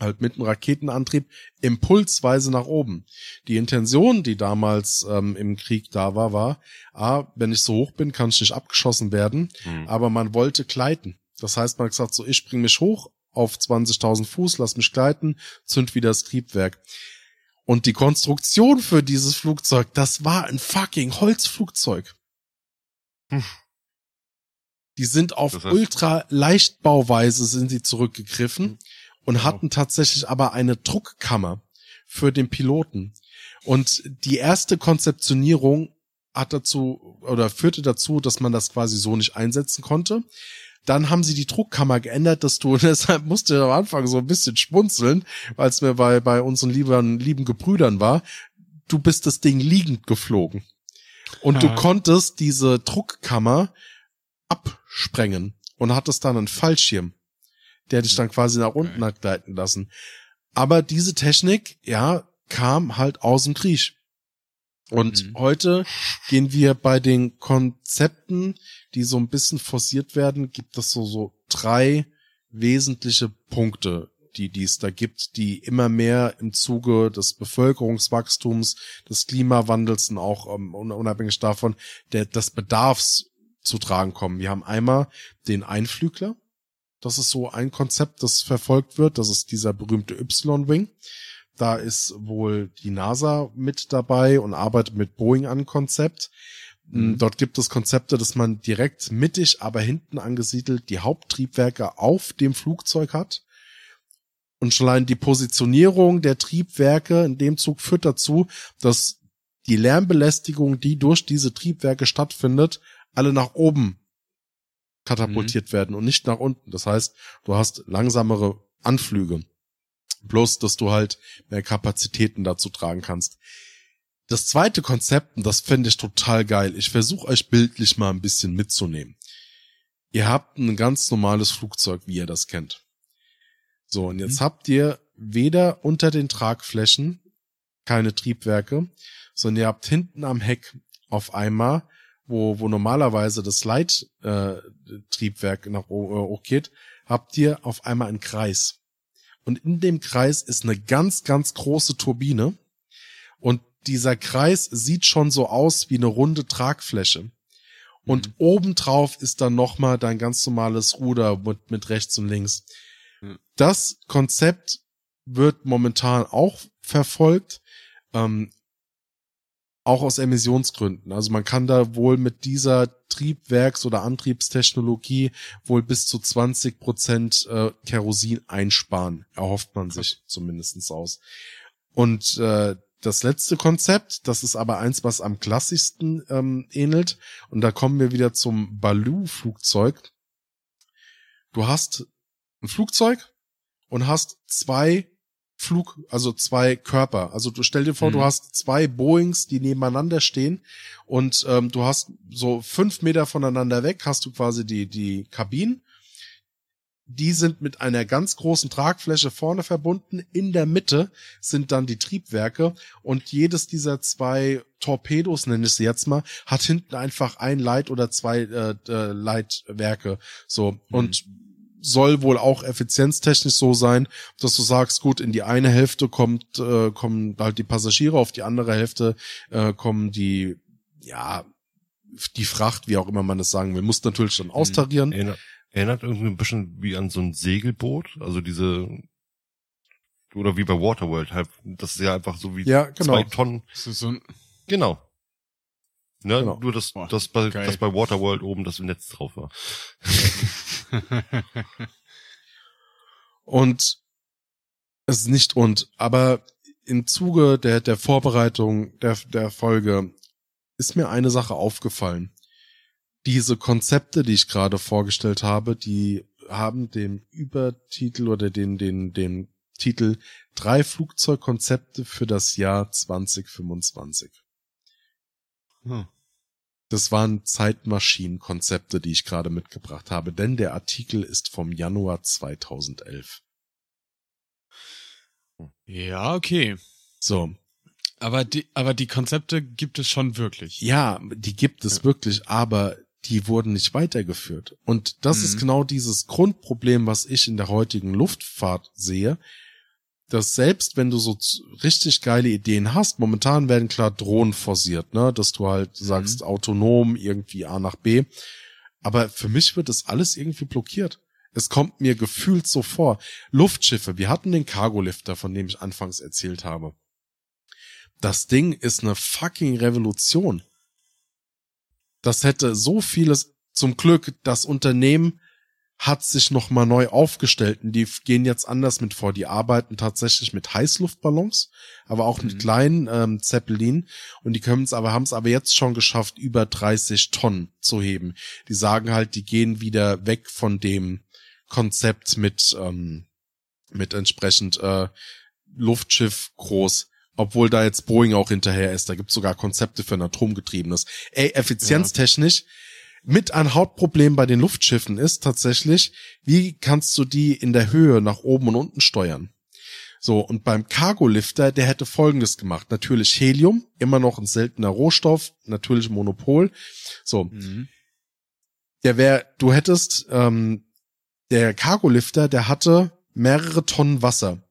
halt mit einem Raketenantrieb impulsweise nach oben. Die Intention, die damals ähm, im Krieg da war, war, ah, wenn ich so hoch bin, kann ich nicht abgeschossen werden, Hm. aber man wollte gleiten. Das heißt, man hat gesagt, so, ich spring mich hoch auf 20.000 Fuß, lass mich gleiten, zünd wieder das Triebwerk. Und die Konstruktion für dieses Flugzeug, das war ein fucking Holzflugzeug. Hm. Die sind auf Das heißt- ultra Leichtbauweise sind sie zurückgegriffen und Wow. hatten tatsächlich aber eine Druckkammer für den Piloten. Und die erste Konzeptionierung hat dazu oder führte dazu, dass man das quasi so nicht einsetzen konnte. Dann haben sie die Druckkammer geändert, dass du, deshalb musste ich am Anfang so ein bisschen schmunzeln, weil es mir bei, bei unseren lieben, lieben Gebrüdern war. Du bist das Ding liegend geflogen. Und du Ah. konntest diese Druckkammer absprengen und hattest dann einen Fallschirm, der dich dann quasi nach unten hat gleiten lassen. Aber diese Technik, ja, kam halt aus dem Krieg. Und Mhm. heute gehen wir bei den Konzepten, die so ein bisschen forciert werden, gibt es so, so drei wesentliche Punkte, die, die es da gibt, die immer mehr im Zuge des Bevölkerungswachstums, des Klimawandels und auch ähm, un- unabhängig davon, der, des Bedarfs zu tragen kommen. Wir haben einmal den Einflügler. Das ist so ein Konzept, das verfolgt wird. Das ist dieser berühmte Y-Wing. Da ist wohl die NASA mit dabei und arbeitet mit Boeing an Konzept. Mhm. Dort gibt es Konzepte, dass man direkt mittig, aber hinten angesiedelt die Haupttriebwerke auf dem Flugzeug hat. Und schon allein die Positionierung der Triebwerke in dem Zug führt dazu, dass die Lärmbelästigung, die durch diese Triebwerke stattfindet, alle nach oben katapultiert werden und nicht nach unten. Das heißt, du hast langsamere Anflüge. Bloß, dass du halt mehr Kapazitäten dazu tragen kannst. Das zweite Konzept, und das fände ich total geil, ich versuche euch bildlich mal ein bisschen mitzunehmen. Ihr habt ein ganz normales Flugzeug, wie ihr das kennt. So, und jetzt habt ihr weder unter den Tragflächen keine Triebwerke, sondern ihr habt hinten am Heck auf einmal, wo, wo normalerweise das Leittriebwerk äh, Triebwerk nach äh, hoch geht, habt ihr auf einmal einen Kreis. Und in dem Kreis ist eine ganz, ganz große Turbine. Und dieser Kreis sieht schon so aus wie eine runde Tragfläche. Und obendrauf ist dann nochmal dein ganz normales Ruder mit, mit rechts und links. Mhm. Das Konzept wird momentan auch verfolgt, ähm, auch aus Emissionsgründen. Also man kann da wohl mit dieser Triebwerks- oder Antriebstechnologie wohl bis zu 20 Prozent äh, Kerosin einsparen, erhofft man sich zumindestens aus. Und äh, das letzte Konzept, das ist aber eins, was am klassischsten ähm, ähnelt. Und da kommen wir wieder zum Baloo-Flugzeug. du hast ein Flugzeug und hast zwei Flug, also zwei Körper. Also du stell dir vor, Mhm. du hast zwei Boeings, die nebeneinander stehen und ähm, du hast so fünf Meter voneinander weg, hast du quasi die, die Kabinen. Die sind mit einer ganz großen Tragfläche vorne verbunden. In der Mitte sind dann die Triebwerke und jedes dieser zwei Torpedos, nenne ich sie jetzt mal, hat hinten einfach ein Leit oder zwei äh, äh, Leitwerke. So. Und soll wohl auch effizienztechnisch so sein, dass du sagst, gut, in die eine Hälfte kommt, äh, kommen halt die Passagiere, auf die andere Hälfte äh, kommen die, ja, die Fracht, wie auch immer man das sagen will, muss natürlich dann austarieren. Erinnert, erinnert irgendwie ein bisschen wie an so ein Segelboot, also diese oder wie bei Waterworld halt, das ist ja einfach so wie Ja, genau. zwei Tonnen. Das ist so ein, Genau. Ne, Genau. Nur dass, Boah, dass, bei, geil. dass bei Waterworld oben das Netz drauf war. Und es ist nicht und, aber im Zuge der, der Vorbereitung der, der Folge ist mir eine Sache aufgefallen. Diese Konzepte, die ich gerade vorgestellt habe, die haben dem Übertitel oder den, den, den Titel drei Flugzeugkonzepte für das Jahr 2025. Hm. Das waren Zeitmaschinenkonzepte, die ich gerade mitgebracht habe, denn der Artikel ist vom Januar 2011. ja, okay. So, Aber die, aber die Konzepte gibt es schon wirklich. Ja, die gibt es Ja. wirklich, aber die wurden nicht weitergeführt. Und das Mhm. ist genau dieses Grundproblem, was ich in der heutigen Luftfahrt sehe, dass selbst wenn du so richtig geile Ideen hast, momentan werden klar Drohnen forciert, ne, dass du halt sagst, autonom irgendwie A nach B. Aber für mich wird das alles irgendwie blockiert. Es kommt mir gefühlt so vor. Luftschiffe, wir hatten den Cargolifter, von dem ich anfangs erzählt habe. Das Ding ist eine fucking Revolution. Das hätte so vieles, zum Glück, das Unternehmen hat sich nochmal neu aufgestellt und die gehen jetzt anders mit vor. Die arbeiten tatsächlich mit Heißluftballons, aber auch mit Mhm. kleinen ähm, Zeppelin und die können es aber, haben es aber jetzt schon geschafft, über 30 Tonnen zu heben. Die sagen halt, die gehen wieder weg von dem Konzept mit, ähm, mit entsprechend äh, Luftschiff groß. Obwohl da jetzt Boeing auch hinterher ist. Da gibt's sogar Konzepte für ein atomgetriebenes. Ey, effizienztechnisch, mit ein Hauptproblem bei den Luftschiffen ist tatsächlich, wie kannst du die in der Höhe nach oben und unten steuern? So, und beim Cargolifter, der hätte Folgendes gemacht. Natürlich Helium, immer noch ein seltener Rohstoff, natürlich Monopol. So, Mhm. der wär, du hättest, ähm, der Cargolifter, der hatte mehrere Tonnen Wasser.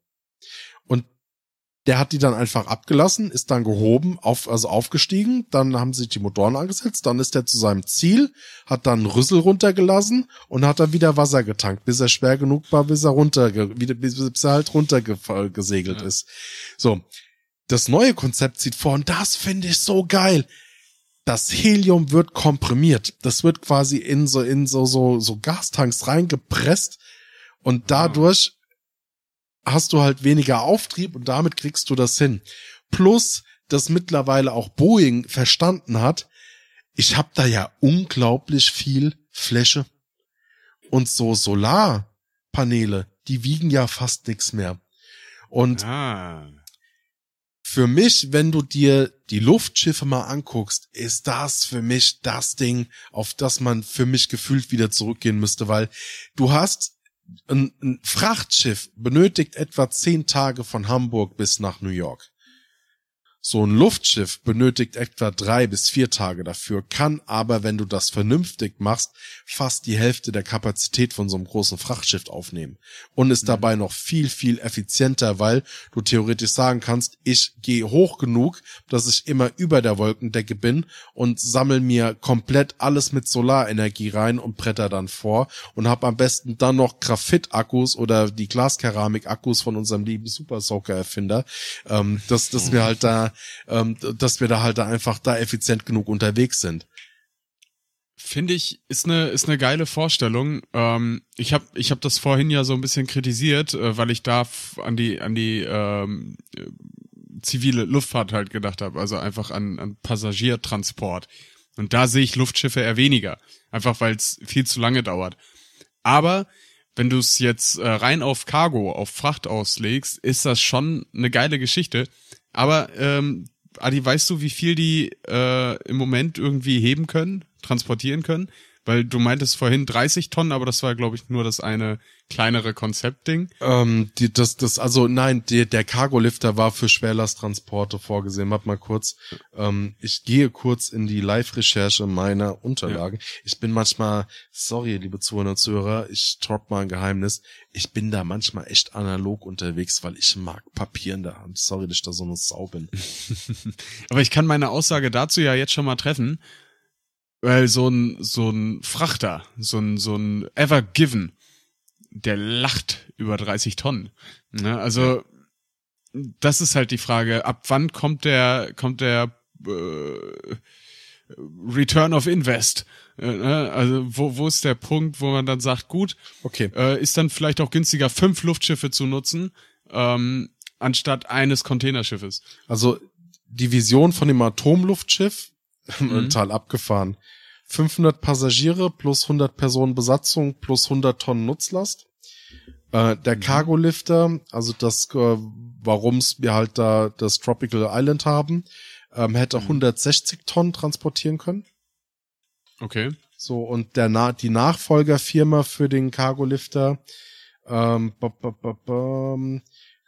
Der hat die dann einfach abgelassen, ist dann gehoben, auf, also aufgestiegen, dann haben sich die Motoren angesetzt, dann ist er zu seinem Ziel, hat dann einen Rüssel runtergelassen und hat dann wieder Wasser getankt, bis er schwer genug war, bis er runter, wieder, bis, bis er halt runtergesegelt Ja. ist. So. Das neue Konzept sieht vor, und das finde ich so geil das Helium wird komprimiert. Das wird quasi in so, in so, so, so Gastanks reingepresst und dadurch hast du halt weniger Auftrieb und damit kriegst du das hin. Plus, dass mittlerweile auch Boeing verstanden hat, ich habe da ja unglaublich viel Fläche und so Solarpaneele, die wiegen ja fast nichts mehr. Und Ah. für mich, wenn du dir die Luftschiffe mal anguckst, ist das für mich das Ding, auf das man für mich gefühlt wieder zurückgehen müsste, weil du hast ein, ein Frachtschiff benötigt etwa zehn Tage von Hamburg bis nach New York. So ein Luftschiff benötigt etwa drei bis vier Tage dafür, kann aber, wenn du das vernünftig machst, fast die Hälfte der Kapazität von so einem großen Frachtschiff aufnehmen. Und ist dabei noch viel, viel effizienter, weil du theoretisch sagen kannst, ich gehe hoch genug, dass ich immer über der Wolkendecke bin und sammel mir komplett alles mit Solarenergie rein und bretter dann vor und habe am besten dann noch Graphit-Akkus oder die Glaskeramik-Akkus von unserem lieben Super Soaker-Erfinder, ähm, dass, dass wir halt da, ähm, dass wir da halt da einfach da effizient genug unterwegs sind. Finde ich, ist eine ist eine geile Vorstellung. Ähm, ich habe ich hab das vorhin ja so ein bisschen kritisiert, äh, weil ich da an die an die ähm, äh, zivile Luftfahrt halt gedacht habe, also einfach an, an Passagiertransport. Und da sehe ich Luftschiffe eher weniger, einfach weil es viel zu lange dauert. Aber wenn du es jetzt äh, rein auf Cargo, auf Fracht auslegst, ist das schon eine geile Geschichte. Aber ähm, Adi, weißt du, wie viel die äh, im Moment irgendwie heben können, transportieren können? Weil du meintest vorhin 30 Tonnen, aber das war, glaube ich, nur das eine kleinere Konzeptding. Ähm, die, das, das, also nein, die, der Cargo-Lifter war für Schwerlasttransporte vorgesehen. Warte mal kurz. Ähm, ich gehe kurz in die Live-Recherche meiner Unterlagen. Ja. Ich bin manchmal, sorry, liebe Zuhörer und Zuhörer, ich drop mal ein Geheimnis. Ich bin da manchmal echt analog unterwegs, weil ich mag Papier in der Hand. Sorry, dass ich da so eine Sau bin. aber ich kann meine Aussage dazu ja jetzt schon mal treffen. Weil so ein, so ein Frachter, so ein, so ein Ever Given, der lacht über 30 Tonnen. Ne? Also, das ist halt die Frage, ab wann kommt der, kommt der äh, Return of Invest? Äh, ne? also, wo, wo ist der Punkt, wo man dann sagt, gut, okay. äh, ist dann vielleicht auch günstiger, fünf Luftschiffe zu nutzen, ähm, anstatt eines Containerschiffes. Also, die Vision von dem Atomluftschiff mhm. total abgefahren. 500 Passagiere plus 100 Personen Besatzung plus 100 Tonnen Nutzlast. Äh, der mhm. Cargo-Lifter, also das, äh, warum's wir halt da das Tropical Island haben, ähm, hätte mhm. 160 Tonnen transportieren können. Okay. So, und der Na die Nachfolgerfirma für den Cargo-Lifter ähm,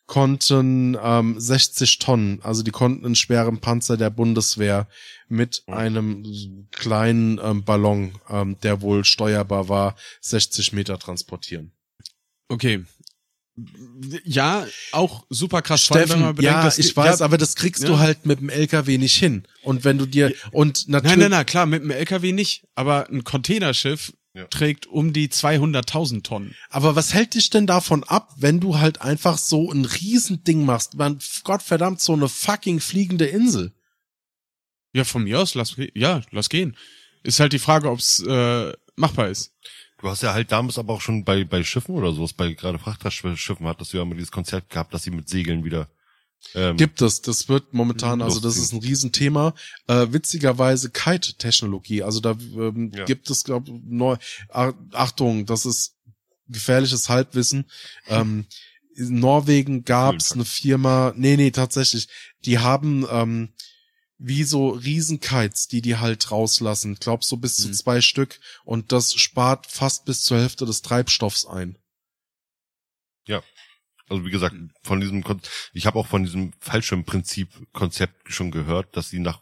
konnten ähm, 60 Tonnen, also die konnten einen schweren Panzer der Bundeswehr mit einem kleinen ähm, Ballon, ähm, der wohl steuerbar war, 60 Meter transportieren. Okay. Ja, auch super krass. Steffen, bedenkt, ja, ich weiß, ja, aber das kriegst ja. du halt mit dem LKW nicht hin. Und wenn du dir, und natürlich. Nein, nein, nein, klar, mit dem LKW nicht. Aber ein Containerschiff ja. trägt um die 200.000 Tonnen. Aber was hält dich denn davon ab, wenn du halt einfach so ein Riesending machst? Man, Gottverdammt, so eine fucking fliegende Insel. Ja, von mir aus, lass, ja, lass gehen. Ist halt die Frage, ob's äh, machbar ist. Du hast ja halt damals aber auch schon bei, bei Schiffen oder sowas, bei gerade Frachterschiffen hattest du ja immer dieses Konzept gehabt, dass sie mit Segeln wieder ähm, Gibt es, das wird momentan, also das ist ein Riesenthema. Äh, witzigerweise Kite-Technologie, also da ähm, ja. gibt es, glaube neu. Achtung, das ist gefährliches Halbwissen. Ähm, in Norwegen gab's eine Firma, nee, nee, tatsächlich, die haben ähm, wie so Riesenkites, die die halt rauslassen. Glaub so bis mhm. zu zwei Stück und das spart fast bis zur Hälfte des Treibstoffs ein. Ja, also wie gesagt, von diesem, Kon ich habe auch von diesem Fallschirmprinzip-Konzept schon gehört, dass sie nach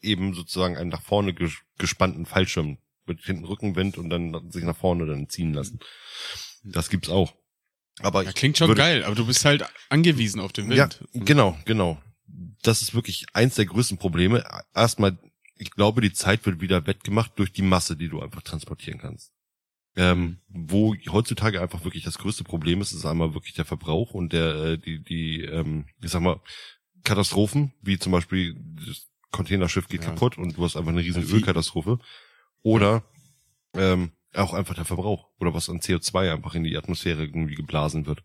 eben sozusagen einen nach vorne gespannten Fallschirm mit hinten Rückenwind und dann sich nach vorne dann ziehen lassen. Das gibt's auch. Aber ja, klingt schon würde, geil, aber du bist halt angewiesen auf den Wind. Ja, genau, genau. Das ist wirklich eins der größten Probleme. Erstmal, ich glaube, die Zeit wird wieder wettgemacht durch die Masse, die du einfach transportieren kannst. Ähm, wo heutzutage einfach wirklich das größte Problem ist, ist einmal wirklich der Verbrauch und der, äh, die, die, ähm, ich sag mal, Katastrophen, wie zum Beispiel das Containerschiff geht ja. kaputt und du hast einfach eine riesen Ölkatastrophe. Oder ähm, auch einfach der Verbrauch oder was an CO2 einfach in die Atmosphäre irgendwie geblasen wird.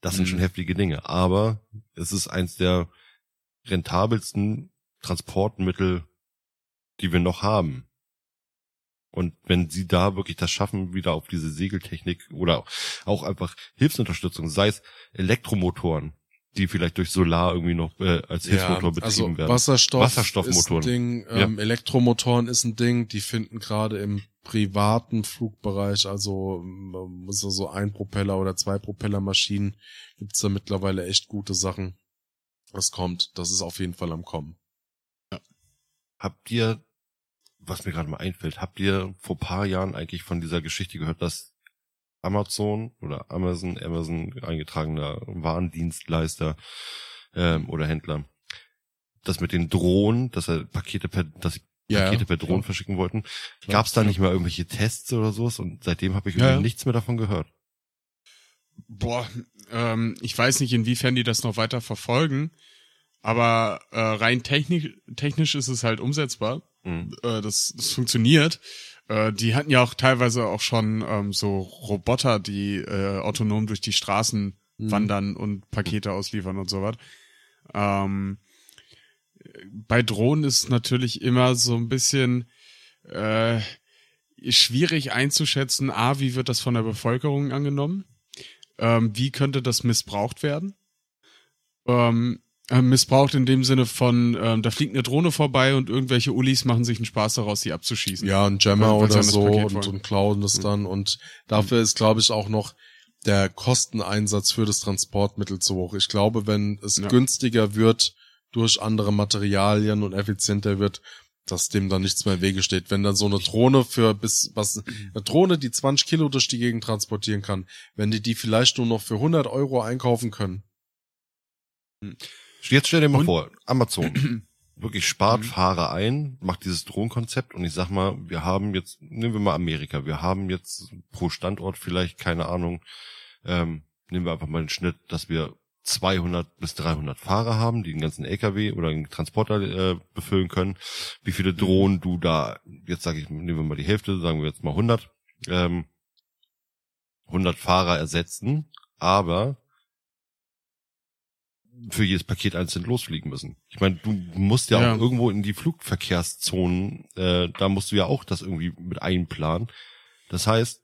Das sind mhm. schon heftige Dinge. Aber es ist eins der rentabelsten Transportmittel, die wir noch haben. Und wenn sie da wirklich das schaffen, wieder auf diese Segeltechnik oder auch einfach Hilfsunterstützung, sei es Elektromotoren, die vielleicht durch Solar irgendwie noch äh, als Hilfsmotor ja, betrieben also werden. Wasserstoff Wasserstoffmotoren. Ist ein Ding, ähm, ja. Elektromotoren ist ein Ding, die finden gerade im privaten Flugbereich, also ähm, so ein Propeller oder zwei Propellermaschinen, gibt's da mittlerweile echt gute Sachen. Das kommt, das ist auf jeden Fall am Kommen. Ja. Habt ihr was mir gerade mal einfällt, habt ihr vor paar Jahren eigentlich von dieser Geschichte gehört, dass Amazon oder Amazon, Amazon eingetragener Warendienstleister ähm, oder Händler, das mit den Drohnen, dass er Pakete per, dass sie ja, Pakete per Drohnen verschicken wollten, gab es da nicht mal irgendwelche Tests oder sowas und seitdem habe ich ja. nichts mehr davon gehört. Boah, ähm, ich weiß nicht, inwiefern die das noch weiter verfolgen, aber äh, rein technisch, technisch ist es halt umsetzbar. Mhm. Äh, das, das funktioniert. Äh, die hatten ja auch teilweise auch schon ähm, so Roboter, die äh, autonom durch die Straßen mhm. wandern und Pakete ausliefern und sowas. Ähm, bei Drohnen ist natürlich immer so ein bisschen, äh, schwierig einzuschätzen, a, wie wird das von der Bevölkerung angenommen? Ähm, wie könnte das missbraucht werden? Ähm, äh, missbraucht in dem Sinne von, ähm, da fliegt eine Drohne vorbei und irgendwelche Ullis machen sich einen Spaß daraus, die abzuschießen. Ja, ein Jammer Weil- sie oder so und, und klauen das dann. Und dafür ist, glaube ich, auch noch der Kosteneinsatz für das Transportmittel zu hoch. Ich glaube, wenn es Ja. günstiger wird durch andere Materialien und effizienter wird, dass dem dann nichts mehr im Wege steht. Wenn dann so eine Drohne für bis, was, eine Drohne, die 20 Kilo durch die Gegend transportieren kann, wenn die die vielleicht nur noch für 100 Euro einkaufen können. Jetzt stell dir mal Und- vor, Amazon wirklich spart Mhm. Fahrer ein, macht dieses Drohnenkonzept und ich sag mal, wir haben jetzt, nehmen wir mal Amerika, wir haben jetzt pro Standort vielleicht, keine Ahnung, ähm, nehmen wir einfach mal den Schnitt, dass wir 200 bis 300 Fahrer haben, die den ganzen LKW oder den Transporter äh, befüllen können. Wie viele Drohnen du da, jetzt sage ich, nehmen wir mal die Hälfte, sagen wir jetzt mal 100, ähm, 100 Fahrer ersetzen, aber für jedes Paket einzeln losfliegen müssen. Ich meine, du musst ja, Ja. auch irgendwo in die Flugverkehrszonen, äh, da musst du ja auch das irgendwie mit einplanen. Das heißt,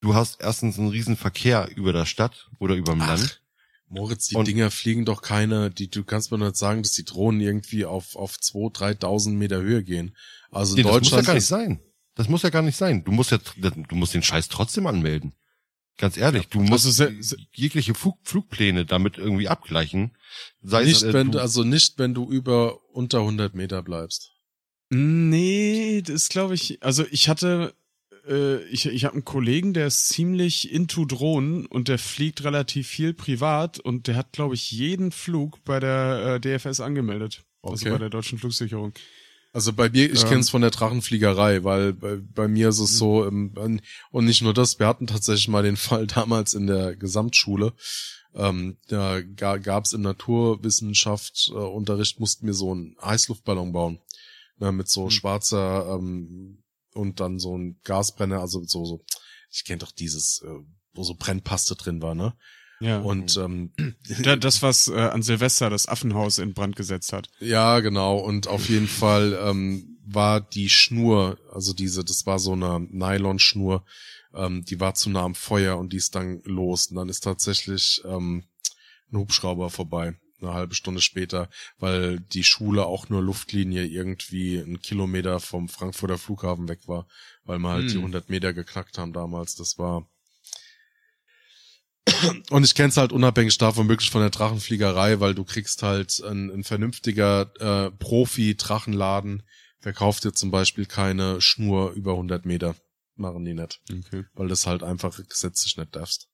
du hast erstens einen riesen Verkehr über der Stadt oder über dem Land. Moritz, die Und- Dinger fliegen doch keine, die, du kannst mir nicht sagen, dass die Drohnen irgendwie auf, auf 2.000, 3.000 Meter Höhe gehen. Also Nee, das muss ja Deutschland gar nicht sein. Das muss ja gar nicht sein. Du musst ja, du musst den Scheiß trotzdem anmelden. Ganz ehrlich, du musst Also jegliche Flug, Flugpläne damit irgendwie abgleichen. Sei nicht, es, äh, wenn du, also nicht, wenn du über unter 100 Meter bleibst. Nee, das glaube ich. Also ich hatte, äh, ich, ich habe einen Kollegen, der ist ziemlich into Drohnen und der fliegt relativ viel privat und der hat, glaube ich, jeden Flug bei der äh, DFS angemeldet. Also Okay. bei der deutschen Flugsicherung. Also bei mir, ich Ähm. kenn's von der Drachenfliegerei, weil bei, bei mir ist es so, ähm, und nicht nur das, wir hatten tatsächlich mal den Fall damals in der Gesamtschule. Ähm, da ga, gab's im Naturwissenschaft äh, Unterricht, mussten wir so einen Heißluftballon bauen. Ne, mit so schwarzer ähm, und dann so ein Gasbrenner, also so, so, ich kenn doch dieses, äh, wo so Brennpaste drin war, ne? Ja. Und ähm, Da, das, was äh, an Silvester das Affenhaus in Brand gesetzt hat. Ja, genau. Und auf jeden Fall ähm, war die Schnur, also diese, das war so eine Nylonschnur, ähm, die war zu nah am Feuer und die ist dann los. Und dann ist tatsächlich ähm, ein Hubschrauber vorbei, eine halbe Stunde später, weil die Schule auch nur Luftlinie irgendwie einen Kilometer vom Frankfurter Flughafen weg war, weil wir halt die Hm. 100 Meter geknackt haben damals. Das war und ich kenn's halt unabhängig davon wirklich von der Drachenfliegerei, weil du kriegst halt ein, ein vernünftiger äh, Profi-Drachenladen, verkauft dir zum Beispiel keine Schnur über 100 Meter. Machen die nicht, Okay. weil das halt einfach gesetzlich nicht darfst.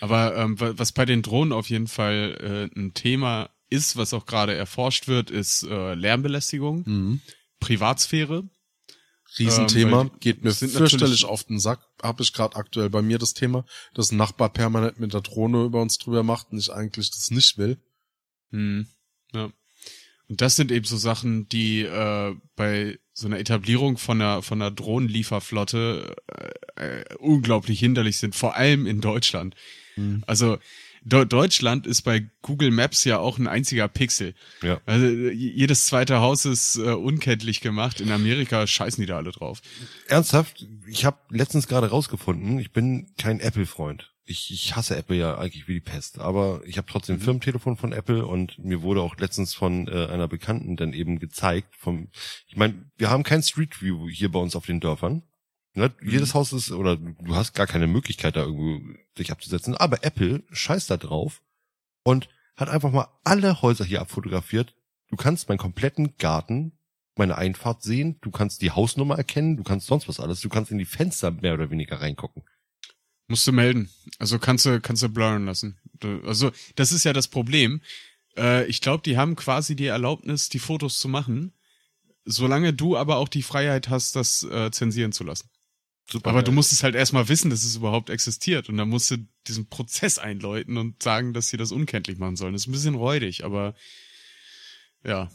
Aber ähm, wa- was bei den Drohnen auf jeden Fall äh, ein Thema ist, was auch gerade erforscht wird, ist äh, Lärmbelästigung, Mhm. Privatsphäre. Riesenthema, Ähm, geht mir fürchterlich auf den Sack. Habe ich gerade aktuell bei mir das Thema, dass ein Nachbar permanent mit der Drohne über uns drüber macht und ich eigentlich das nicht will. Hm. Ja. Und das sind eben so Sachen, die äh, bei so einer Etablierung von einer von einer Drohnenlieferflotte äh, äh, unglaublich hinderlich sind, vor allem in Deutschland. Mhm. Also Deu- Deutschland ist bei Google Maps ja auch ein einziger Pixel. Ja. Also äh, jedes zweite Haus ist äh, unkenntlich gemacht. In Amerika scheißen die da alle drauf. Ernsthaft, ich habe letztens gerade rausgefunden, ich bin kein Apple-Freund. Ich, ich hasse Apple ja eigentlich wie die Pest, aber ich habe trotzdem ein Firmentelefon von Apple und mir wurde auch letztens von äh, einer Bekannten dann eben gezeigt, vom, ich meine, wir haben kein Street View hier bei uns auf den Dörfern. Ne? Jedes Haus ist, oder du hast gar keine Möglichkeit da irgendwo dich abzusetzen, aber Apple scheißt da drauf und hat einfach mal alle Häuser hier abfotografiert. Du kannst meinen kompletten Garten meine Einfahrt sehen, du kannst die Hausnummer erkennen, du kannst sonst was alles, du kannst in die Fenster mehr oder weniger reingucken. Musst du melden. Also kannst du, kannst du blurren lassen. Also, das ist ja das Problem. Äh, ich glaube, die haben quasi die Erlaubnis, die Fotos zu machen, solange du aber auch die Freiheit hast, das äh, zensieren zu lassen. Super. Aber du musst es halt erstmal wissen, dass es überhaupt existiert. Und dann musst du diesen Prozess einläuten und sagen, dass sie das unkenntlich machen sollen. Das ist ein bisschen räudig, aber ja.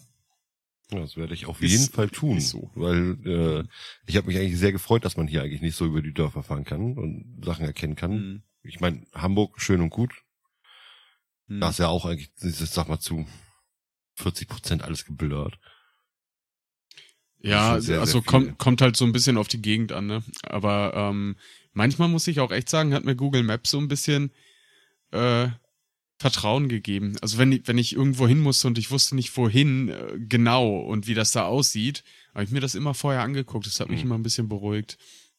Ja, das werde ich auf Ist- jeden Fall tun, so. weil äh, ich habe mich eigentlich sehr gefreut, dass man hier eigentlich nicht so über die Dörfer fahren kann und Sachen erkennen kann. Hm. Ich meine, Hamburg schön und gut, Hm. da ist ja auch eigentlich, ich sag mal zu 40 Prozent alles geblurrt. Ja, sehr, also sehr kommt, kommt halt so ein bisschen auf die Gegend an, ne? Aber ähm, manchmal muss ich auch echt sagen, hat mir Google Maps so ein bisschen äh, Vertrauen gegeben. Also wenn, ich- wenn ich irgendwo hin musste und ich wusste nicht wohin äh, genau und wie das da aussieht, habe ich mir das immer vorher angeguckt. Das hat mich Mhm. immer ein bisschen beruhigt.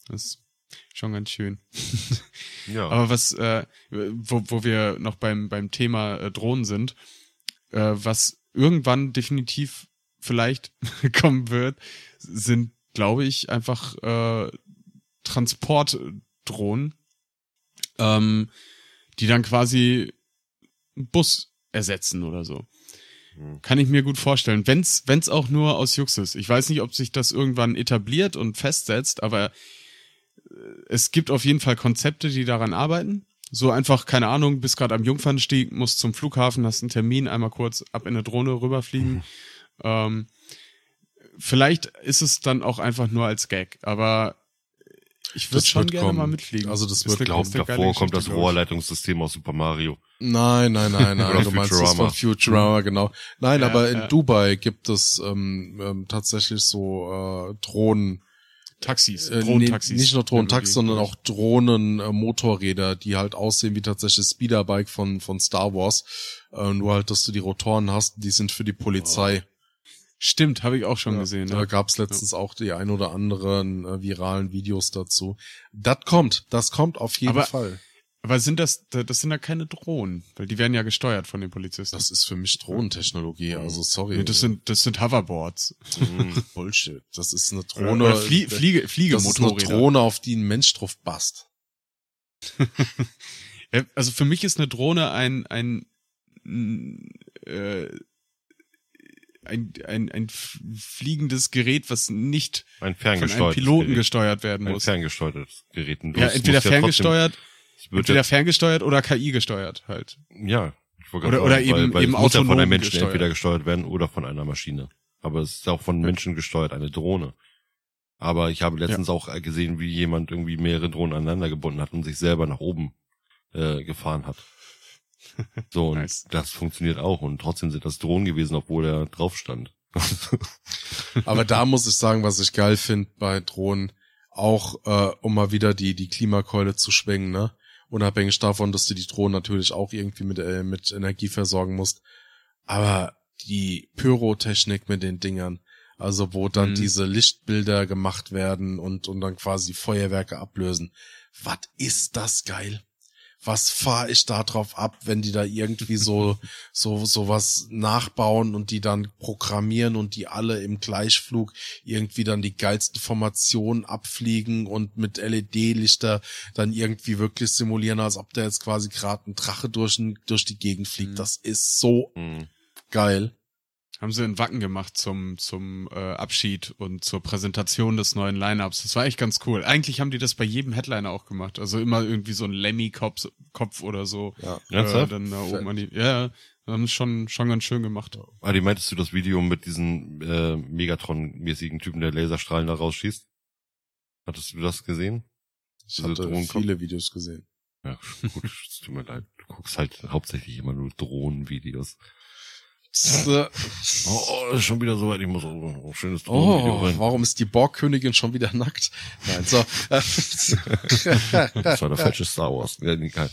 Das ist schon ganz schön. Ja. Aber was, äh, wo, wo wir noch beim, beim Thema äh, Drohnen sind, äh, was irgendwann definitiv vielleicht kommen wird, sind, glaube ich, einfach äh, Transportdrohnen, ähm, die dann quasi einen Bus ersetzen oder so. Hm. Kann ich mir gut vorstellen. Wenn's, wenn's auch nur aus Jux ist. Ich weiß nicht, ob sich das irgendwann etabliert und festsetzt, aber äh, es gibt auf jeden Fall Konzepte, die daran arbeiten. So einfach, keine Ahnung, bist gerade am Jungfernstieg, musst zum Flughafen, hast einen Termin, einmal kurz ab in eine Drohne rüberfliegen. Ähm, vielleicht ist es dann auch einfach nur als Gag, aber ich würde Das schon wird gerne kommen. mal mitfliegen. Also das wird eine- glaub, ist eine geile davor kommt das ich. Rohrleitungssystem aus Super Mario. Nein, nein, nein, nein. Du meinst das Futurama. von Futurama, genau. Nein, Ja, aber in ja. Dubai gibt es ähm, ähm, tatsächlich so äh, Drohnen. Taxis, Äh, nee, Drohnentaxis. nicht nur Drohnentaxis, sondern auch Drohnen-Motorräder, die halt aussehen wie tatsächlich Speederbike von, von Star Wars. Äh, nur halt, dass du die Rotoren hast, die sind für die Polizei. Stimmt, habe ich auch schon Ja, gesehen. Da Ja. gab's letztens auch die ein oder anderen äh, viralen Videos dazu. Das kommt, das kommt auf jeden Aber- Fall. Aber sind das, das sind ja keine Drohnen, weil die werden ja gesteuert von den Polizisten. Das ist für mich Drohnentechnologie, also sorry. Nee, das sind, das sind Hoverboards. Bullshit. Das ist eine Drohne. oder Flie Fliege, das ist eine Fliegemotorräder. Drohne, auf die ein Mensch drauf passt. Ja, Also für mich ist eine Drohne ein, ein, mm, äh, ein, ein, ein fliegendes Gerät, was nicht Ein von einem Piloten Gerät. gesteuert werden Ein muss. ferngesteuertes Gerät. Und Ja, entweder ja trotzdem- ferngesteuert, es wird entweder ja, ferngesteuert oder KI gesteuert halt. ja, ich wollte Oder- gerade oder sagen, eben- weil, weil eben muss ja von einem Menschen gesteuert. entweder gesteuert werden oder von einer Maschine. Aber es ist auch von Menschen gesteuert, eine Drohne. Aber ich habe letztens auch gesehen, wie jemand irgendwie mehrere Drohnen aneinander gebunden hat und sich selber nach oben äh, gefahren hat. So, und Nice. das funktioniert auch. Und trotzdem sind das Drohnen gewesen, obwohl er drauf stand. Aber da muss ich sagen, was ich geil finde bei Drohnen, auch äh, um mal wieder die, die Klimakeule zu schwingen, ne? Unabhängig davon, dass du die Drohnen natürlich auch irgendwie mit, äh, mit Energie versorgen musst. Aber die Pyrotechnik mit den Dingern, also wo dann Mhm. diese Lichtbilder gemacht werden und, und dann quasi Feuerwerke ablösen. Was ist das geil? Was fahr ich da drauf ab, wenn die da irgendwie so, so, so was nachbauen und die dann programmieren und die alle im Gleichflug irgendwie dann die geilsten Formationen abfliegen und mit LED-Lichter dann irgendwie wirklich simulieren, als ob da jetzt quasi gerade ein Drache durch, durch die Gegend fliegt. Mhm. Das ist so Hm. geil. Haben sie in Wacken gemacht zum, zum äh, Abschied und zur Präsentation des neuen Lineups. Das war echt ganz cool. Eigentlich haben die das bei jedem Headliner auch gemacht. Also immer irgendwie so ein Lemmy-Kopf Kopf oder so. Ja. Äh, dann da oben an die. Ja, haben es schon, schon ganz schön gemacht. Adi, meintest du das Video mit diesem äh, Megatron-mäßigen Typen, der Laserstrahlen da rausschießt? Hattest du das gesehen? Ich Diese hatte viele Videos gesehen. Ja, gut, es tut mir leid. Du guckst halt hauptsächlich immer nur Drohnenvideos. Oh, oh, schon wieder so weit, ich muss auch ein schönes Oh, warum ist die Borgkönigin schon wieder nackt? Nein, so. Das war der falsche Star Wars. Ja, egal.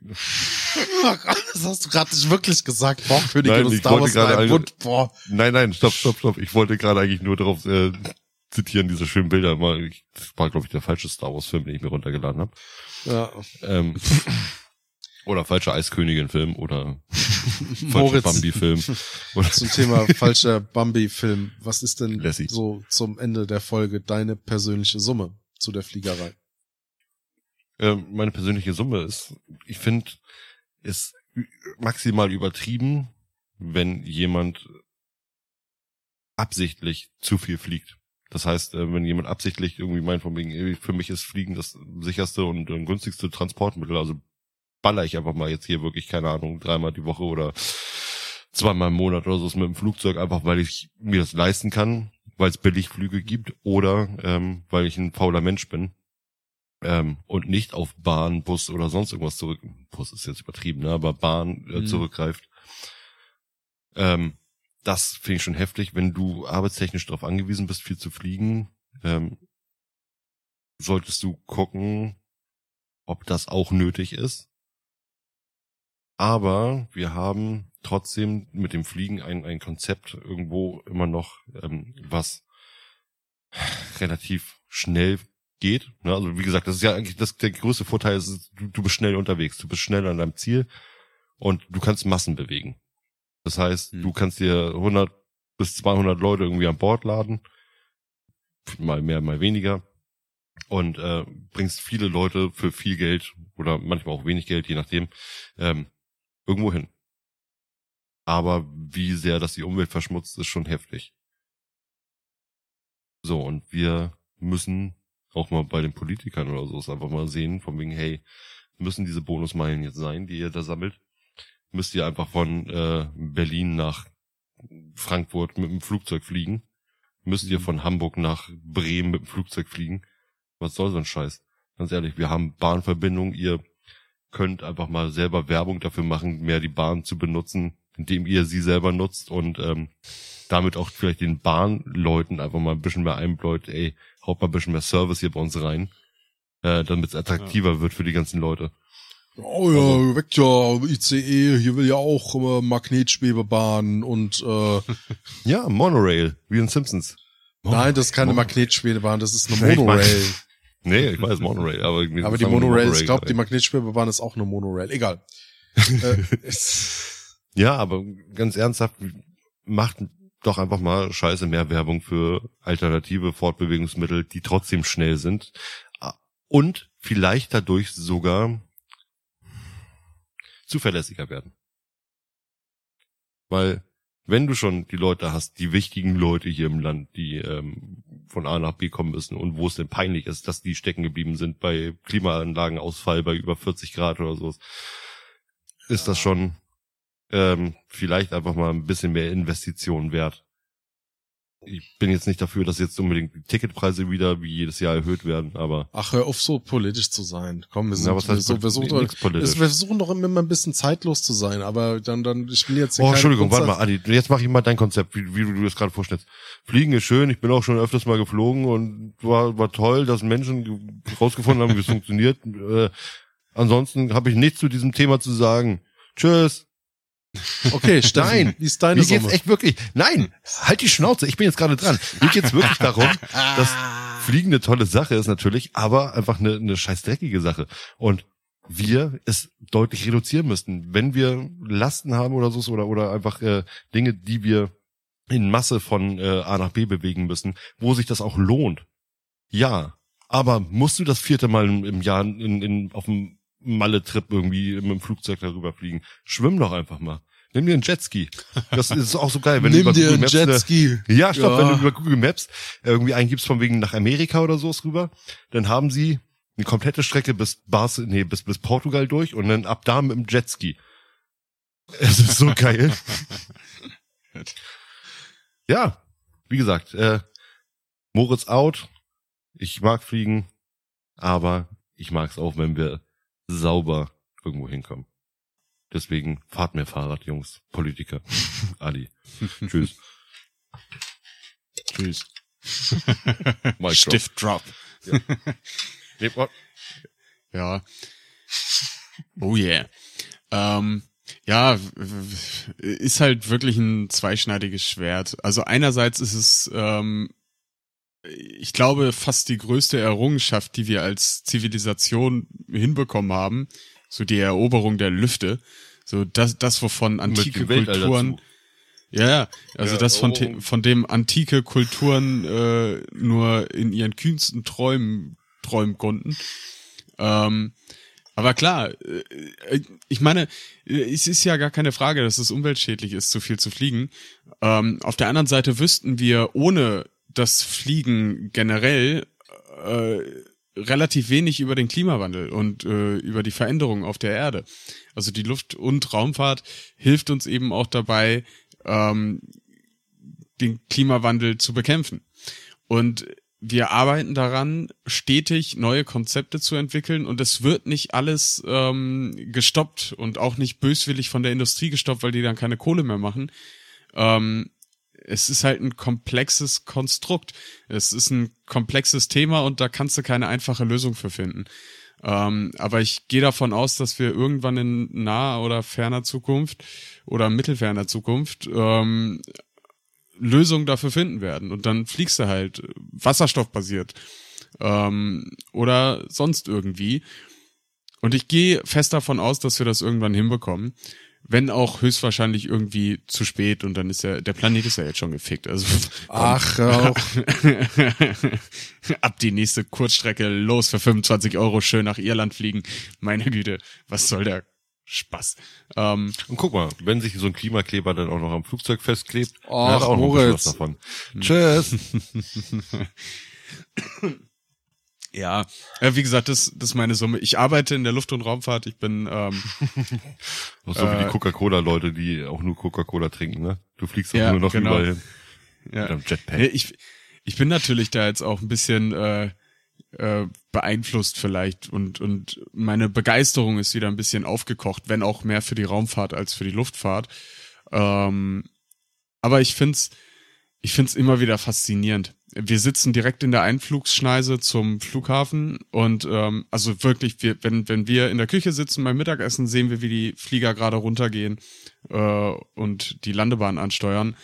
das hast du gerade nicht wirklich gesagt. Borgkönigin Nein, und Star Wars war ein Bund. Boah. Nein, nein, stopp, stopp, stopp. Ich wollte gerade eigentlich nur darauf äh, zitieren, diese schönen Bilder. Das war, glaube ich, der falsche Star Wars-Film, den ich mir runtergeladen habe. Ja. Ähm, oder falscher Eiskönigin-Film oder falscher Bambi-Film. Zum Thema falscher Bambi-Film. Was ist denn Lassie. so zum Ende der Folge deine persönliche Summe zu der Fliegerei? Ähm, meine persönliche Summe ist, ich finde, ist maximal übertrieben, wenn jemand absichtlich zu viel fliegt. Das heißt, äh, wenn jemand absichtlich irgendwie meint, von wegen, für mich ist Fliegen das sicherste und äh, günstigste Transportmittel, also baller ich einfach mal jetzt hier wirklich, keine Ahnung, dreimal die Woche oder zweimal im Monat oder so mit dem Flugzeug, einfach weil ich mir das leisten kann, weil es Billigflüge gibt oder ähm, weil ich ein fauler Mensch bin ähm, und nicht auf Bahn, Bus oder sonst irgendwas zurück. Bus ist jetzt übertrieben, ne? aber Bahn äh, Mhm. zurückgreift. Ähm, das finde ich schon heftig, wenn du arbeitstechnisch darauf angewiesen bist, viel zu fliegen. Ähm, solltest du gucken, ob das auch nötig ist. Aber wir haben trotzdem mit dem Fliegen ein, ein Konzept irgendwo immer noch, ähm, was relativ schnell geht. Ne? Also wie gesagt, das ist ja eigentlich das, der größte Vorteil, ist, du, du bist schnell unterwegs, du bist schnell an deinem Ziel und du kannst Massen bewegen. Das heißt, hm. du kannst dir 100 bis 200 Leute irgendwie an Bord laden, mal mehr, mal weniger und äh, bringst viele Leute für viel Geld oder manchmal auch wenig Geld, je nachdem, ähm, irgendwo hin. Aber wie sehr das die Umwelt verschmutzt, ist schon heftig. So, und wir müssen auch mal bei den Politikern oder so einfach mal sehen, von wegen, hey, müssen diese Bonusmeilen jetzt sein, die ihr da sammelt? Müsst ihr einfach von äh, Berlin nach Frankfurt mit dem Flugzeug fliegen? Müsst ihr mhm. von Hamburg nach Bremen mit dem Flugzeug fliegen? Was soll so ein Scheiß? Ganz ehrlich, wir haben Bahnverbindungen, ihr könnt einfach mal selber Werbung dafür machen, mehr die Bahn zu benutzen, indem ihr sie selber nutzt und ähm, damit auch vielleicht den Bahnleuten einfach mal ein bisschen mehr einbläut, ey, haut mal ein bisschen mehr Service hier bei uns rein, äh, damit es attraktiver ja. wird für die ganzen Leute. Oh ja, also, weckt ja ICE, hier will ja auch immer Magnetschwebebahn und äh Ja, Monorail, wie in Simpsons. Monorail. Nein, das ist keine Magnetschwebebahn, das ist eine Monorail. Nee, ich weiß Monorail, aber Aber die Monorail, Monorail, ich glaube, die Magnetschwebebahn ist auch eine Monorail. Egal. äh, ja, aber ganz ernsthaft, macht doch einfach mal scheiße mehr Werbung für alternative Fortbewegungsmittel, die trotzdem schnell sind und vielleicht dadurch sogar zuverlässiger werden. Weil wenn du schon die Leute hast, die wichtigen Leute hier im Land, die ähm, von A nach B kommen müssen und wo es denn peinlich ist, dass die stecken geblieben sind bei Klimaanlagenausfall bei über 40 Grad oder so, ist das schon ähm, vielleicht einfach mal ein bisschen mehr Investitionen wert. Ich bin jetzt nicht dafür, dass jetzt unbedingt die Ticketpreise wieder wie jedes Jahr erhöht werden, aber. Ach, hör auf, so politisch zu sein. Komm, wir sind, ja, was heißt, wir, wir, versuchen doch, wir versuchen doch immer ein bisschen zeitlos zu sein, aber dann, dann, ich bin jetzt. Oh, Entschuldigung, warte mal, Adi, jetzt mache ich mal dein Konzept, wie, wie du das gerade vorstellst. Fliegen ist schön, ich bin auch schon öfters mal geflogen und war, war toll, dass Menschen rausgefunden haben, wie es funktioniert. Äh, ansonsten habe ich nichts zu diesem Thema zu sagen. Tschüss. Okay, Nein, wie ist deine mir geht's echt wirklich, nein, halt die Schnauze, ich bin jetzt gerade dran. Mir geht's wirklich darum, dass Fliegen eine tolle Sache ist natürlich, aber einfach eine, eine scheiß dreckige Sache. Und wir es deutlich reduzieren müssten. Wenn wir Lasten haben oder so, oder, oder einfach äh, Dinge, die wir in Masse von äh, A nach B bewegen müssen, wo sich das auch lohnt. Ja, aber musst du das vierte Mal im, im Jahr in, in, auf dem Malle-Trip irgendwie mit dem Flugzeug darüber fliegen. Schwimm doch einfach mal. Nimm dir einen Jetski. Das ist auch so geil, wenn Nimm du über dir Google Maps, einen Jetski. Ja, stopp, ja. wenn du über Google Maps irgendwie eingibst von wegen nach Amerika oder so rüber, dann haben sie eine komplette Strecke bis Bas nee, bis bis Portugal durch und dann ab da mit dem Jetski. Es ist so geil. ja, wie gesagt, äh, Moritz out. Ich mag fliegen, aber ich mag es auch, wenn wir sauber irgendwo hinkommen. Deswegen fahrt mehr Fahrrad, Jungs, Politiker. Adi. Tschüss. Tschüss. Stift drop. Ja. ja. Oh yeah. Ähm, ja, ist halt wirklich ein zweischneidiges Schwert. Also einerseits ist es ähm, ich glaube, fast die größte Errungenschaft, die wir als Zivilisation hinbekommen haben, so die Eroberung der Lüfte, so das, das wovon antike Kulturen, ja, ja, also ja, das von, von dem antike Kulturen äh, nur in ihren kühnsten Träumen träumen konnten. Ähm, aber klar, äh, ich meine, es ist ja gar keine Frage, dass es umweltschädlich ist, zu viel zu fliegen. Ähm, auf der anderen Seite wüssten wir ohne das Fliegen generell äh, relativ wenig über den Klimawandel und äh, über die Veränderungen auf der Erde. Also die Luft- und Raumfahrt hilft uns eben auch dabei, ähm, den Klimawandel zu bekämpfen. Und wir arbeiten daran, stetig neue Konzepte zu entwickeln und es wird nicht alles ähm, gestoppt und auch nicht böswillig von der Industrie gestoppt, weil die dann keine Kohle mehr machen, Ähm, es ist halt ein komplexes Konstrukt. Es ist ein komplexes Thema und da kannst du keine einfache Lösung für finden. Ähm, aber ich gehe davon aus, dass wir irgendwann in naher oder ferner Zukunft oder mittelferner Zukunft ähm, Lösungen dafür finden werden. Und dann fliegst du halt wasserstoffbasiert ähm, oder sonst irgendwie. Und ich gehe fest davon aus, dass wir das irgendwann hinbekommen. Wenn auch höchstwahrscheinlich irgendwie zu spät und dann ist ja, der Planet ist ja jetzt schon gefickt. Also Ach, auch. ab die nächste Kurzstrecke los für 25 Euro schön nach Irland fliegen. Meine Güte, was soll der Spaß? Ähm, Und guck mal, wenn sich so ein Klimakleber dann auch noch am Flugzeug festklebt, Ach, dann hat auch noch ein bisschen was Moritz. davon. Tschüss. ja, äh, wie gesagt, das, das ist meine Summe. Ich arbeite in der Luft- und Raumfahrt. Ich bin ähm, so wie Äh, die Coca-Cola-Leute, die auch nur Coca-Cola trinken, ne? Du fliegst auch Ja, nur noch genau. überall hin. ja, Mit einem Jetpack. Nee, ich, ich bin natürlich da jetzt auch ein bisschen äh, äh, beeinflusst vielleicht und, und meine Begeisterung ist wieder ein bisschen aufgekocht, wenn auch mehr für die Raumfahrt als für die Luftfahrt. Ähm, aber ich find's, ich find's immer wieder faszinierend. Wir sitzen direkt in der Einflugsschneise zum Flughafen und ähm, also wirklich, wir, wenn, wenn wir in der Küche sitzen beim Mittagessen, sehen wir, wie die Flieger gerade runtergehen äh, und die Landebahn ansteuern.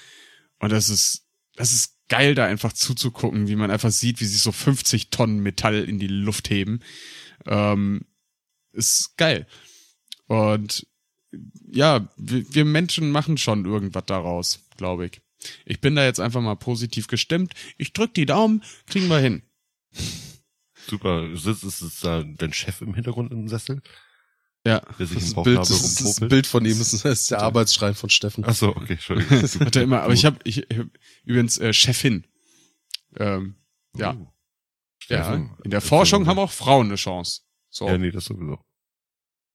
Und das ist, das ist geil, da einfach zuzugucken, wie man einfach sieht, wie sie so 50 Tonnen Metall in die Luft heben. Ähm, ist geil. Und ja, wir, wir Menschen machen schon irgendwas daraus, glaube ich. Ich bin da jetzt einfach mal positiv gestimmt. Ich drück die Daumen, kriegen wir hin. Super. Sitzt ist es da dein Chef im Hintergrund im Sessel, Ja. der sich Das, ist Bild, das, ist das? Bild von ihm, das ist der Arbeitsschrein von Steffen. Ach so, okay, Entschuldigung. Hat er immer, aber ich habe ich, hab übrigens äh, Chefin. Ähm, ja, Oh. ja. Steffen, In der das Forschung ist haben auch Frauen eine Chance. So. Ja, nee, das sowieso.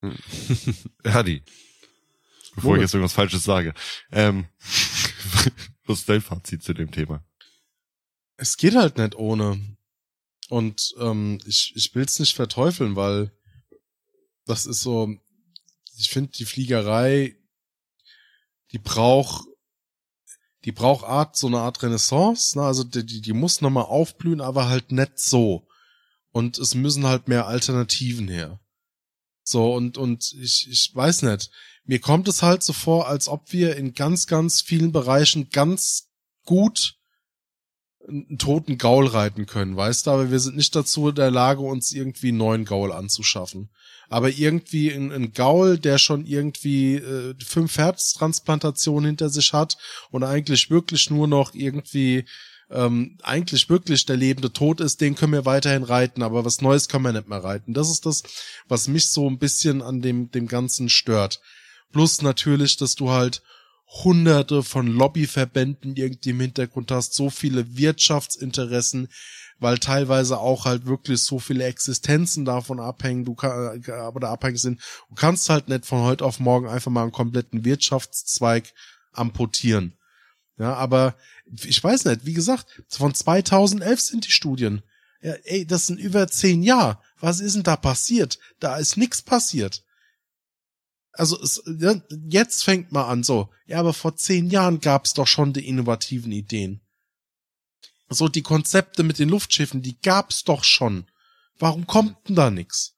Hm. Hadi. Bevor Moritz. ich jetzt irgendwas Falsches sage. Ähm, was ist dein Fazit zu dem Thema? es geht halt nicht ohne. Und ähm, ich, ich will's nicht verteufeln, weil das ist so, ich finde die Fliegerei, die braucht, die braucht Art, so eine Art Renaissance, ne? also die, die, muss nochmal aufblühen, aber halt nicht so. Und es müssen halt mehr Alternativen her. So, und, und ich, ich weiß nicht. Mir kommt es halt so vor, als ob wir in ganz, ganz vielen Bereichen ganz gut einen toten Gaul reiten können, weißt du, aber wir sind nicht dazu in der Lage, uns irgendwie einen neuen Gaul anzuschaffen. Aber irgendwie ein, ein Gaul, der schon irgendwie äh, fünf Herztransplantationen hinter sich hat und eigentlich wirklich nur noch irgendwie ähm, eigentlich wirklich der lebende Tod ist, den können wir weiterhin reiten, aber was Neues können wir nicht mehr reiten. Das ist das, was mich so ein bisschen an dem, dem Ganzen stört. Plus natürlich, dass du halt hunderte von Lobbyverbänden irgendwie im Hintergrund hast, so viele Wirtschaftsinteressen, weil teilweise auch halt wirklich so viele Existenzen davon abhängen, du kann, aber da abhängig sind. Du kannst halt nicht von heute auf morgen einfach mal einen kompletten Wirtschaftszweig amputieren. Ja, aber ich weiß nicht, wie gesagt, von 2011 sind die Studien. Ja, ey, das sind über zehn Jahre. Was ist denn da passiert? Da ist nichts passiert. Also es, jetzt fängt mal an so. Ja, aber vor zehn Jahren gab's doch schon die innovativen Ideen. So die Konzepte mit den Luftschiffen, die gab's doch schon. Warum kommt denn da nix?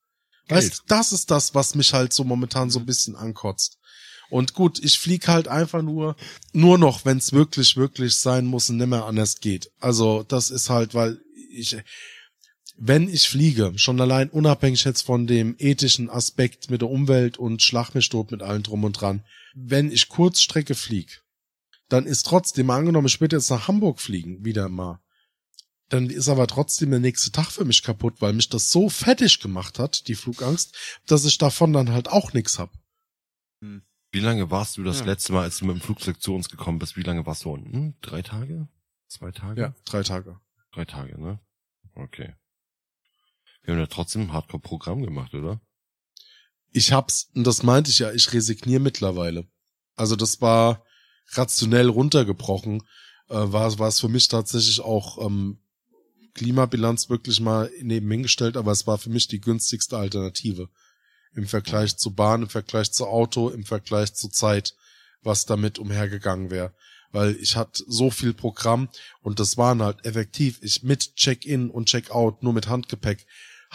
Weißt, das ist das, was mich halt so momentan so ein bisschen ankotzt. Und gut, ich flieg halt einfach nur, nur noch, wenn's wirklich, wirklich sein muss und nimmer anders geht. Also das ist halt, weil ich, wenn ich fliege, schon allein unabhängig jetzt von dem ethischen Aspekt mit der Umwelt und Schlag mich tot mit allem drum und dran, wenn ich Kurzstrecke flieg, dann ist trotzdem, angenommen, ich würde jetzt nach Hamburg fliegen, wieder mal, dann ist aber trotzdem der nächste Tag für mich kaputt, weil mich das so fettig gemacht hat, die Flugangst, dass ich davon dann halt auch nix hab. Wie lange warst du das Ja. letzte Mal, als du mit dem Flugzeug zu uns gekommen bist? Wie lange warst du unten? Drei Tage? Zwei Tage? Ja, drei Tage. Drei Tage, ne? Okay. Wir haben ja trotzdem ein Hardcore-Programm gemacht, oder? Ich hab's, und das meinte ich ja, ich resigniere mittlerweile. Also das war rationell runtergebrochen, äh, war, war es für mich tatsächlich auch ähm, Klimabilanz wirklich mal nebenhingestellt, aber es war für mich die günstigste Alternative. Im Vergleich Mhm. zu Bahn, im Vergleich zu Auto, im Vergleich zu Zeit, was damit umhergegangen wäre. weil ich hatte so viel Programm und das waren halt effektiv, ich mit Check-in und Check-out, nur mit Handgepäck,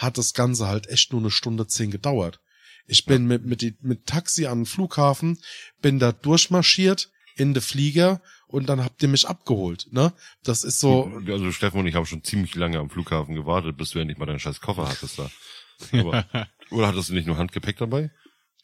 hat das Ganze halt echt nur eine Stunde zehn gedauert. Ich bin mit, mit, die- mit Taxi an den Flughafen, bin da durchmarschiert in den Flieger und dann habt ihr mich abgeholt, ne? Das ist so, Also Steffen und ich haben schon ziemlich lange am Flughafen gewartet, bis du endlich mal deinen scheiß Koffer hattest da. Aber, oder hattest du nicht nur Handgepäck dabei?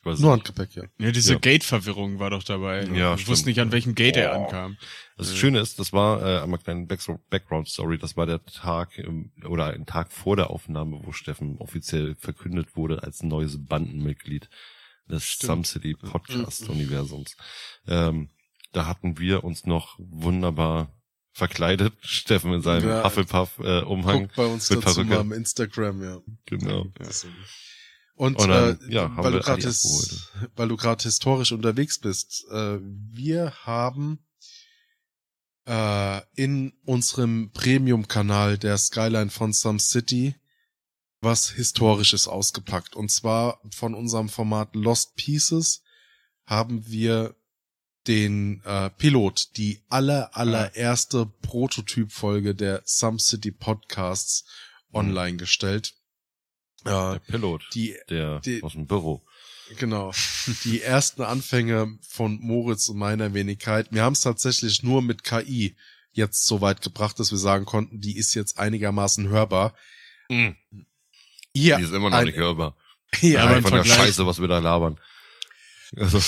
Weiß nur. Handgepäck, ja. Ja, diese Ja. Gate-Verwirrung war doch dabei. Ja, ich stimmt. wusste nicht, an welchem Gate er Oh. ankam. Das Schöne ist, das war äh, einmal kleine Backstro- Background-Story, das war der Tag ähm, oder ein Tag vor der Aufnahme, wo Steffen offiziell verkündet wurde als neues Bandenmitglied des Some City Podcast-Universums. Ähm, da hatten wir uns noch wunderbar verkleidet, Steffen in seinem Ja. Hufflepuff-Umhang. Guckt bei uns mit dazu Perücke. mal im Instagram, ja. genau. Und, Und dann, äh, ja, weil, du grad his, weil du gerade historisch unterwegs bist, äh, wir haben äh, in unserem Premium-Kanal der Skyline von Some City was Historisches ausgepackt. Und zwar von unserem Format Lost Pieces haben wir den äh, Pilot, die aller, allererste Prototypfolge der Some City Podcasts online gestellt. Äh, Der Pilot, die der die- aus dem Büro. Genau. Die ersten Anfänge von Moritz und meiner Wenigkeit. Wir haben es tatsächlich nur mit KI jetzt so weit gebracht, dass wir sagen konnten, die ist jetzt einigermaßen hörbar. Mhm. Hier, Die ist immer noch ein, nicht hörbar. hier, aber von der Scheiße, was wir da labern. Also,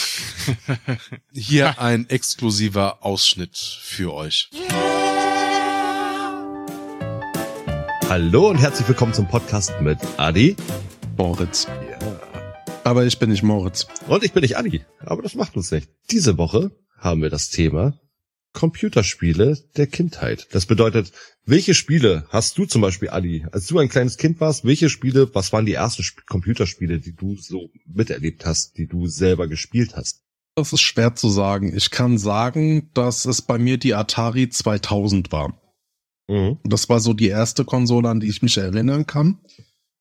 hier ein exklusiver Ausschnitt für euch. Hallo und herzlich willkommen zum Podcast mit Adi. Moritz. Aber ich bin nicht Moritz. Und ich bin nicht Adi, aber das macht uns nicht. Diese Woche haben wir das Thema Computerspiele der Kindheit. Das bedeutet, welche Spiele hast du zum Beispiel, Adi, als du ein kleines Kind warst, welche Spiele, was waren die ersten Sp Computerspiele, die du so miterlebt hast, die du selber gespielt hast? Das ist schwer zu sagen. Ich kann sagen, dass es bei mir die Atari 2000 war. Mhm. Das war so die erste Konsole, an die ich mich erinnern kann.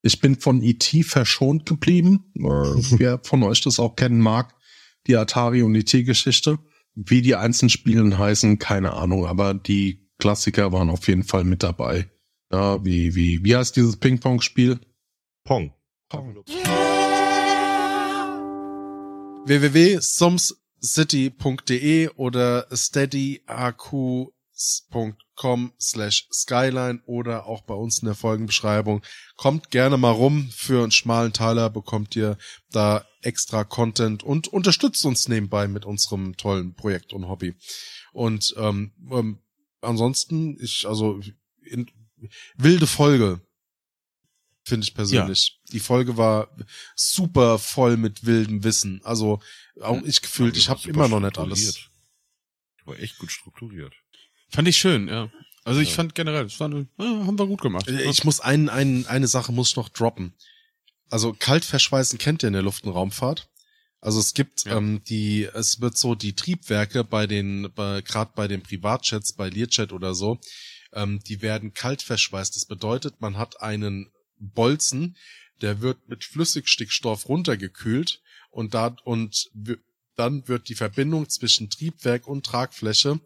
Ich bin von E.T. verschont geblieben. Wer von euch das auch kennen mag, die Atari und E.T.-Geschichte. Wie die einzelnen Spielen heißen, keine Ahnung, aber die Klassiker waren auf jeden Fall mit dabei. Ja, wie, wie, wie heißt dieses Ping-Pong-Spiel? Pong. www.somscity.de oder steadyhq.com slash skyline oder auch bei uns in der Folgenbeschreibung. Kommt gerne mal rum. Für einen schmalen Teiler bekommt ihr da extra Content und unterstützt uns nebenbei mit unserem tollen Projekt und Hobby. Und ähm, ähm, ansonsten, ich, also in, wilde Folge, finde ich persönlich. Die Folge war super voll mit wildem Wissen. Also auch ich gefühlt, ich habe immer noch nicht alles. War echt gut strukturiert. Fand ich schön, ja. Also ich Ja. fand generell, das eine- ja, haben wir gut gemacht. Äh, Ich muss einen, einen, eine Sache muss ich noch droppen. Also Kaltverschweißen kennt ihr in der Luft- und Raumfahrt. Also es gibt Ja. ähm, die, es wird so die Triebwerke bei den, bei, gerade bei den Privatjets, bei Learjet oder so, ähm, die werden kalt verschweißt. Das bedeutet, man hat einen Bolzen, der wird mit Flüssigstickstoff runtergekühlt und da und dann wird die Verbindung zwischen Triebwerk und Tragfläche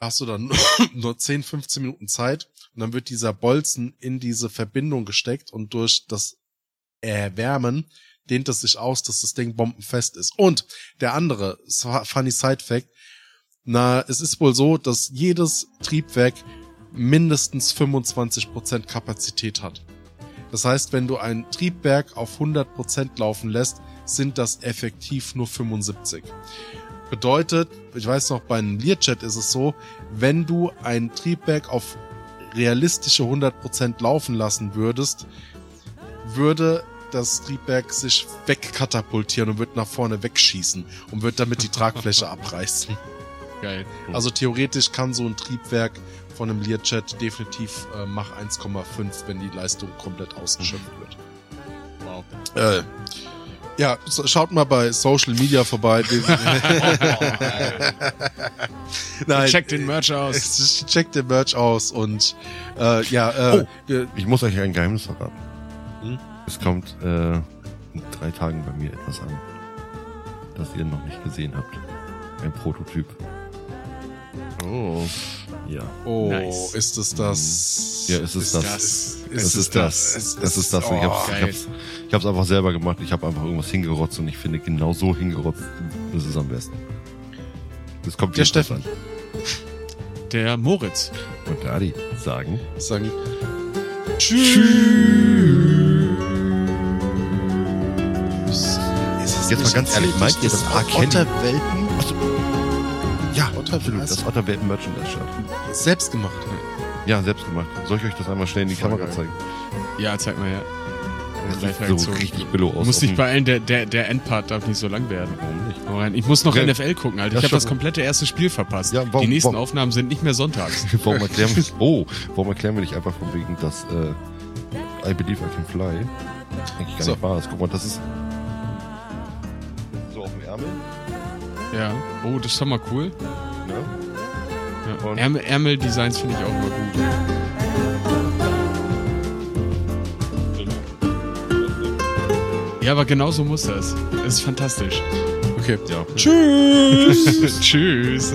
hast du dann nur 10, 15 Minuten Zeit und dann wird dieser Bolzen in diese Verbindung gesteckt und durch das Erwärmen dehnt es sich aus, dass das Ding bombenfest ist. Und der andere, funny Side Fact, na, es ist wohl so, dass jedes Triebwerk mindestens 25% Kapazität hat. Das heißt, wenn du ein Triebwerk auf 100% laufen lässt, sind das effektiv nur 75. Bedeutet, ich weiß noch, bei einem Learjet ist es so, wenn du ein Triebwerk auf realistische 100% laufen lassen würdest, würde das Triebwerk sich wegkatapultieren und wird nach vorne wegschießen und wird damit die Tragfläche abreißen. Geil. Also theoretisch kann so ein Triebwerk von einem Learjet definitiv äh, Mach 1,5, wenn die Leistung komplett ausgeschöpft wird. Wow. Äh, ja, so, schaut mal bei Social Media vorbei. Nein, Check den Merch aus. Check den Merch aus und äh, ja, äh, wir- Ich muss euch ein Geheimnis verraten. Hm? Es kommt äh, in drei Tagen bei mir etwas an, das ihr noch nicht gesehen habt. Ein Prototyp. Oh. Ja. Oh, Nice. ist es das? Ja, es ist das. das? Es ist das. Es ist das. Ich Oh, hab's, ich geil. hab's, ich hab's einfach selber gemacht. Ich habe einfach irgendwas hingerotzt und ich finde, genau so hingerotzt ist es am besten. Das kommt Der jetzt Steffen. an. Der Moritz. Und der Adi sagen. Sagen. Jetzt mal ganz ehrlich, meint ihr, das Kenny? Otterwelpen Ja, Otter- absolut. Das Otterwelpen Merchandise Shirt. selbst gemacht? Ja, selbst gemacht. Soll ich euch das einmal schnell in die Voll Kamera geil. zeigen? Ja, zeig mal her. Das sieht so richtig billo aus. Muss nicht dem- beeilen, der, der, der Endpart darf nicht so lang werden. Warum nicht? Ich muss noch Ja. NFL gucken, Alter. Ich habe schon. das komplette erste Spiel verpasst. Ja, warum- Die nächsten warum- Aufnahmen sind nicht mehr sonntags. Warum erklären wir, oh, warum erklären wir nicht einfach von wegen, dass äh, I Believe I Can Fly eigentlich gar So. nicht wahr ist. Guck mal, das ist so auf dem Ärmel. Ja. Oh, das ist doch mal cool. Ne? Ja. Und- Ärmel, Ärmel-Designs finde ich auch immer gut. Ja, aber genau so muss das. Das ist fantastisch. Okay. Ja. Tschüss. Tschüss.